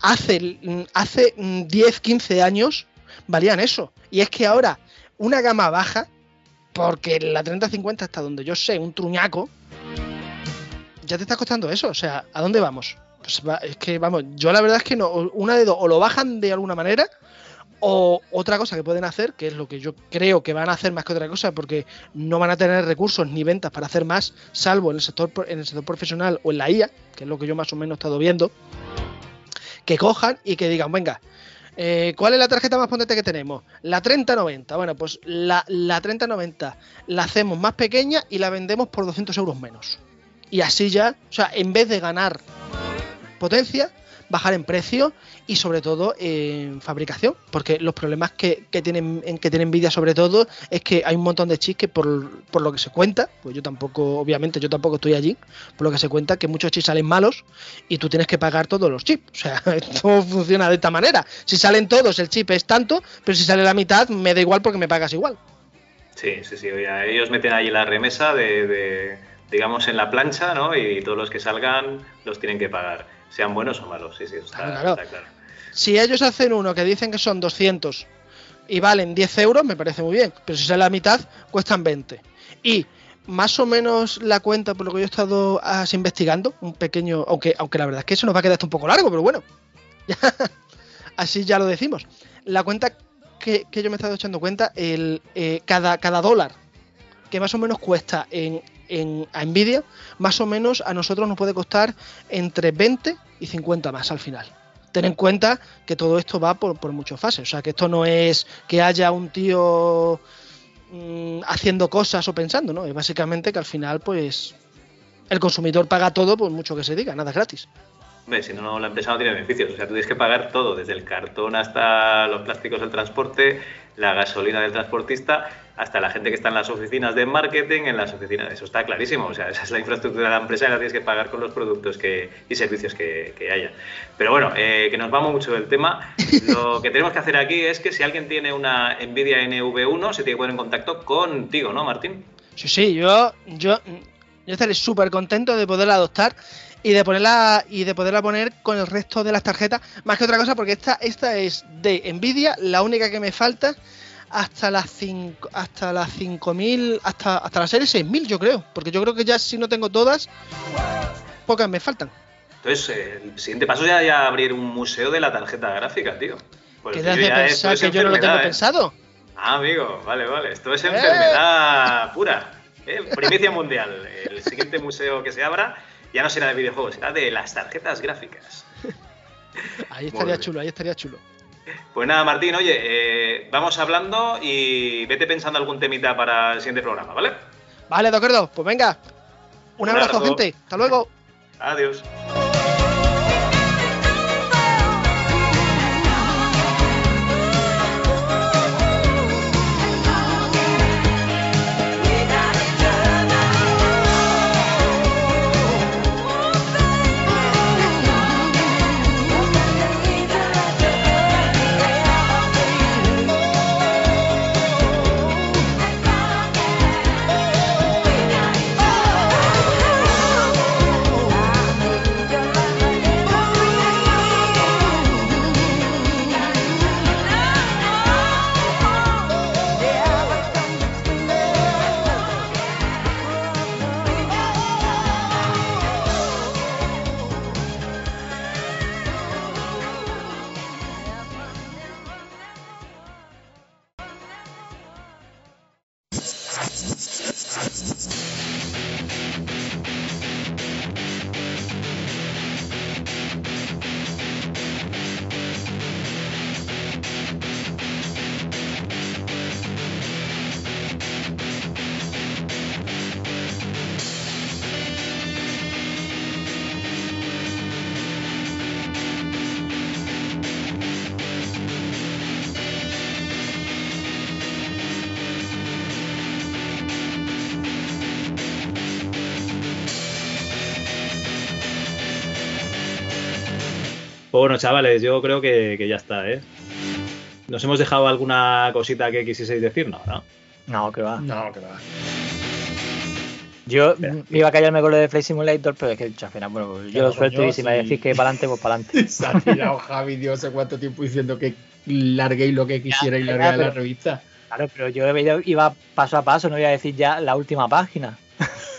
hace, mm, hace mm, 10, 15 años valían eso. Y es que ahora una gama baja, porque la 3050 hasta donde yo sé, un truñaco, ya te está costando eso. O sea, ¿a dónde vamos? Pues es que vamos, yo la verdad es que no, una de dos, o lo bajan de alguna manera, o otra cosa que pueden hacer, que es lo que yo creo que van a hacer más que otra cosa, porque no van a tener recursos ni ventas para hacer más, salvo en el sector en el sector profesional o en la IA, que es lo que yo más o menos he estado viendo, que cojan y que digan, venga, eh, ¿cuál es la tarjeta más potente que tenemos? La 3090. Bueno, pues la, la 3090 la hacemos más pequeña y la vendemos por 200 euros menos. Y así ya, o sea, en vez de ganar potencia, bajar en precio y sobre todo en fabricación, porque los problemas que, que tienen en que tiene Nvidia sobre todo es que hay un montón de chips que por, por lo que se cuenta, pues yo tampoco, obviamente yo tampoco estoy allí, por lo que se cuenta que muchos chips salen malos y tú tienes que pagar todos los chips. O sea, *laughs* esto funciona de esta manera. Si salen todos, el chip es tanto, pero si sale la mitad, me da igual porque me pagas igual. Sí, sí, sí. oye, ellos meten ahí la remesa de, de, digamos, en la plancha, ¿no? Y todos los que salgan los tienen que pagar, sean buenos o malos. Sí, sí, está Claro, claro. está claro. Si ellos hacen uno que dicen que son 200 y valen 10 euros, me parece muy bien. Pero si sale la mitad, cuestan 20. Y más o menos la cuenta, por lo que yo he estado así investigando, un pequeño, aunque, aunque la verdad es que eso nos va a quedar esto un poco largo, pero bueno, *laughs* así ya lo decimos. La cuenta que, que yo me he estado echando cuenta, el, eh, cada, cada dólar que más o menos cuesta en, en, a Nvidia, más o menos a nosotros nos puede costar entre 20 y 50 más al final. Ten en cuenta que todo esto va por, por muchas fases. O sea, que esto no es que haya un tío mm, haciendo cosas o pensando, ¿no? Es básicamente que al final, pues, el consumidor paga todo por mucho que se diga, nada es gratis. Hombre, si no, la empresa no tiene beneficios. O sea, tú tienes que pagar todo, desde el cartón hasta los plásticos del transporte, la gasolina del transportista, hasta la gente que está en las oficinas de marketing, en las oficinas. Eso está clarísimo. O sea, esa es la infraestructura de la empresa y la tienes que pagar con los productos que, y servicios que, haya. Pero bueno, eh, que nos vamos mucho del tema. Lo que tenemos que hacer aquí es que si alguien tiene una Nvidia NV1, se tiene que poner en contacto contigo, ¿no, Martín? Sí, sí, yo, yo, yo estaré súper contento de poderla adoptar y de ponerla y de poderla poner con el resto de las tarjetas, más que otra cosa, porque esta, esta es de Nvidia, la única que me falta hasta las 5 hasta las 5000 hasta hasta la serie 6000 yo creo, porque yo creo que ya si no tengo todas pocas me faltan. Entonces, eh, el siguiente paso ya ya abrir un museo de la tarjeta gráfica, tío. Pues ¿Qué te pensar es que yo no lo tengo ¿eh? pensado? Ah, amigo, vale, vale. Esto es ¡Eh! enfermedad pura. ¿eh? Primicia mundial. El siguiente museo que se abra ya no será de videojuegos, será de las tarjetas gráficas. *laughs* Ahí estaría chulo, ahí estaría chulo. Pues nada, Martín, oye, eh, vamos hablando y vete pensando algún temita para el siguiente programa, ¿vale? Vale, de acuerdo, pues venga. Un Un abrazo, abrazo. gente. Hasta luego. Adiós. Bueno, chavales, yo creo que, que ya está, ¿eh? ¿Nos hemos dejado alguna cosita que quisieseis decir? No, ¿no? No, que va. No, que va. Yo iba a callarme con lo de Flight Simulator, pero es que al final, bueno, pues yo lo suelto y si me decís que para adelante, pues para adelante. *laughs* Se ha tirado Javi, Dios, sé cuánto tiempo diciendo que larguéis lo que quisierais ya, largar en la revista. Claro, pero yo iba- iba paso a paso, no iba a decir ya la última página.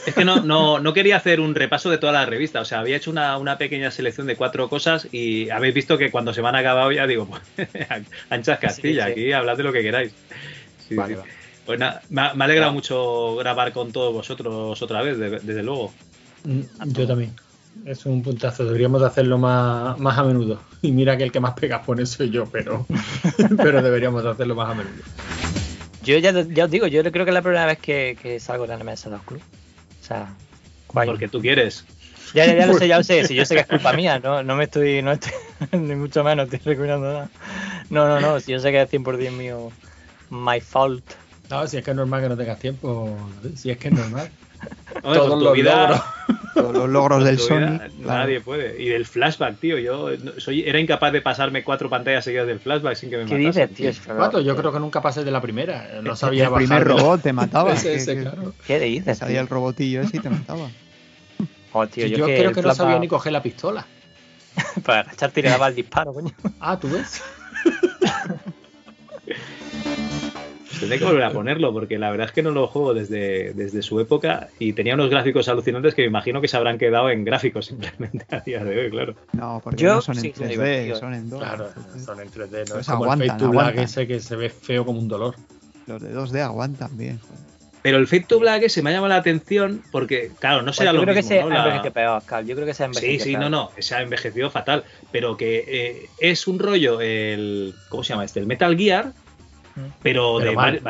Es que no, no, no quería hacer un repaso de toda la revista, o sea, había hecho una, una pequeña selección de cuatro cosas y habéis visto que cuando se me han acabado ya digo, *laughs* pues, anchas Castilla, Sí, sí. aquí hablad de lo que queráis. Sí, Vale. Pues nada, me ha, me ha alegrado mucho grabar con todos vosotros otra vez, de- desde luego. Mm, Yo también. Es un puntazo. Deberíamos de hacerlo más, más a menudo. Y mira que el que más pegas pone soy yo, pero, *laughs* pero deberíamos de hacerlo más a menudo. Yo ya, ya os digo, yo creo que es la primera vez que, que salgo de la mesa de los clubs. O sea, guay. Porque tú quieres. Ya, ya, ya lo sé, ya lo sé. Si yo sé que es *laughs* culpa mía, no, no me estoy, no estoy, *laughs* ni mucho menos estoy recriminando nada. No, no, no, si yo sé que es 100% mío, my fault. No, si es que es normal que no tengas tiempo, si es que es normal. *laughs* Hombre, Todos los vida- logros. *laughs* Todos los logros del Sony. vida claro. Nadie puede. Y del flashback, tío. Yo soy, era incapaz de pasarme cuatro pantallas seguidas del flashback sin que me ¿Qué matasen. dices, tío? Cuatro, yo creo que nunca pasé de la primera. No sabía el primer bajar robot te mataba. *laughs* Ese, ese, que- claro. ¿Qué dices, Salía tío? el robotillo ese y te mataba. Joder, tío, yo, yo que creo que no sabía ni coger la pistola. Para agacharte y le daba el disparo, coño. Ah, ¿tú ves? Tendré que volver a ponerlo porque la verdad es que no lo juego desde, desde su época y tenía unos gráficos alucinantes que me imagino que se habrán quedado en gráficos *laughs* simplemente a día de hoy, claro. No, porque Yo no son en sí, son 3D, divertidos. son en 2. Claro, son en 3D, no Pues es como el aguantan, Fate to Black aguantan. ese que se ve feo como un dolor. Los de 2D aguantan bien. Pero el Fate to Black se me ha llamado la atención porque, claro, no será Pues yo lo creo mismo, que se ¿no? ha La- envejecido peor, Cal. Yo creo que se ha Sí, envejecido sí, no, peor. no, se ha envejecido fatal, pero que eh, es un rollo, el ¿cómo se llama este? El Metal Gear, pero, Pero de mal.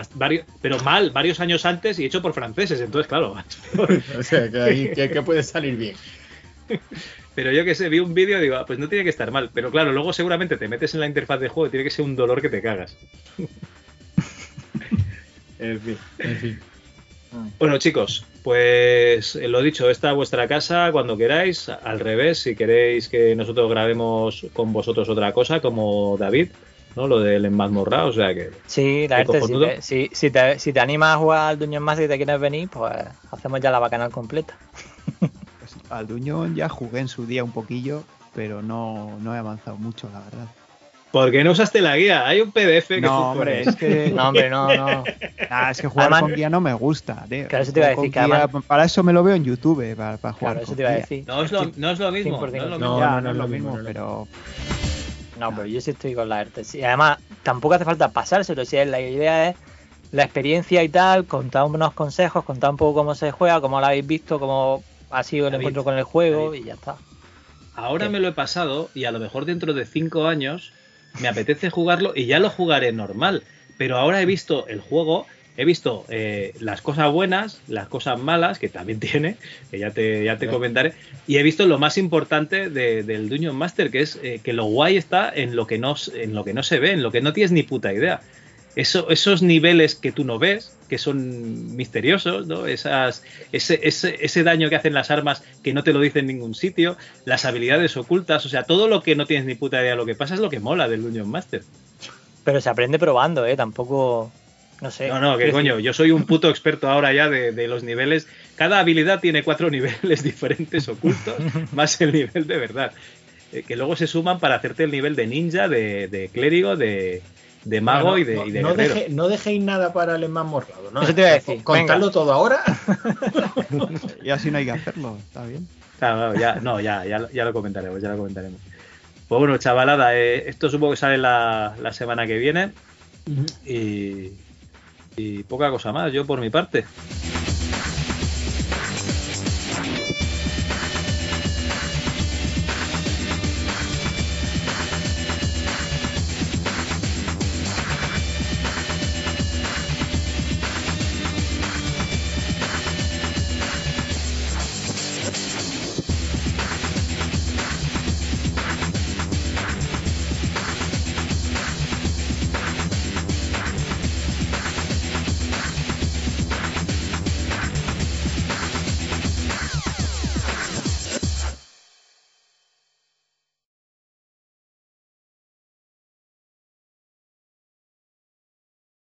pero mal, varios años antes y hecho por franceses, entonces claro. *laughs* O sea, que ahí que, que puede salir bien. Pero yo que sé, vi un vídeo y digo, ah, pues no tiene que estar mal. Pero claro, luego seguramente te metes en la interfaz de juego y tiene que ser un dolor que te cagas. *laughs* en fin. En fin. Bueno, chicos, pues eh, lo dicho, esta es vuestra casa cuando queráis. Al revés, si queréis que nosotros grabemos con vosotros otra cosa, como David, ¿no? Lo del enmazmorra, o sea que. Sí, la verdad, si te, si, si, te, si te animas a jugar al Dungeon Master y te quieres venir, pues hacemos ya la bacanal completa. Pues *laughs* al Duñón ya jugué en su día un poquillo, pero no, no he avanzado mucho, la verdad. ¿Por qué no usaste la guía? Hay un PDF que No, hombre, es que. *laughs* No, hombre, no, no. Nah, es que jugar Además- con guía no me gusta, tío. Claro, eso te iba a decir, que guía- además- Para eso me lo veo en YouTube, para, para jugar. Claro, eso con te iba a decir. No es lo, no es lo mismo. No, es lo 100%. mismo. No, Ya, no, no, es lo mismo, pero. No, pero yo sí estoy con la ERTE. Sí, además, tampoco hace falta pasárselo. Si la idea es la experiencia y tal, contar unos consejos, contar un poco cómo se juega, cómo lo habéis visto, cómo ha sido el David, encuentro con el juego David. y ya está. Ahora me lo he pasado y a lo mejor dentro de cinco años me apetece jugarlo y ya lo jugaré normal. Pero ahora he visto el juego, he visto eh, las cosas buenas, las cosas malas, que también *laughs* tiene, que ya te, ya te Sí. comentaré, y he visto lo más importante de- del Dungeon Master, que es eh, que lo guay está en lo, que no, en lo que no se ve, en lo que no tienes ni puta idea. Eso, esos niveles que tú no ves, que son misteriosos, ¿no? Esas, ese, ese, ese daño que hacen las armas que no te lo dicen en ningún sitio, las habilidades ocultas, o sea, todo lo que no tienes ni puta idea de lo que pasa es lo que mola del Dungeon Master. Pero se aprende probando, ¿eh? Tampoco. No sé. No, no, que coño, yo soy un puto experto ahora ya de, de los niveles. Cada habilidad tiene cuatro *laughs* niveles diferentes ocultos, más el nivel de verdad. Eh, que luego se suman para hacerte el nivel de ninja, de, de clérigo, de, de mago No, y de, no, y de no guerrero. deje- no dejéis nada para el enmamorrado, ¿no? Eso te iba a decir, Contadlo venga. todo ahora. *laughs* Y así no hay que hacerlo, está bien. Claro, ya, no, ya, ya, lo- ya lo comentaremos, ya lo comentaremos. Pues bueno, chavalada, eh, esto supongo que sale la, la semana que viene y, y poca cosa más, yo por mi parte.